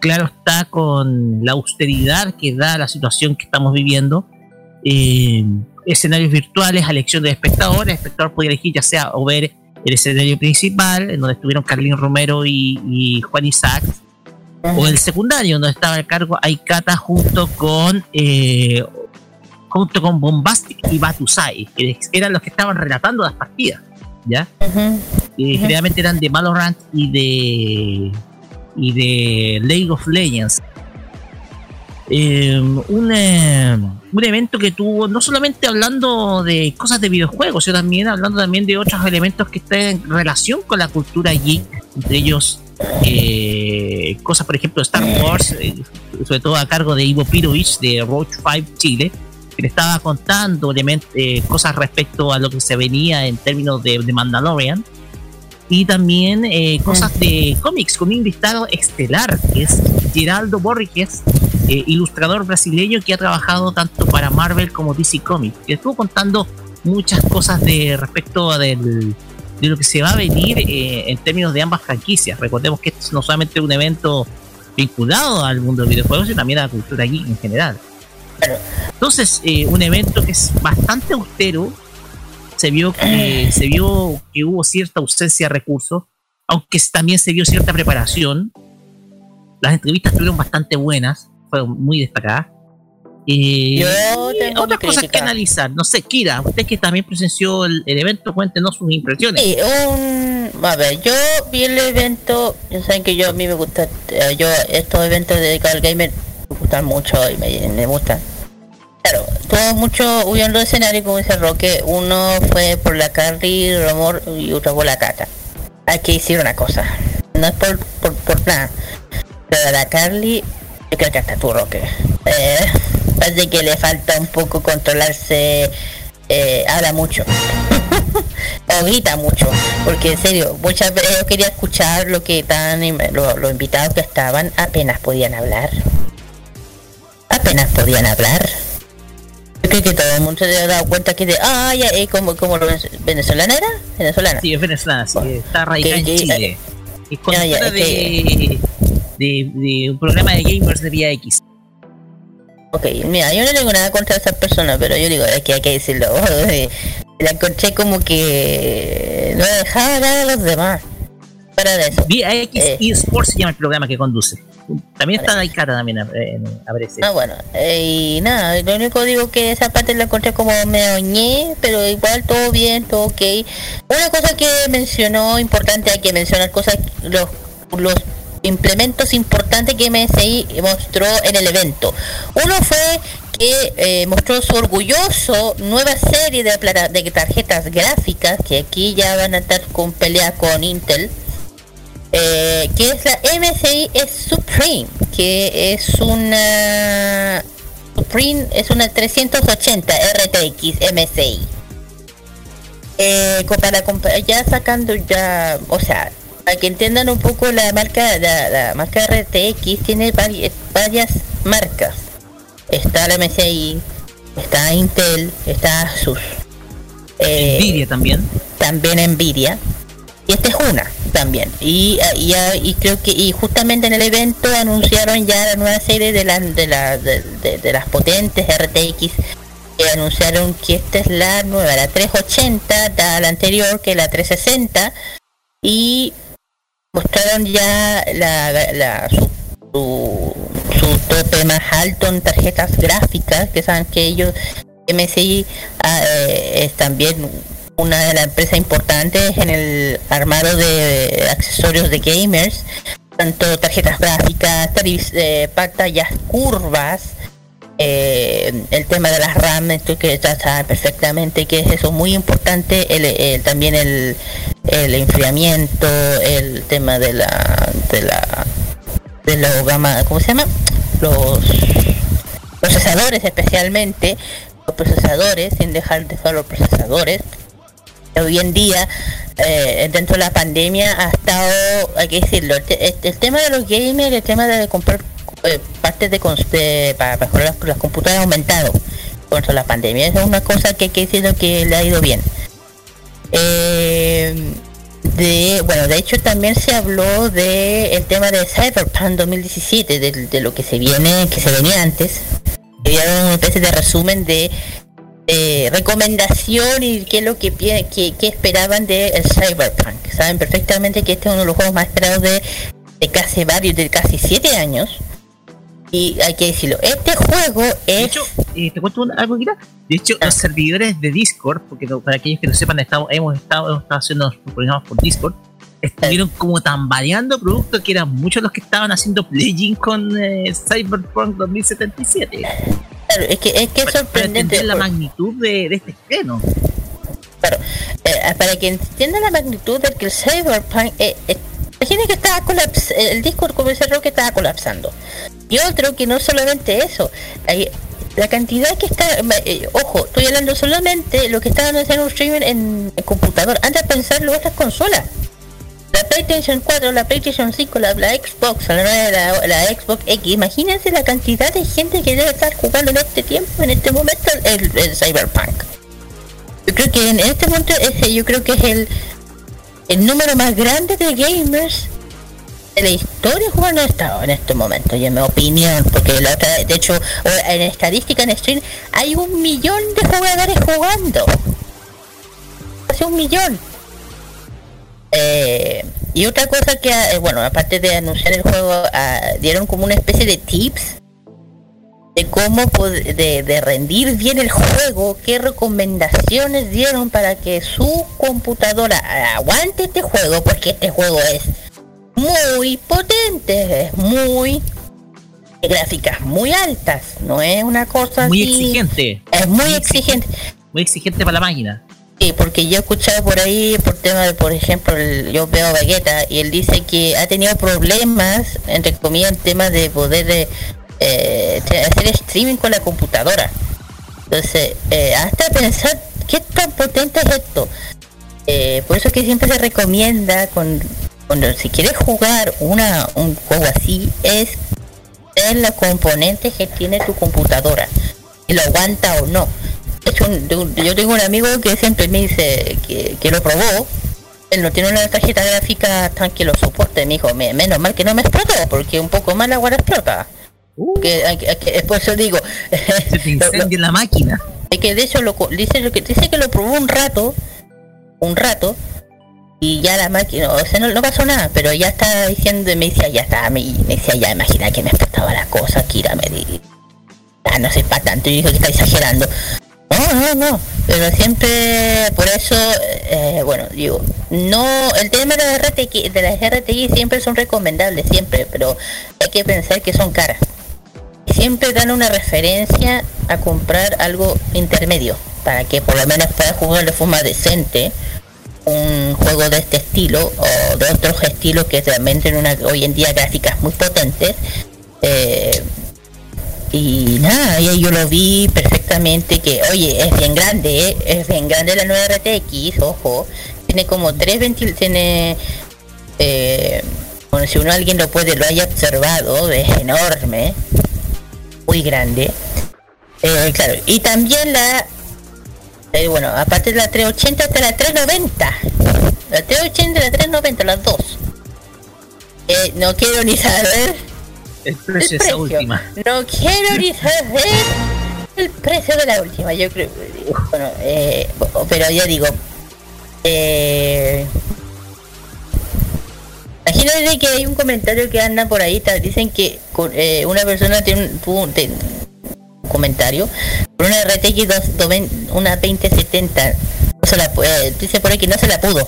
claro está, con la austeridad que da la situación que estamos viviendo. Eh, escenarios virtuales a elección de espectadores. El espectador podía elegir ya sea o ver el escenario principal, en donde estuvieron Carlín Romero y, Juan Isaac, o el secundario, donde estaba el cargo Aikata junto con eh, junto con Bombastic y Batusai, que eran los que estaban relatando las partidas, ¿ya? Generalmente eran de Valorant y de y de League of Legends. Eh, un, eh, un evento que tuvo, no solamente hablando de cosas de videojuegos, sino también hablando también de otros elementos que están en relación con la cultura geek, entre ellos eh, cosas, por ejemplo, de Star Wars, sobre todo a cargo de Ivo Pirovich de Roach 5 Chile, que le estaba contando cosas respecto a lo que se venía en términos de, de Mandalorian. Y también eh, cosas de cómics con un invitado estelar que es Geraldo Borges, eh, ilustrador brasileño que ha trabajado tanto para Marvel como DC Comics, que estuvo contando muchas cosas de respecto a del, de lo que se va a venir eh, en términos de ambas franquicias. Recordemos que esto es no solamente un evento vinculado al mundo de videojuegos, sino también a la cultura geek en general. Entonces, un evento que es bastante austero, se vio que se vio que hubo cierta ausencia de recursos, aunque también se vio cierta preparación. Las entrevistas fueron bastante buenas, muy destacadas. Eh, otras cosas que analizar. No sé, Kira, usted que también presenció el, evento, cuéntenos sus impresiones. Sí, a ver, yo vi el evento, ya saben que yo a mí me gusta, eh, yo estos eventos dedicados al gamer me gustan mucho y me, me gustan Claro, tuvo mucho, huyendo de escenario como dice Roque, uno fue por la Carly, Romor y otro por la Cata. Hay que decir una cosa, no es por, por, por nada, pero la Carly, creo que hasta tú Roque. Eh, parece que le falta un poco controlarse, eh, habla mucho. o grita mucho, porque en serio, muchas veces yo quería escuchar lo que están los invitados que estaban apenas podían hablar. Apenas podían hablar creo que todo el mundo se ha dado cuenta que de, ah, ya, eh, como, como venezolana era, venezolana. Sí, es venezolana, sí, está radicada en Chile. Es de, de, de, un programa de gamers de Vía X. Ok, mira, yo no tengo nada contra esa persona, pero yo digo, es que hay que decirlo. La encontré como que no dejaba nada a los demás. Para de eso. Vía X eh. eSports se llama el programa que conduce. También está Daikata también aparece. Ah, bueno. Eh, y nada, lo único digo que esa parte la encontré como me oñé, pero igual todo bien, todo ok. Una cosa que mencionó, importante, hay que mencionar cosas, los, los implementos importantes que MSI mostró en el evento. Uno fue que eh, mostró su orgulloso nueva serie de, de tarjetas gráficas que aquí ya van a estar con pelea con Intel eh, que es la MSI Supreme, que es una Supreme es una 380 RTX MSI. Eh, para compa- ya sacando ya, o sea, para que entiendan un poco la marca, la, la marca RTX tiene vari- varias marcas. Está la MSI, está Intel, está Asus. Eh, Nvidia también. También Nvidia. Y esta es una también. Y, y, y creo que y justamente en el evento anunciaron ya la nueva serie de, las de, la, de, de- de las potentes RTX. Que anunciaron que esta es la nueva, la 380, da la anterior que la 360. Y mostraron ya la, la- su, su, su tope más alto en tarjetas gráficas, que saben que ellos, MSI ah, eh, es también una de las empresas importantes en el armado de accesorios de gamers, tanto tarjetas gráficas, eh, pantallas curvas, eh, el tema de las RAM, esto que ya perfectamente que es eso muy importante, el, también el, el enfriamiento, el tema de la de la de los gama, ¿cómo se llama? Los procesadores especialmente, los procesadores, sin dejar de solo los procesadores. Hoy en día, eh, dentro de la pandemia, ha estado, hay que decirlo, el, el tema de los gamers, el tema de comprar eh, partes de, de- para mejorar las, computadoras ha aumentado contra la pandemia. Esa es una cosa que hay que decirlo que le ha ido bien. Eh, de, bueno, de hecho también se habló de el tema de Cyberpunk 2017, de, de lo que se viene, que se venía antes. Había una especie de resumen de eh, recomendación y qué es lo que, que, que esperaban de el Cyberpunk. Saben perfectamente que este es uno de los juegos más esperados de, de casi varios, de casi siete años. Y hay que decirlo, este juego es... Eh, te cuento una- algo, Kira. De hecho, los servidores de Discord, porque para aquellos que no sepan, estamos, hemos, estado, hemos estado haciendo los programas por Discord, estuvieron como tambaleando productos que eran muchos los que estaban haciendo playing con eh, Cyberpunk 2077. Claro, es que es que es Para sorprendente. la por- magnitud de, de este estreno. Eh, para que entienda la magnitud del que el Cyberpunk eh, imagina que estaba colaps el como ese que estaba colapsando. Y otro que no solamente eso la cantidad que está eh, ojo estoy hablando solamente lo que estaban haciendo un streaming en, en computador. Antes de pensarlo en otras consolas. La PlayStation 4, la PlayStation 5, la, Xbox, la, la Xbox X, imagínense la cantidad de gente que debe estar jugando en este tiempo, en este momento, el, el Cyberpunk. Yo creo que en este momento ese yo creo que es el, el número más grande de gamers de la historia jugando estado en este momento, y en mi opinión, porque la otra, de hecho, en estadística en stream hay un millón de jugadores jugando. Hace un millón. Eh, y otra cosa que, eh, bueno, aparte de anunciar el juego, ah, dieron como una especie de tips de cómo de, de rendir bien el juego, qué recomendaciones dieron para que su computadora aguante este juego, porque este juego es muy potente, es muy de gráficas muy altas, no es una cosa Muy así- exigente. Es muy exigente. Muy exigente para la máquina. Sí, porque yo he escuchado por ahí, por tema de, por ejemplo, el- yo veo a Vegeta y él dice que ha tenido problemas, entre comillas, en temas de poder eh, eh, hacer streaming con la computadora. Entonces, eh, hasta pensar qué tan potente es esto. Eh, por eso es que siempre se recomienda con, cuando si quieres jugar una un juego así es ver los componentes que tiene tu computadora si lo aguanta o no hecho, un- yo tengo un amigo que siempre me dice que, que lo probó él no tiene una tarjeta gráfica tan que lo soporte me dijo "Me- menos mal que no me explotó porque un poco más la agua explota que, hay que- hay que- después yo digo Se te incendia la máquina. es que de hecho lo, dice lo que dice que lo probó un rato un rato y ya la máquina o sea no, no pasó nada pero ya está diciendo y me decía ya está me, me decía ya imagina que me explotaba la cosa Kira me di ah, no sé para tanto y dijo que está exagerando. No no no pero siempre por eso eh, bueno digo no el tema de las RTX de las RTX siempre son recomendables siempre pero hay que pensar que son caras siempre dan una referencia a comprar algo intermedio para que por lo menos puedas jugar de forma decente un juego de este estilo o de otros estilos que realmente en una hoy en día gráficas muy potentes. Eh, y nada, yo lo vi perfectamente que, oye, es bien grande, es bien grande la nueva RTX, ojo, tiene como tres ventiladores, tiene, eh, si uno alguien lo puede, lo haya observado, es enorme, muy grande. Eh, claro, y también la, eh, bueno, aparte de la 380 hasta la 390, la 380 y la 390, las dos. Eh, no quiero ni saber El precio de esa última. no quiero ni saber el precio de la última, yo creo. Bueno, eh, pero ya digo, eh, imagínate que hay un comentario que anda por ahí, dicen que eh, una persona tiene un, comentario por una RTX 2, 220 una 2070, no se la eh, dice por ahí que no se la pudo.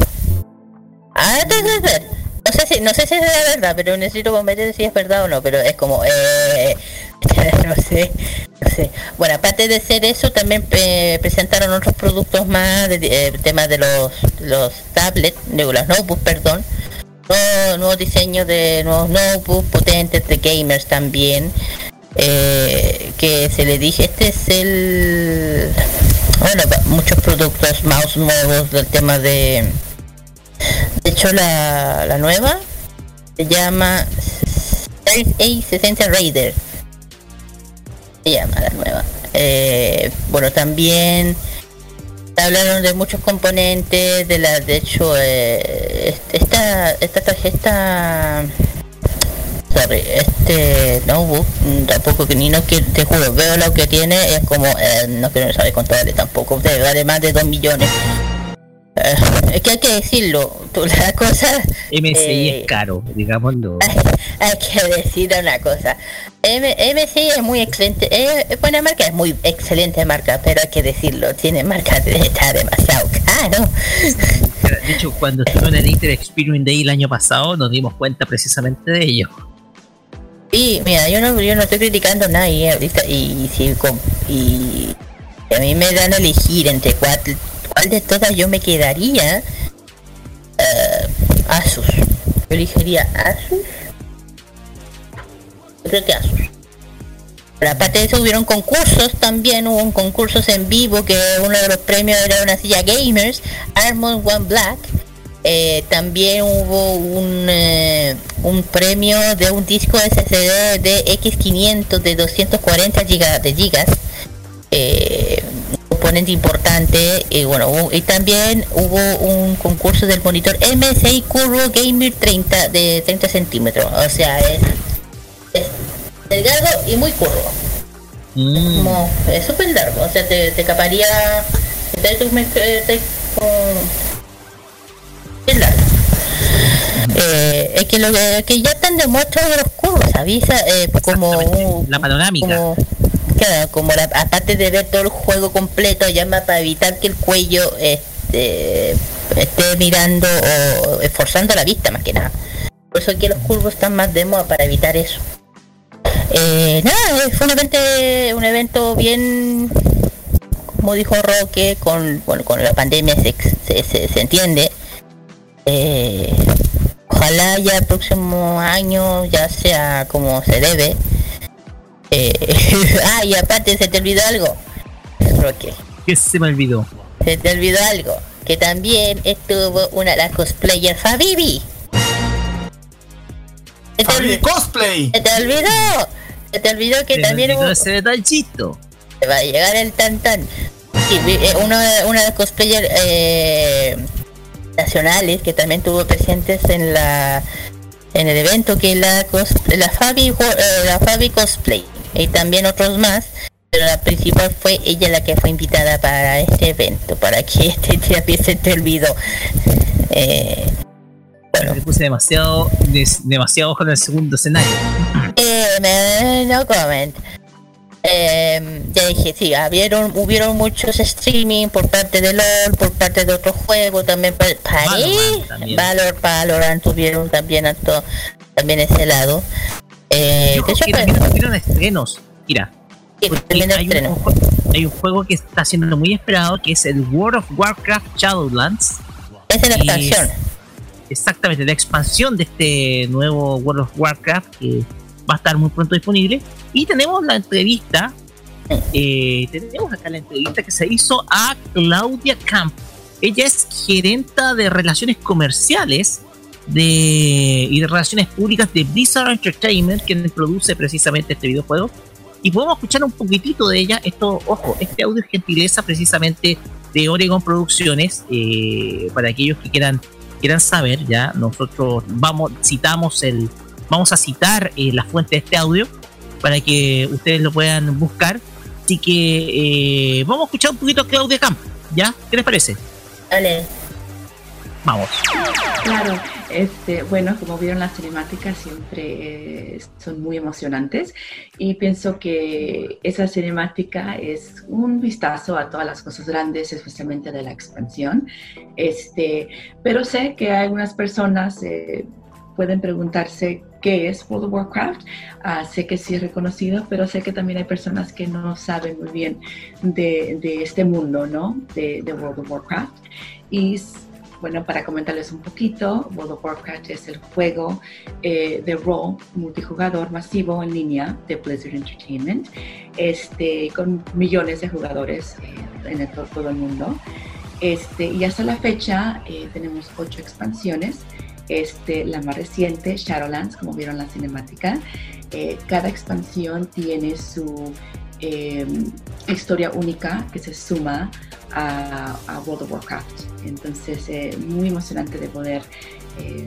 Ah, entonces, no sé si, no sé si es la verdad, pero necesito convencer si es verdad o no, pero es como, eh, no sé, no sé. Bueno, aparte de ser eso, también eh, presentaron otros productos más, de, eh, temas de los, los tablets, de los notebooks, perdón, nuevos, nuevos diseños de nuevos notebooks potentes de gamers también, eh, que se le dije, este es el, bueno, muchos productos, mouse nuevos del tema de, de hecho la, la nueva se llama A60 Raider. Se llama la nueva. Eh, bueno, también hablaron de muchos componentes, de la, de hecho, eh, esta, esta tarjeta, sorry, este notebook, tampoco que ni no quiero, te juro, veo lo que tiene, es como, eh, no quiero saber contarle tampoco, de- vale más de 2 millones. Es que hay que decirlo, la cosa... MSI eh, es caro, digámoslo. hay que decir una cosa. M es muy excelente, es buena marca, es muy excelente marca, pero hay que decirlo, tiene marca de está demasiado caro. De hecho, cuando estuvo en el Inter Experience Day el año pasado, nos dimos cuenta precisamente de ello. Y mira, yo no, yo no estoy criticando a nadie ahorita y si com- y a mí me dan a elegir entre cuál, cuál de todas yo me quedaría, eh, Asus. Yo elegiría Asus. Yo creo que Asus. Pero aparte de eso hubieron concursos también, hubo un concursos en vivo que uno de los premios era una silla gamers, Armor One Black. Eh, también hubo un, eh, un premio de un disco SSD de X500 de 240 gigas de gigas. Componente importante y bueno hubo- y también hubo un concurso del monitor MSI Curvo Gamer 30 de 30 centímetros o sea es, es delgado y muy curvo. Como es súper largo o sea te, te caparía te eh, te- es largo. Eh, es que lo que, que ya están demostrados los curvos avisa eh, como La panorámica. como, claro, como la- aparte de ver todo el juego completo, llama para evitar que el cuello este, esté mirando o esforzando la vista más que nada. Por eso que los curvos están más de moda para evitar eso. Eh, nada, eh, fue un evento, un evento bien, como dijo Roque, con, bueno, con la pandemia se, se, se- se entiende. Eh, ojalá ya el próximo año ya sea como se debe. Eh, ah, y aparte se te olvidó algo. Roque. ¿Qué se me olvidó? Se te olvidó algo. Que también estuvo una de las cosplayers Fabibi. Se te olvidó- cosplay. Se te olvidó. Se te olvidó que Se también olvidó hubo- ese detallito. te va a llegar el tan tan. Sí, eh, una, una de las cosplayers eh, nacionales que también tuvo presentes en la en el evento que es la cos- la Fabi eh, la Fabi cosplay y también otros más pero la principal fue ella la que fue invitada para este evento para que este también se te olvidó eh, Me puse demasiado, des- demasiado ojo en el segundo escenario. Eh, no comment. Eh, ya dije, sí, habieron, hubieron muchos streaming por parte de LOL, por parte de otros juegos, también pa- París, Valor, Valorant tuvieron también acto, también ese lado. Eh, Yo de que también tuvieron estrenos. Mira, sí, hay un, estreno. jue- hay un juego que está siendo muy esperado que es el World of Warcraft Shadowlands. Es la expansión. Exactamente, la expansión de este nuevo World of Warcraft que va a estar muy pronto disponible. Y tenemos la entrevista, eh, tenemos acá la entrevista que se hizo a Claudia Camp. Ella es gerenta de relaciones comerciales de, y de relaciones públicas de Blizzard Entertainment, quien produce precisamente este videojuego. Y podemos escuchar un poquitito de ella. Esto, ojo, este audio es gentileza precisamente de Oregon Producciones. Eh, para aquellos que quieran, quieran saber, ya nosotros vamos, citamos el, vamos a citar eh, la fuente de este audio para que ustedes lo puedan buscar. Así que eh, vamos a escuchar un poquito a Claudia Camp, ¿ya? ¿Qué les parece? Dale. Vamos. Claro, este, bueno, como vieron las cinemáticas siempre eh, son muy emocionantes y pienso que esa cinemática es un vistazo a todas las cosas grandes, especialmente de la expansión. Este, pero sé que algunas personas eh, pueden preguntarse qué es World of Warcraft. Ah, sé que sí es reconocido, pero sé que también hay personas que no saben muy bien de, de este mundo, ¿no? De, de World of Warcraft. Y bueno, para comentarles un poquito, World of Warcraft es el juego eh, de rol multijugador masivo en línea de Blizzard Entertainment, este, con millones de jugadores eh, en todo, el mundo. Este, y hasta la fecha eh, tenemos ocho expansiones. Este, la más reciente, Shadowlands, como vieron la cinemática. cada expansión tiene su historia única que se suma a, World of Warcraft. Entonces, eh, muy emocionante de poder eh,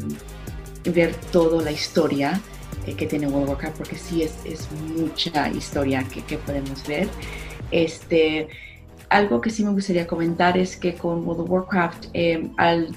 ver toda la historia eh, que tiene World of Warcraft, porque sí es, es mucha historia que, que, podemos ver. Este, algo que sí me gustaría comentar es que con World of Warcraft, al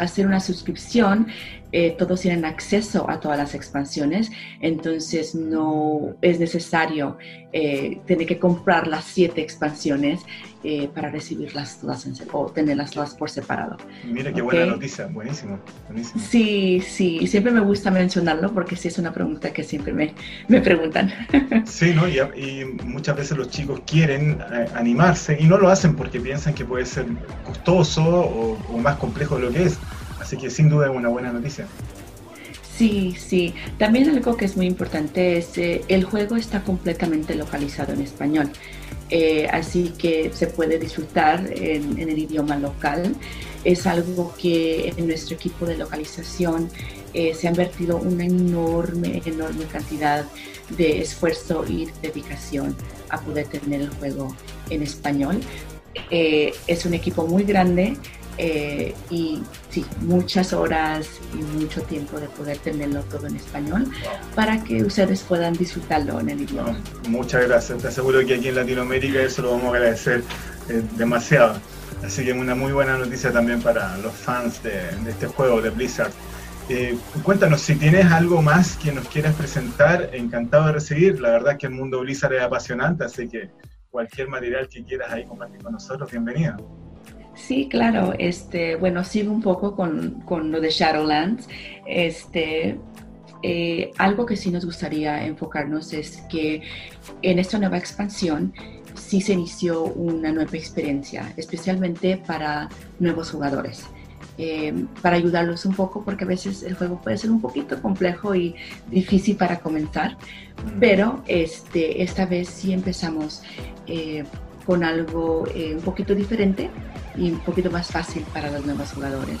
hacer una suscripción, eh, todos tienen acceso a todas las expansiones, entonces no es necesario eh, tener que comprar las siete expansiones eh, para recibirlas todas o tenerlas todas por separado. Mira qué buena noticia, buenísimo, buenísimo. Sí, sí, siempre me gusta mencionarlo porque sí es una pregunta que siempre me, me preguntan. Sí, ¿no? Y, y, muchas veces los chicos quieren animarse y no lo hacen porque piensan que puede ser costoso o, o más complejo de lo que es. Así que sin duda es una buena noticia. Sí, sí. También algo que es muy importante es eh, el juego está completamente localizado en español, eh, así que se puede disfrutar en, el idioma local. Es algo que en nuestro equipo de localización eh, se ha invertido una enorme, enorme cantidad de esfuerzo y dedicación a poder tener el juego en español. es un equipo muy grande, eh, y sí, muchas horas y mucho tiempo de poder tenerlo todo en español para que ustedes puedan disfrutarlo en el idioma. Muchas gracias, te aseguro que aquí en Latinoamérica eso lo vamos a agradecer eh, demasiado. Así que una muy buena noticia también para los fans de, este juego de Blizzard. Eh, cuéntanos si tienes algo más que nos quieras presentar, encantado de recibir. La verdad es que el mundo Blizzard es apasionante, así que cualquier material que quieras ahí compartir con nosotros, bienvenido. Sí, claro. Este, bueno, sigo un poco con, con lo de Shadowlands. Este, eh, algo que sí nos gustaría enfocarnos es que en esta nueva expansión sí se inició una nueva experiencia, especialmente para nuevos jugadores. Eh, para ayudarlos un poco, porque a veces el juego puede ser un poquito complejo y difícil para comenzar, pero este, esta vez sí empezamos eh, con algo un poquito diferente y un poquito más fácil para los nuevos jugadores.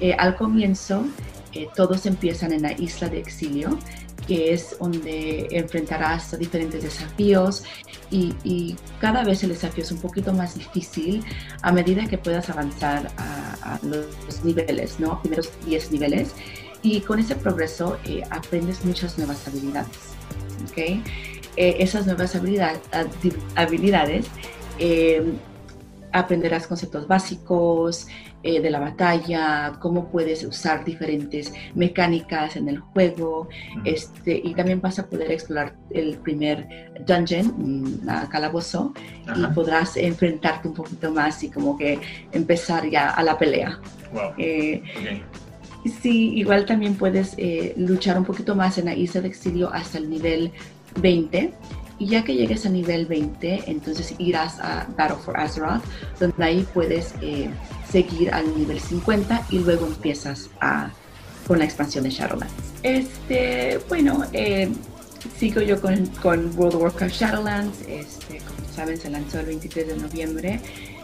Eh, al comienzo, eh, todos empiezan en la isla de exilio, que es donde enfrentarás a diferentes desafíos y, cada vez el desafío es un poquito más difícil a medida que puedas avanzar a, los niveles, ¿no? Primeros 10 niveles. Y con ese progreso eh, aprendes muchas nuevas habilidades. ¿okay? esas nuevas habilidad, habilidades aprenderás conceptos básicos eh, de la batalla, cómo puedes usar diferentes mecánicas en el juego, este, y también vas a poder explorar el primer dungeon, mm, la calabozo, y podrás enfrentarte un poquito más y como que empezar ya a la pelea. Eh, sí, igual también puedes eh, luchar un poquito más en la isla de exilio hasta el nivel 20 y ya que llegues a nivel 20, entonces irás a Battle for Azeroth, donde ahí puedes eh, seguir al nivel 50 y luego empiezas a con la expansión de Shadowlands. Este, bueno, eh, sigo yo con, con, World of Warcraft Shadowlands, este, como saben se lanzó el 23 de noviembre.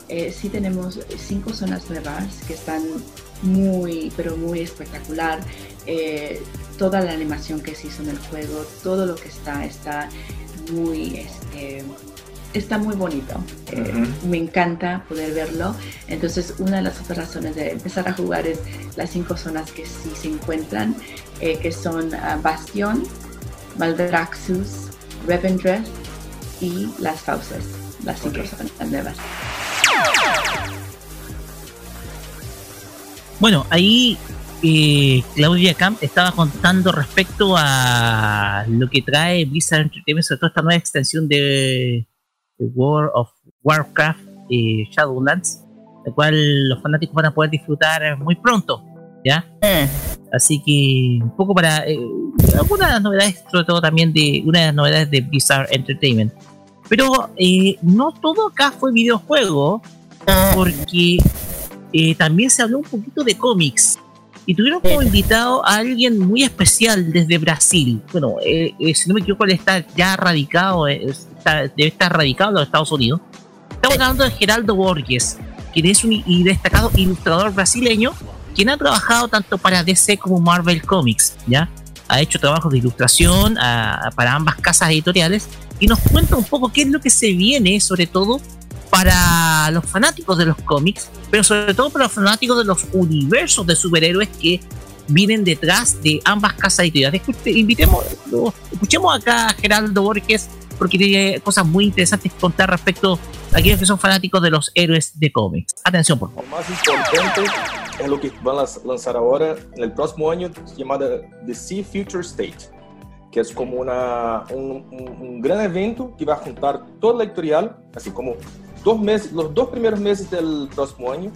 Eh, sí tenemos cinco zonas nuevas que están muy, pero muy espectacular. Eh, toda la animación que se hizo en el juego, todo lo que está, está muy, este, está muy bonito. Eh, me encanta poder verlo. Entonces, una de las otras razones de empezar a jugar es las cinco zonas que sí se encuentran, eh, que son uh, Bastion, Maldraxxus, Revendreth y las Fauces. Las cinco zonas nuevas. Bueno, ahí eh, Claudia Camp estaba contando respecto a lo que trae Blizzard Entertainment, sobre todo esta nueva extensión de, World of Warcraft eh, Shadowlands, la cual los fanáticos van a poder disfrutar muy pronto, ¿ya? Así que un poco para eh, algunas de las novedades, sobre todo también de una de las novedades de Blizzard Entertainment. Pero eh, no todo acá fue videojuego, porque eh, también se habló un poquito de cómics. Y tuvieron como invitado a alguien muy especial desde Brasil. Bueno, eh, eh, si no me equivoco, él está ya radicado, está, debe estar radicado en los Estados Unidos. Estamos hablando de Geraldo Borges, quien es un y destacado ilustrador brasileño, quien ha trabajado tanto para DC como Marvel Comics, ¿ya? Ha hecho trabajos de ilustración para ambas casas editoriales y nos cuenta un poco qué es lo que se viene, sobre todo para los fanáticos de los cómics, pero sobre todo para los fanáticos de los universos de superhéroes que vienen detrás de ambas casas editoriales. Invitemos, escuchemos acá a Geraldo Borges porque tiene cosas muy interesantes que contar respecto a aquellos que son fanáticos de los héroes de cómics. Atención, por favor. Lo más importante es lo que van a lanzar ahora en el próximo año, llamada DC Future State, que es como una, un, un, un gran evento que va a juntar toda la editorial, así como dos meses, los dos primeros meses del próximo año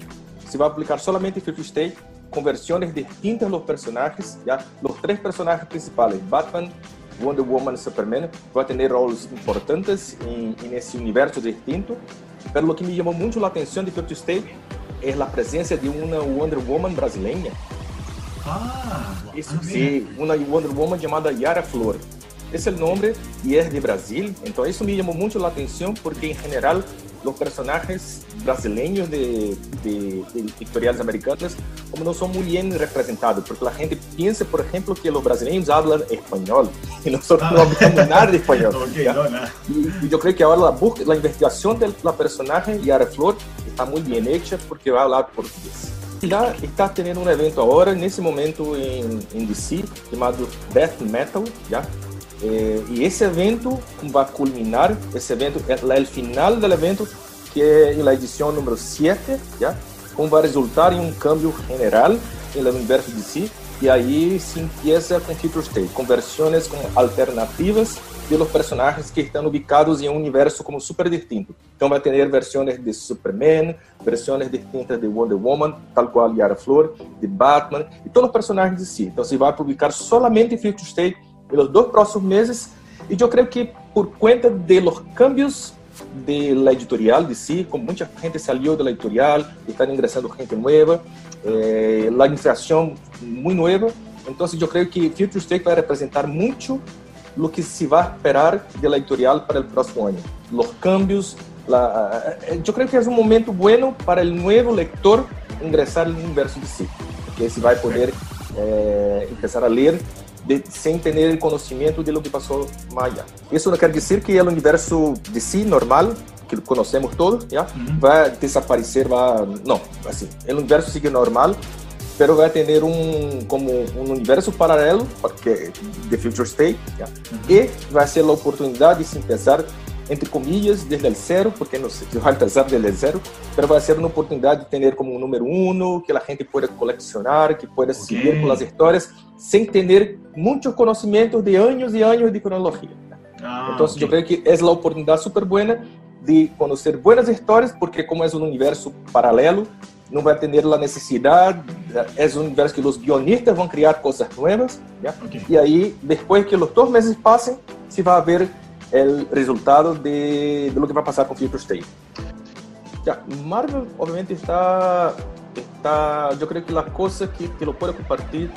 se va a aplicar solamente Future State con versiones distintas de los personajes, ya los tres personajes principales, Batman, Wonder Woman y Superman, van a tener roles importantes en, en ese universo distinto, pero lo que me llamó mucho la atención de Future State es la presencia de una Wonder Woman brasileña. Ah, Isso, sí, una Wonder Woman llamada Yara Flor. Ese es el nombre y es de Brasil, entonces eso me llamó mucho la atención porque en general los personajes brasileños de, de, de editoriales americanas como no son muy bien representados, porque la gente piensa, por ejemplo, que los brasileños hablan español y nosotros no hablamos nada de español. Okay, no, nada. Y, y, yo creo que ahora la, búsqueda, la investigación de la personaje Yara Flor está muy bien hecha porque va a hablar portugués. Já está tendo um evento agora, nesse momento em, em DC, chamado Death Metal, já? Eh, y ese evento va a culminar, ese evento es el final del evento, que es la edición número 7, ¿ya? va a resultar en un cambio general en el universo DC, y ahí se empieza con Future State, con versiones con alternativas de los personajes que están ubicados en un universo como súper distinto. Entonces va a tener versiones de Superman, versiones distintas de Wonder Woman, tal cual Yara Flor, de Batman, y todos los personajes de sí. Entonces va a publicar solamente Future State pelos dois próximos meses e eu creio que por conta de los cambios de la editorial de sí, como mucha gente salió de la editorial, están ingresando gente nueva, eh, la inflación muy nueva, entonces yo creo que Future State va a representar mucho lo que se va a esperar de la editorial para el próximo año. Los cambios, la, yo creo que es un momento bueno para el nuevo lector ingresar al universo de sí, porque se va a poder eh, empezar a leer de, sem ter conhecimento de lo que passou allá. Isso não quer dizer que o universo de si normal, que conhecemos todos, já, uhum. vai desaparecer, vai, não, assim, o universo sigue normal, pero vai ter um como um universo paralelo, porque de Future State, já, uhum. e vai ser a oportunidade de se pensar entre comillas, desde el cero, porque no se va a empezar desde el cero, pero va a ser una oportunidad de tener como un número uno, que la gente pueda coleccionar, que pueda okay. seguir con las historias, sin tener muchos conocimientos de años y años de cronología. Ah, Entonces okay. yo creo que es la oportunidad súper buena de conocer buenas historias, porque como es un universo paralelo, no va a tener la necesidad, es un universo que los guionistas van a crear cosas nuevas, okay. y ahí, después que los dos meses pasen, se va a ver el resultado de, de lo que va a pasar con Future State. Ya, Marvel obviamente está, está, yo creo que la cosa que, que lo puedo compartir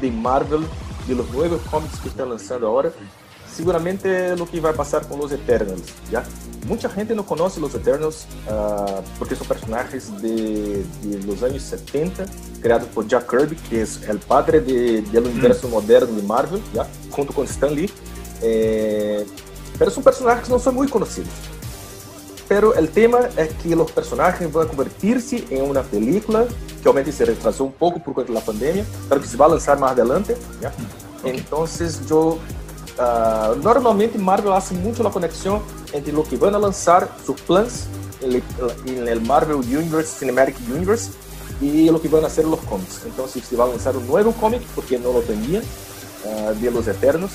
de Marvel, de los nuevos cómics que están lanzando ahora, seguramente es lo que va a pasar con los Eternals, ¿ya? Mucha gente no conoce los Eternals ah, porque son personajes de, de los años 70, creados por Jack Kirby, que es el padre de, del universo moderno de Marvel, ¿ya? Junto con Stan Lee. Eh, pero son personajes que no son muy conocidos. Pero el tema es que los personajes van a convertirse en una película que obviamente se retrasó un poco por cuenta de la pandemia, pero que se va a lanzar más adelante. ¿ya? Entonces yo Uh, normalmente Marvel hace mucho la conexión entre lo que a planes en el, en el, Marvel Universe, Cinematic Universe, y lo que van a hacer los cómics. Entonces se va a lanzar un nuevo cómic, porque no lo tenía, uh, de Los Eternos,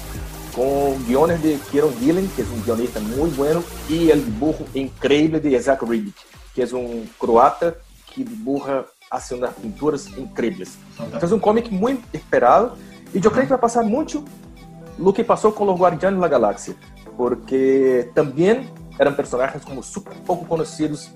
con guiones de Kieron Gillen, que es un guionista muy bueno, y el dibujo increíble de Zach Ribic, que es un croata que dibuja, hace unas pinturas increíbles. Entonces es un cómic muy esperado, y yo creo que va a pasar mucho lo que pasó con los Guardianes de la Galaxia, porque también eran personajes como súper poco conocidos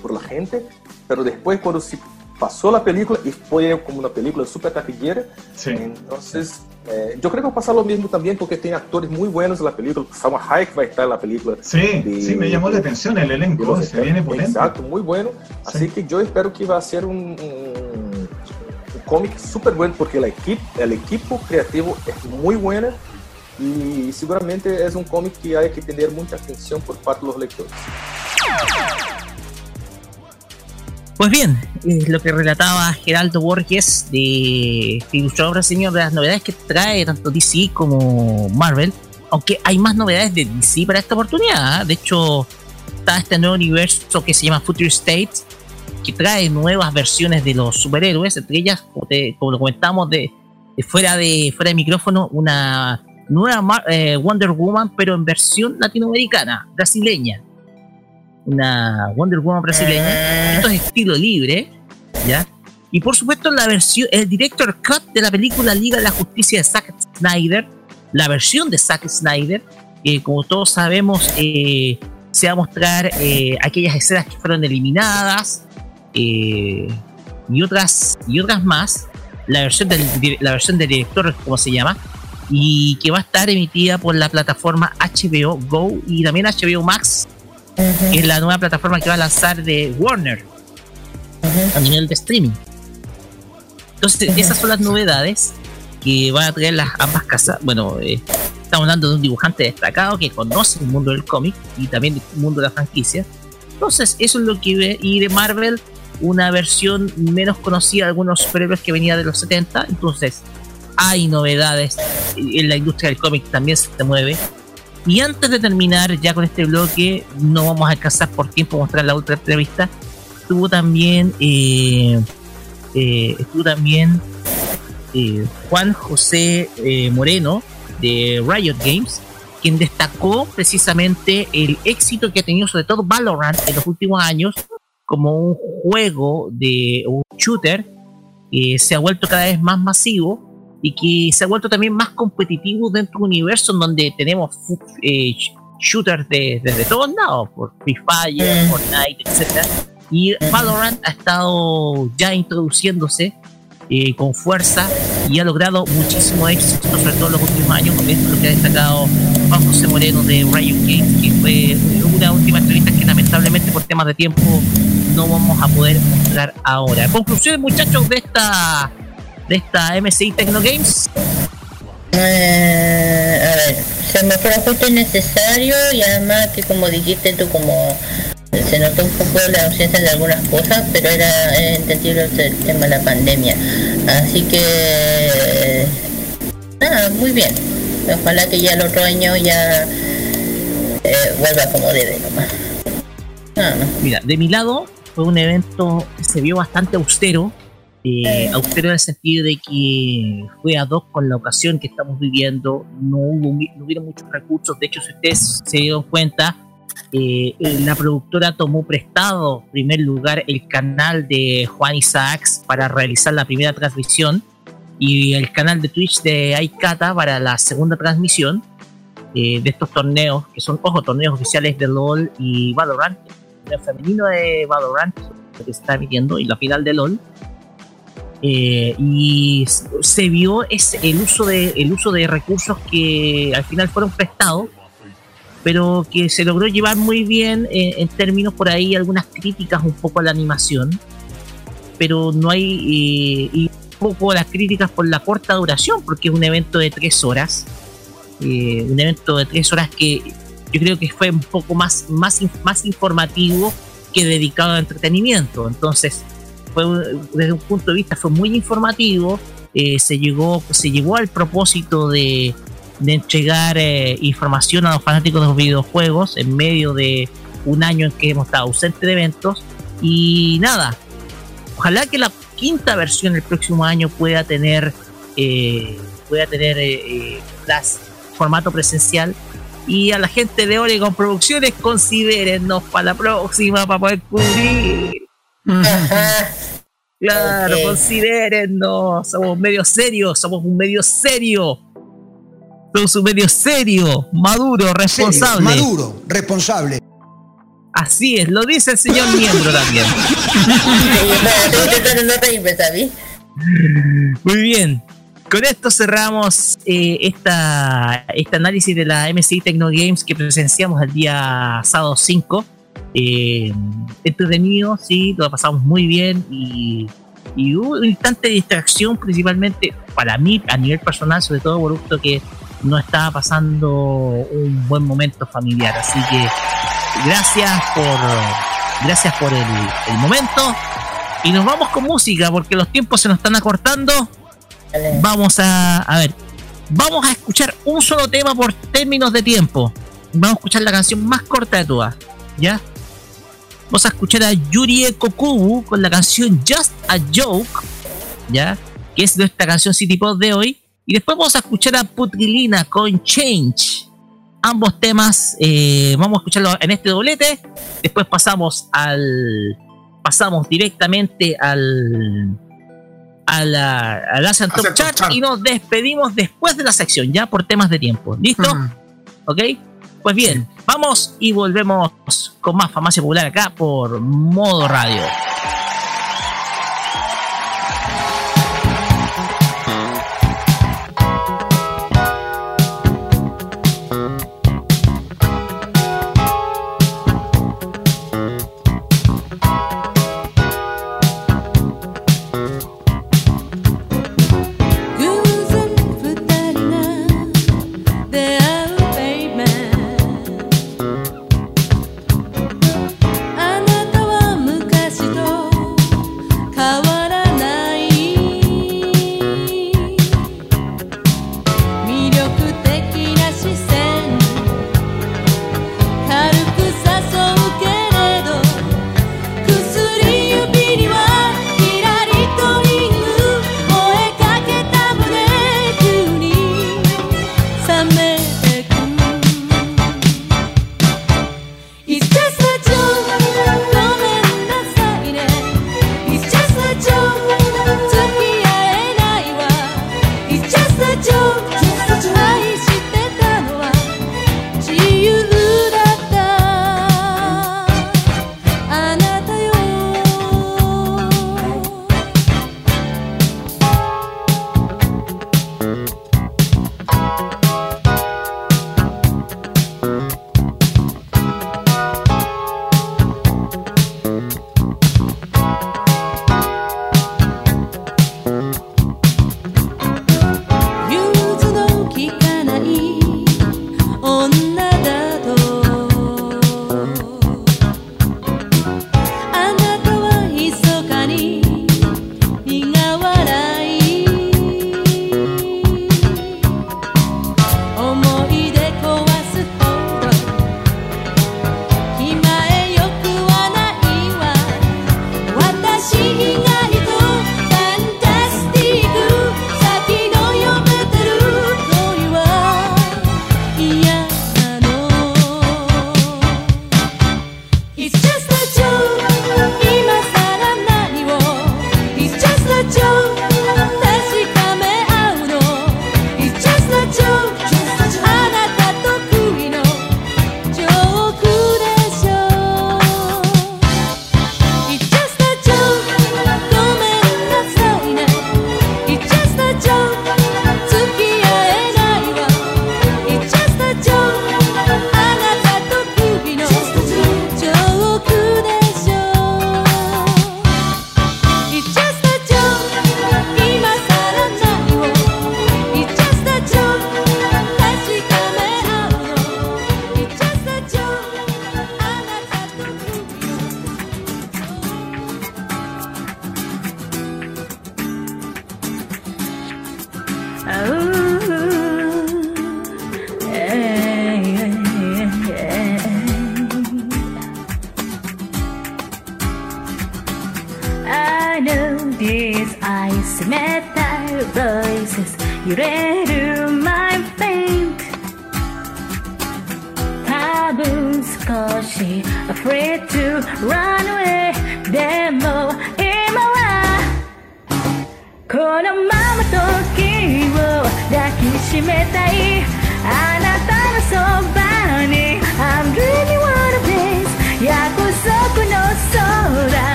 por la gente, pero después cuando se pasó la película y fue como una película súper taquillera, entonces eh, yo creo que va a pasar lo mismo también porque tiene actores muy buenos en la película, Salma Hayek va a estar en la película. Sí, de, sí, me llamó la atención el elenco, se viene potente. Exacto, muy bueno, sí. así que yo espero que va a ser un, un cómic súper bueno porque la equipo, el equipo creativo es muy buena y seguramente es un cómic que hay que tener mucha atención por parte de los lectores. Pues bien, lo que relataba Geraldo Borges de ilustrador brasileño de las novedades que trae tanto DC como Marvel, aunque hay más novedades de DC para esta oportunidad. ¿eh? De hecho, está este nuevo universo que se llama Future State, que trae nuevas versiones de los superhéroes, entre ellas, como, lo comentamos de, de, fuera de fuera de micrófono, una nueva eh, Wonder Woman, pero en versión latinoamericana, brasileña. Una Wonder Woman brasileña. Esto es estilo libre, ¿ya? Y por supuesto la versión, el director cut de la película Liga de la Justicia de Zack Snyder, la versión de Zack Snyder, que como todos sabemos eh, se va a mostrar eh, aquellas escenas que fueron eliminadas y otras y otras más. La versión del la versión del director, como se llama, y que va a estar emitida por la plataforma HBO Go y también HBO Max, que es la nueva plataforma que va a lanzar de Warner a nivel de streaming. Entonces, esas son las novedades que van a traer las ambas casas. Bueno, eh, estamos hablando de un dibujante destacado que conoce el mundo del cómic y también el mundo de la franquicia. Entonces, eso es lo que ve. Y de Marvel, una versión menos conocida de algunos superhéroes que venía de los 70. Entonces, hay novedades en la industria del cómic también se mueve y antes de terminar ya con este bloque no vamos a alcanzar por tiempo mostrar la otra entrevista. Estuvo también eh, eh, estuvo también eh, Juan José Moreno de Riot Games quien destacó precisamente el éxito que ha tenido sobre todo Valorant en los últimos años como un juego de un shooter que se ha vuelto cada vez más masivo y que se ha vuelto también más competitivo dentro de un universo en donde tenemos eh, shooters de, desde todos lados, por Free Fire, mm. Fortnite, etc. Y Valorant ha estado ya introduciéndose eh, con fuerza y ha logrado muchísimo éxito, sobre todo en los últimos años, con esto lo que ha destacado Juan José Moreno de Riot Games, que fue una última entrevista que lamentablemente por temas de tiempo no vamos a poder mostrar ahora. Conclusiones muchachos de esta de esta MSI Techno Games? Eh, a ver, se me fue justo innecesario y además que como dijiste tú como se notó un poco la ausencia de algunas cosas, pero era entendible el tema de la pandemia. Así que nada, muy bien. Ojalá que ya el otro año ya eh, vuelva como debe nomás. Mira, de mi lado fue un evento que se vio bastante austero, eh, austero en el sentido de que fue a dos con la ocasión que estamos viviendo, no hubo no hubieron muchos recursos, de hecho si ustedes se dieron cuenta, eh, la productora tomó prestado en primer lugar el canal de Juan Isaacs para realizar la primera transmisión y el canal de Twitch de Aikata para la segunda transmisión eh, de estos torneos, que son, ojo, torneos oficiales de LOL y Valorant, el femenino de Valorant que se está emitiendo y la final de LOL eh, y se vio ese, el, uso de, el uso de recursos que al final fueron prestados, pero que se logró llevar muy bien eh, en términos por ahí algunas críticas un poco a la animación, pero no hay eh, y un poco las críticas por la corta duración, porque es un evento de tres horas, un evento de tres horas que yo creo que fue un poco más, más, más informativo que dedicado a entretenimiento, entonces desde un punto de vista fue muy informativo, eh, se, llegó, se llegó al propósito de, entregar eh, información a los fanáticos de los videojuegos en medio de un año en que hemos estado ausentes de eventos. Y nada, ojalá que la quinta versión el próximo año pueda tener eh, pueda tener las, formato presencial. Y a la gente de Oregon Producciones considérennos para la próxima para poder cubrir Claro, okay. considérennos, somos medio serios, somos un medio serio. Somos un medio serio, maduro, responsable. Serio, maduro, responsable. Así es, lo dice el señor miembro también. Muy bien. Con esto cerramos eh, esta, este análisis de la MSI Tecno Games que presenciamos el día sábado 5 eh, entretenido, sí, lo pasamos muy bien y, hubo un instante de distracción principalmente para mí a nivel personal, sobre todo por gusto que no estaba pasando un buen momento familiar. Así que gracias por gracias por el, el momento y nos vamos con música porque los tiempos se nos están acortando. Vamos a, a ver, vamos a escuchar un solo tema por términos de tiempo. Vamos a escuchar la canción más corta de todas, ¿ya? Vamos a escuchar a Yuri Kokubu con la canción Just a Joke, ¿ya? Que es nuestra canción City Pop de hoy. Y después vamos a escuchar a Putrilina con Change. Ambos temas eh, vamos a escucharlos en este doblete. Después pasamos al. Pasamos directamente al. A la, a la Top Chart y nos despedimos después de la sección, ya por temas de tiempo. ¿Listo? ¿Ok? Pues bien, vamos y volvemos con más farmacia popular acá por modo radio.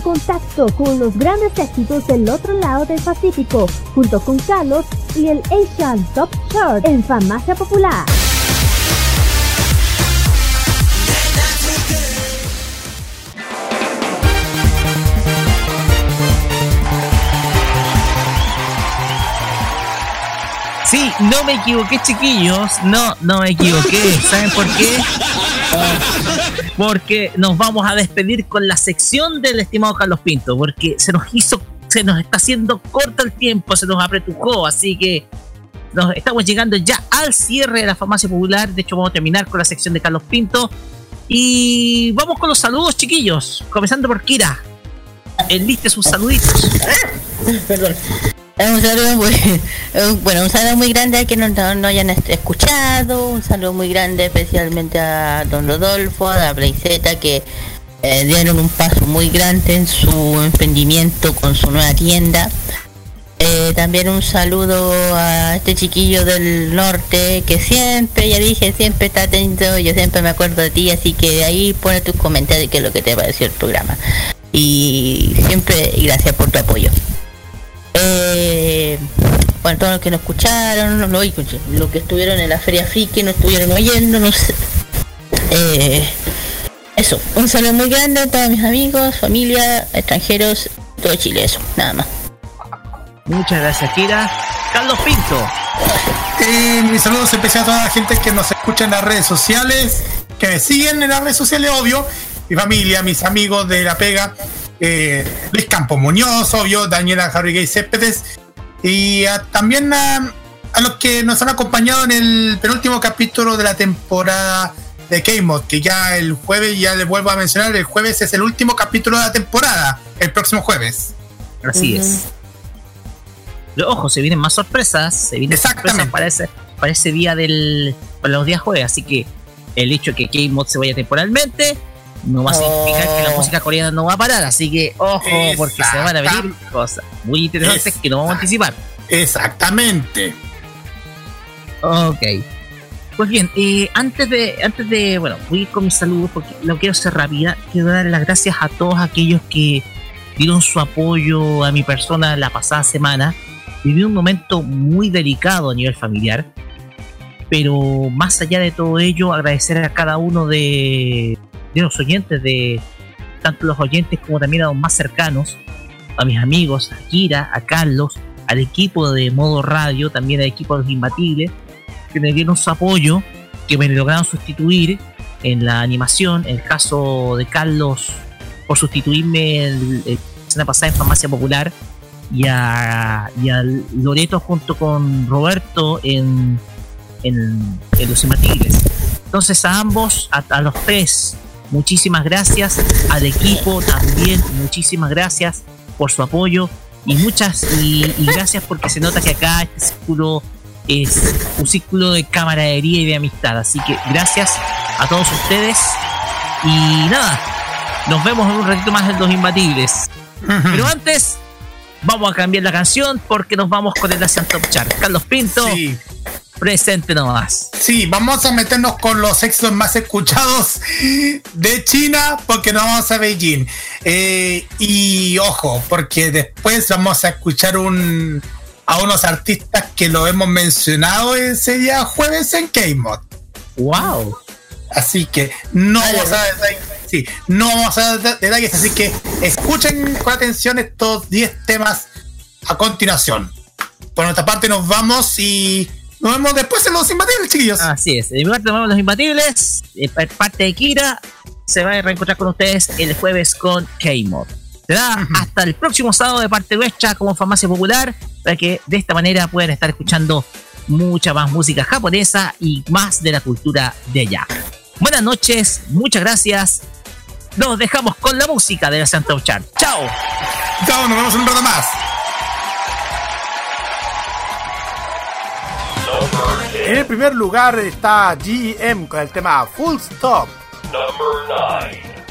Contacto con los grandes éxitos del otro lado del Pacífico, junto con Carlos y el Asian Top Chart en Farmacia Popular. Sí, no me equivoqué, chiquillos. No, no me equivoqué. ¿Saben por qué? Porque nos vamos a despedir con la sección del estimado Carlos Pinto. Porque se nos hizo, se nos está haciendo corto el tiempo, se nos apretujó. Así que nos estamos llegando ya al cierre de la farmacia popular. De hecho, vamos a terminar con la sección de Carlos Pinto. Y vamos con los saludos, chiquillos. Comenzando por Kira. Enliste sus saluditos. Perdón. Un saludo muy, bueno, un saludo muy grande a que no, no, hayan escuchado, un saludo muy grande especialmente a Don Rodolfo, a la Blaiseta que eh, dieron un paso muy grande en su emprendimiento con su nueva tienda. Eh, también un saludo a este chiquillo del norte que siempre, ya dije, siempre está atento, yo siempre me acuerdo de ti, así que ahí pone tus comentarios qué es lo que te pareció el programa. Y siempre gracias por tu apoyo. Eh, bueno, todos los que nos escucharon, no, no, los que estuvieron en la Feria Friki, no estuvieron oyendo, no sé. Eh, eso, un saludo muy grande a todos mis amigos, familia, extranjeros, todo Chile, eso, nada más. Muchas gracias, Kira. Carlos Pinto. Eh, mis saludos especiales a toda la gente que nos escucha en las redes sociales, que me siguen en las redes sociales, obvio. Mi familia, mis amigos de La Pega, eh, Luis Campos Muñoz, obvio, Daniela Jarriguey Céspedes, y a- también a, a los que nos han acompañado en el penúltimo capítulo de la temporada de K-Mod, que ya el jueves, ya les vuelvo a mencionar, el jueves es el último capítulo de la temporada, el próximo jueves. Así es. Pero, ojo, se vienen más sorpresas. Se vienen sorpresas para ese, para ese día del. para los días jueves. Así que el hecho de que K-Mod se vaya temporalmente no va a significar que la música coreana no va a parar. Así que, ojo, porque se van a venir cosas muy interesantes que no vamos a anticipar. Exactamente. Ok. Pues bien, eh, antes de, antes de, bueno, voy a ir con mis saludos porque lo quiero hacer rápida. Quiero dar las gracias a todos aquellos que dieron su apoyo a mi persona la pasada semana. Viví un momento muy delicado a nivel familiar. Pero más allá de todo ello, agradecer a cada uno de, de los oyentes, de tanto los oyentes como también a los más cercanos, a mis amigos, a Kira, a Carlos, al equipo de modo radio, también al equipo de los imbatibles, que me dieron su apoyo, que me lograron sustituir en la animación, en el caso de Carlos por sustituirme la semana pasada en Farmacia Popular y a, y a Loreto junto con Roberto en, en, Los Imbatibles. Entonces a ambos, a los tres, muchísimas gracias al equipo también, muchísimas gracias por su apoyo y muchas y, y gracias porque se nota que acá este círculo es un círculo de camaradería y de amistad. Así que gracias a todos ustedes y nada, nos vemos en un ratito más en Los Imbatibles. Pero antes, vamos a cambiar la canción porque nos vamos con el Asian Top Chart. Carlos Pinto, presente nomás. Sí, vamos a meternos con los éxitos más escuchados de China porque nos vamos a Beijing. Eh, y ojo, porque después vamos a escuchar un, a unos artistas que lo hemos mencionado ese día jueves en K-Mod. ¡Wow! Así que no vamos a detalles, sí, no vamos a dar detalles, así que escuchen con atención estos 10 temas a continuación. Por nuestra parte nos vamos y nos vemos después en los imbatibles, chiquillos. Así es, de mi parte nos vemos en los imbatibles. De parte de Kira, se va a reencontrar con ustedes el jueves con K-Mod. Será hasta el próximo sábado de parte nuestra como Farmacia Popular, para que de esta manera puedan estar escuchando mucha más música japonesa y más de la cultura de allá. Buenas noches, muchas gracias. Nos dejamos con la música de la Santa. ¡Chao! ¡Chao! Nos vemos en un rato más. En el primer lugar está GEM con el tema Full Stop.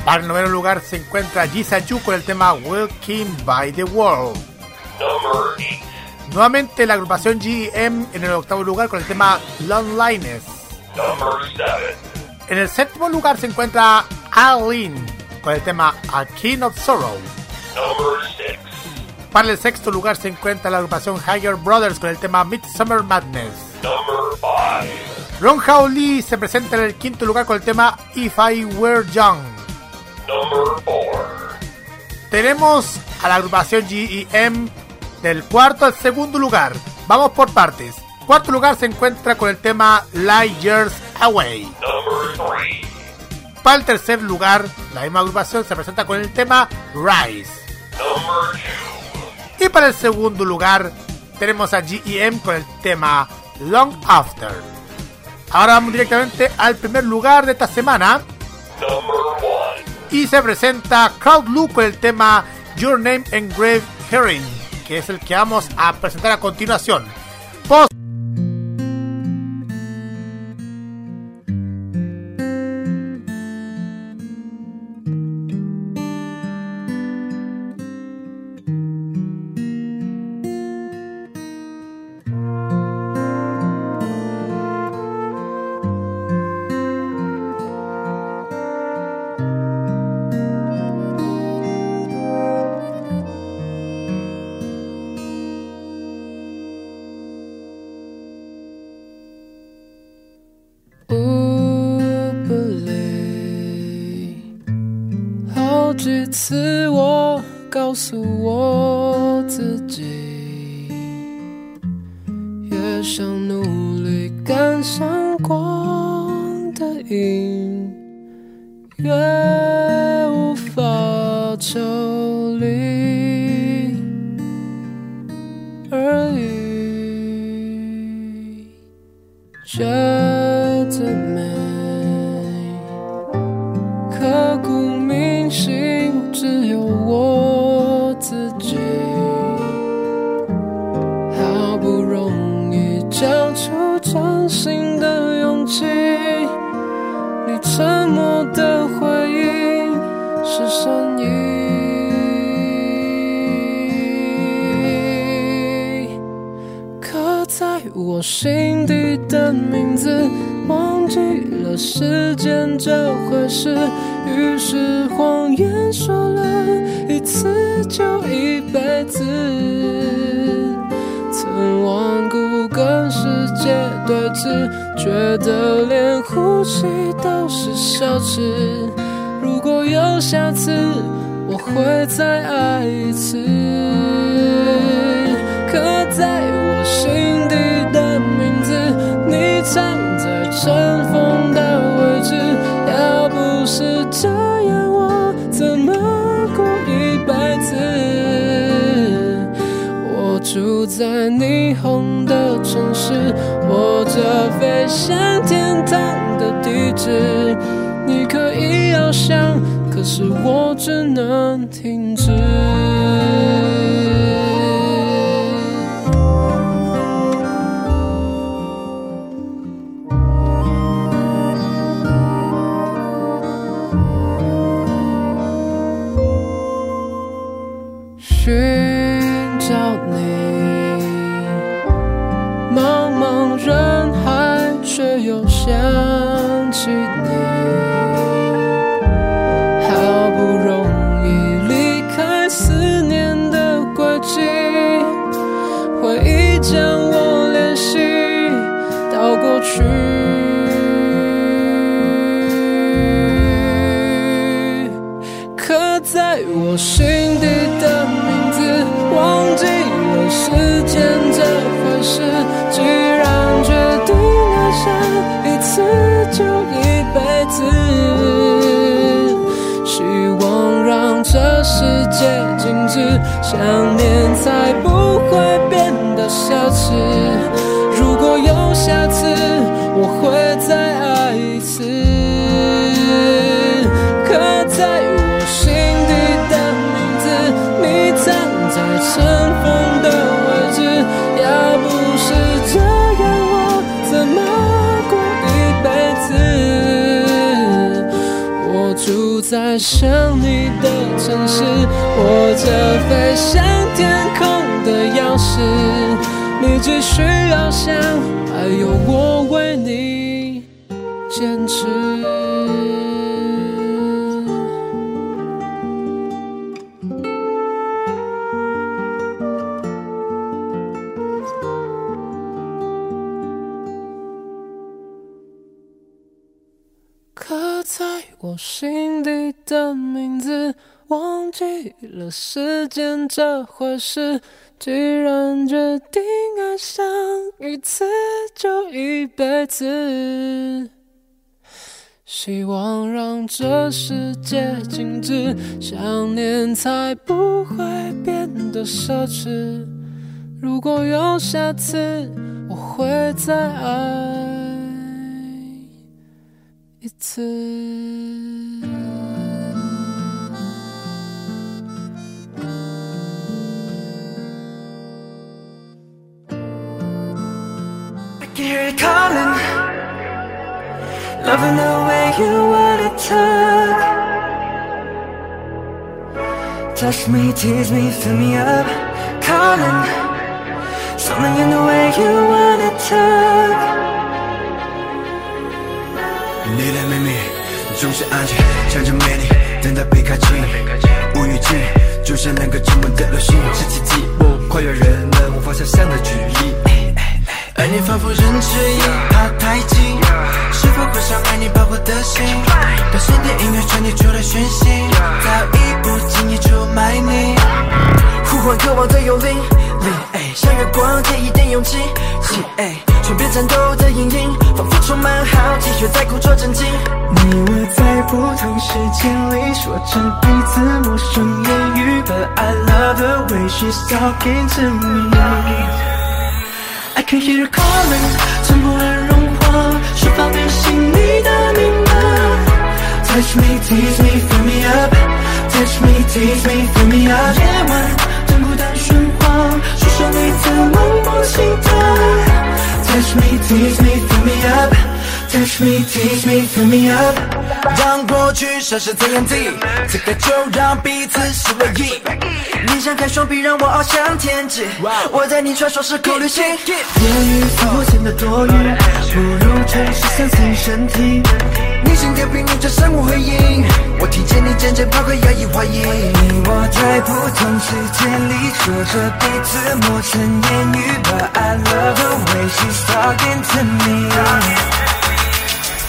Para el noveno lugar se encuentra Jisayu con el tema Walking by the World. Nuevamente la agrupación GEM en el octavo lugar con el tema Lonliness. En el séptimo lugar se encuentra Aline con el tema A King of Sorrow. Para el sexto lugar se encuentra la agrupación Higher Brothers con el tema Midsummer Madness. Ron Hao Lee se presenta en el quinto lugar con el tema If I Were Young. Tenemos a la agrupación GEM del cuarto al segundo lugar. Vamos por partes. Cuarto lugar se encuentra con el tema Light Years Away. Para el tercer lugar, la misma agrupación se presenta con el tema Rise. Y para el segundo lugar, tenemos a GEM con el tema Long After. Ahora vamos directamente al primer lugar de esta semana. Y se presenta Loop con el tema Your Name Engraved Herring, que es el que vamos a presentar a continuación. Post 事。既然决定爱上一次就一辈子，希望让这世界静止，想念才不会变得奢侈。如果有下次，我会再爱一次。Hear it calling. Loving the way you wanna talk. Touch me, tease me, fill me up. Calling. Something in the way you wanna talk. 你的秘密总是安静，想着美丽，等待被开启。无预警，就像那个沉默的流星，拾起寂寞，跨越人们无法想象的距离。而你仿佛人质一，怕太近，是否会伤害你保护的心？当心的音乐传递出了讯息，早已不经意出卖你。呼唤渴望的幽灵，灵哎，像月光借一点勇气，气哎，全别战斗的阴影，仿佛充满好奇，却在故作镇静。你我在不同时间里说着彼此陌生言语，But I love the way she's talking to me。I can hear you calling，沉默而融化，释放你心里的密码。Touch me, tease me, fill me up。Touch me, tease me, fill me up。夜晚真孤单喧哗，说说你怎么不心疼。Touch me, tease me, fill me up。Touch me, tease me, fill me up。让过去消失在眼底，此刻就让彼此是唯一。你张开双臂，让我翱翔天际。我在你穿梭时空旅行。言语似乎显得多余，不如诚实相信身体。你心跳频率着生物回应，我听见你渐渐抛开压抑怀疑。你我在不同时间里说着彼此陌生言语，But I love the way she's talking to me。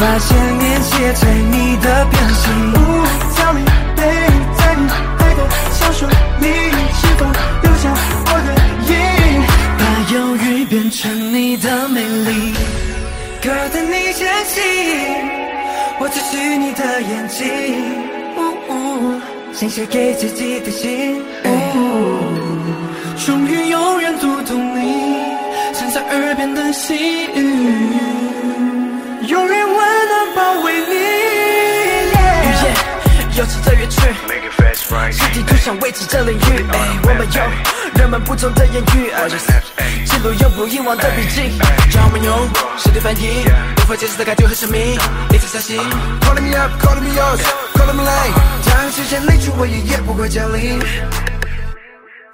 把想念写在你的表情。不早你背，在你爱的小说你是否留下我的影？把忧郁变成你的美丽。Girl，等你觉信，我只是你的眼睛。呜呜，先写给自己的信。呜、哦，终于有人读懂你，像在耳边的细语。永远温暖包围你。语言由此的远去，身体图像维持着领域。我们有人们不同的言语，记录永不遗忘的笔记。让我们用实体翻译，无法解释的感觉和神秘，你才相信。Calling me up, calling me yours, calling me late，当时间离去，我也也不会降临。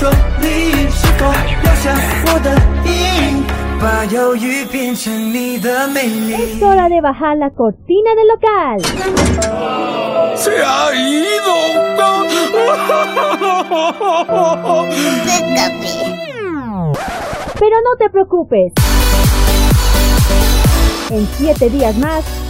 说里，是否留下我的影？把忧郁变成你的美丽。 Es hora de bajar la cortina del local. Se ha Pero no te preocupes. En siete días más,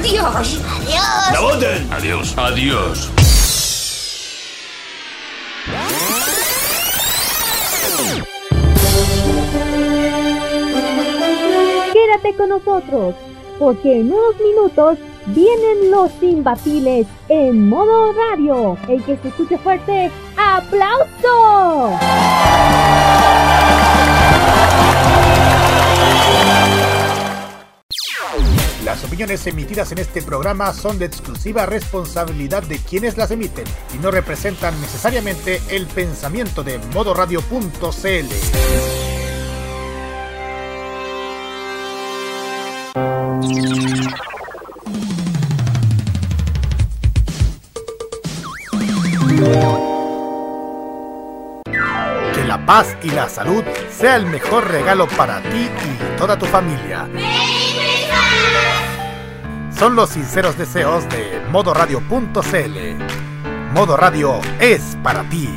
Adiós. Adiós. ¡La voten! Adiós. Adiós. Quédate con nosotros, porque en unos minutos vienen los imbatibles en modo radio. El que se escuche fuerte, ¡aplauso! Las opiniones emitidas en este programa son de exclusiva responsabilidad de quienes las emiten y no representan necesariamente el pensamiento de modoradio.cl. Que la paz y la salud sea el mejor regalo para ti y toda tu familia. Son los sinceros deseos de modoradio.cl. Modo Radio es para ti.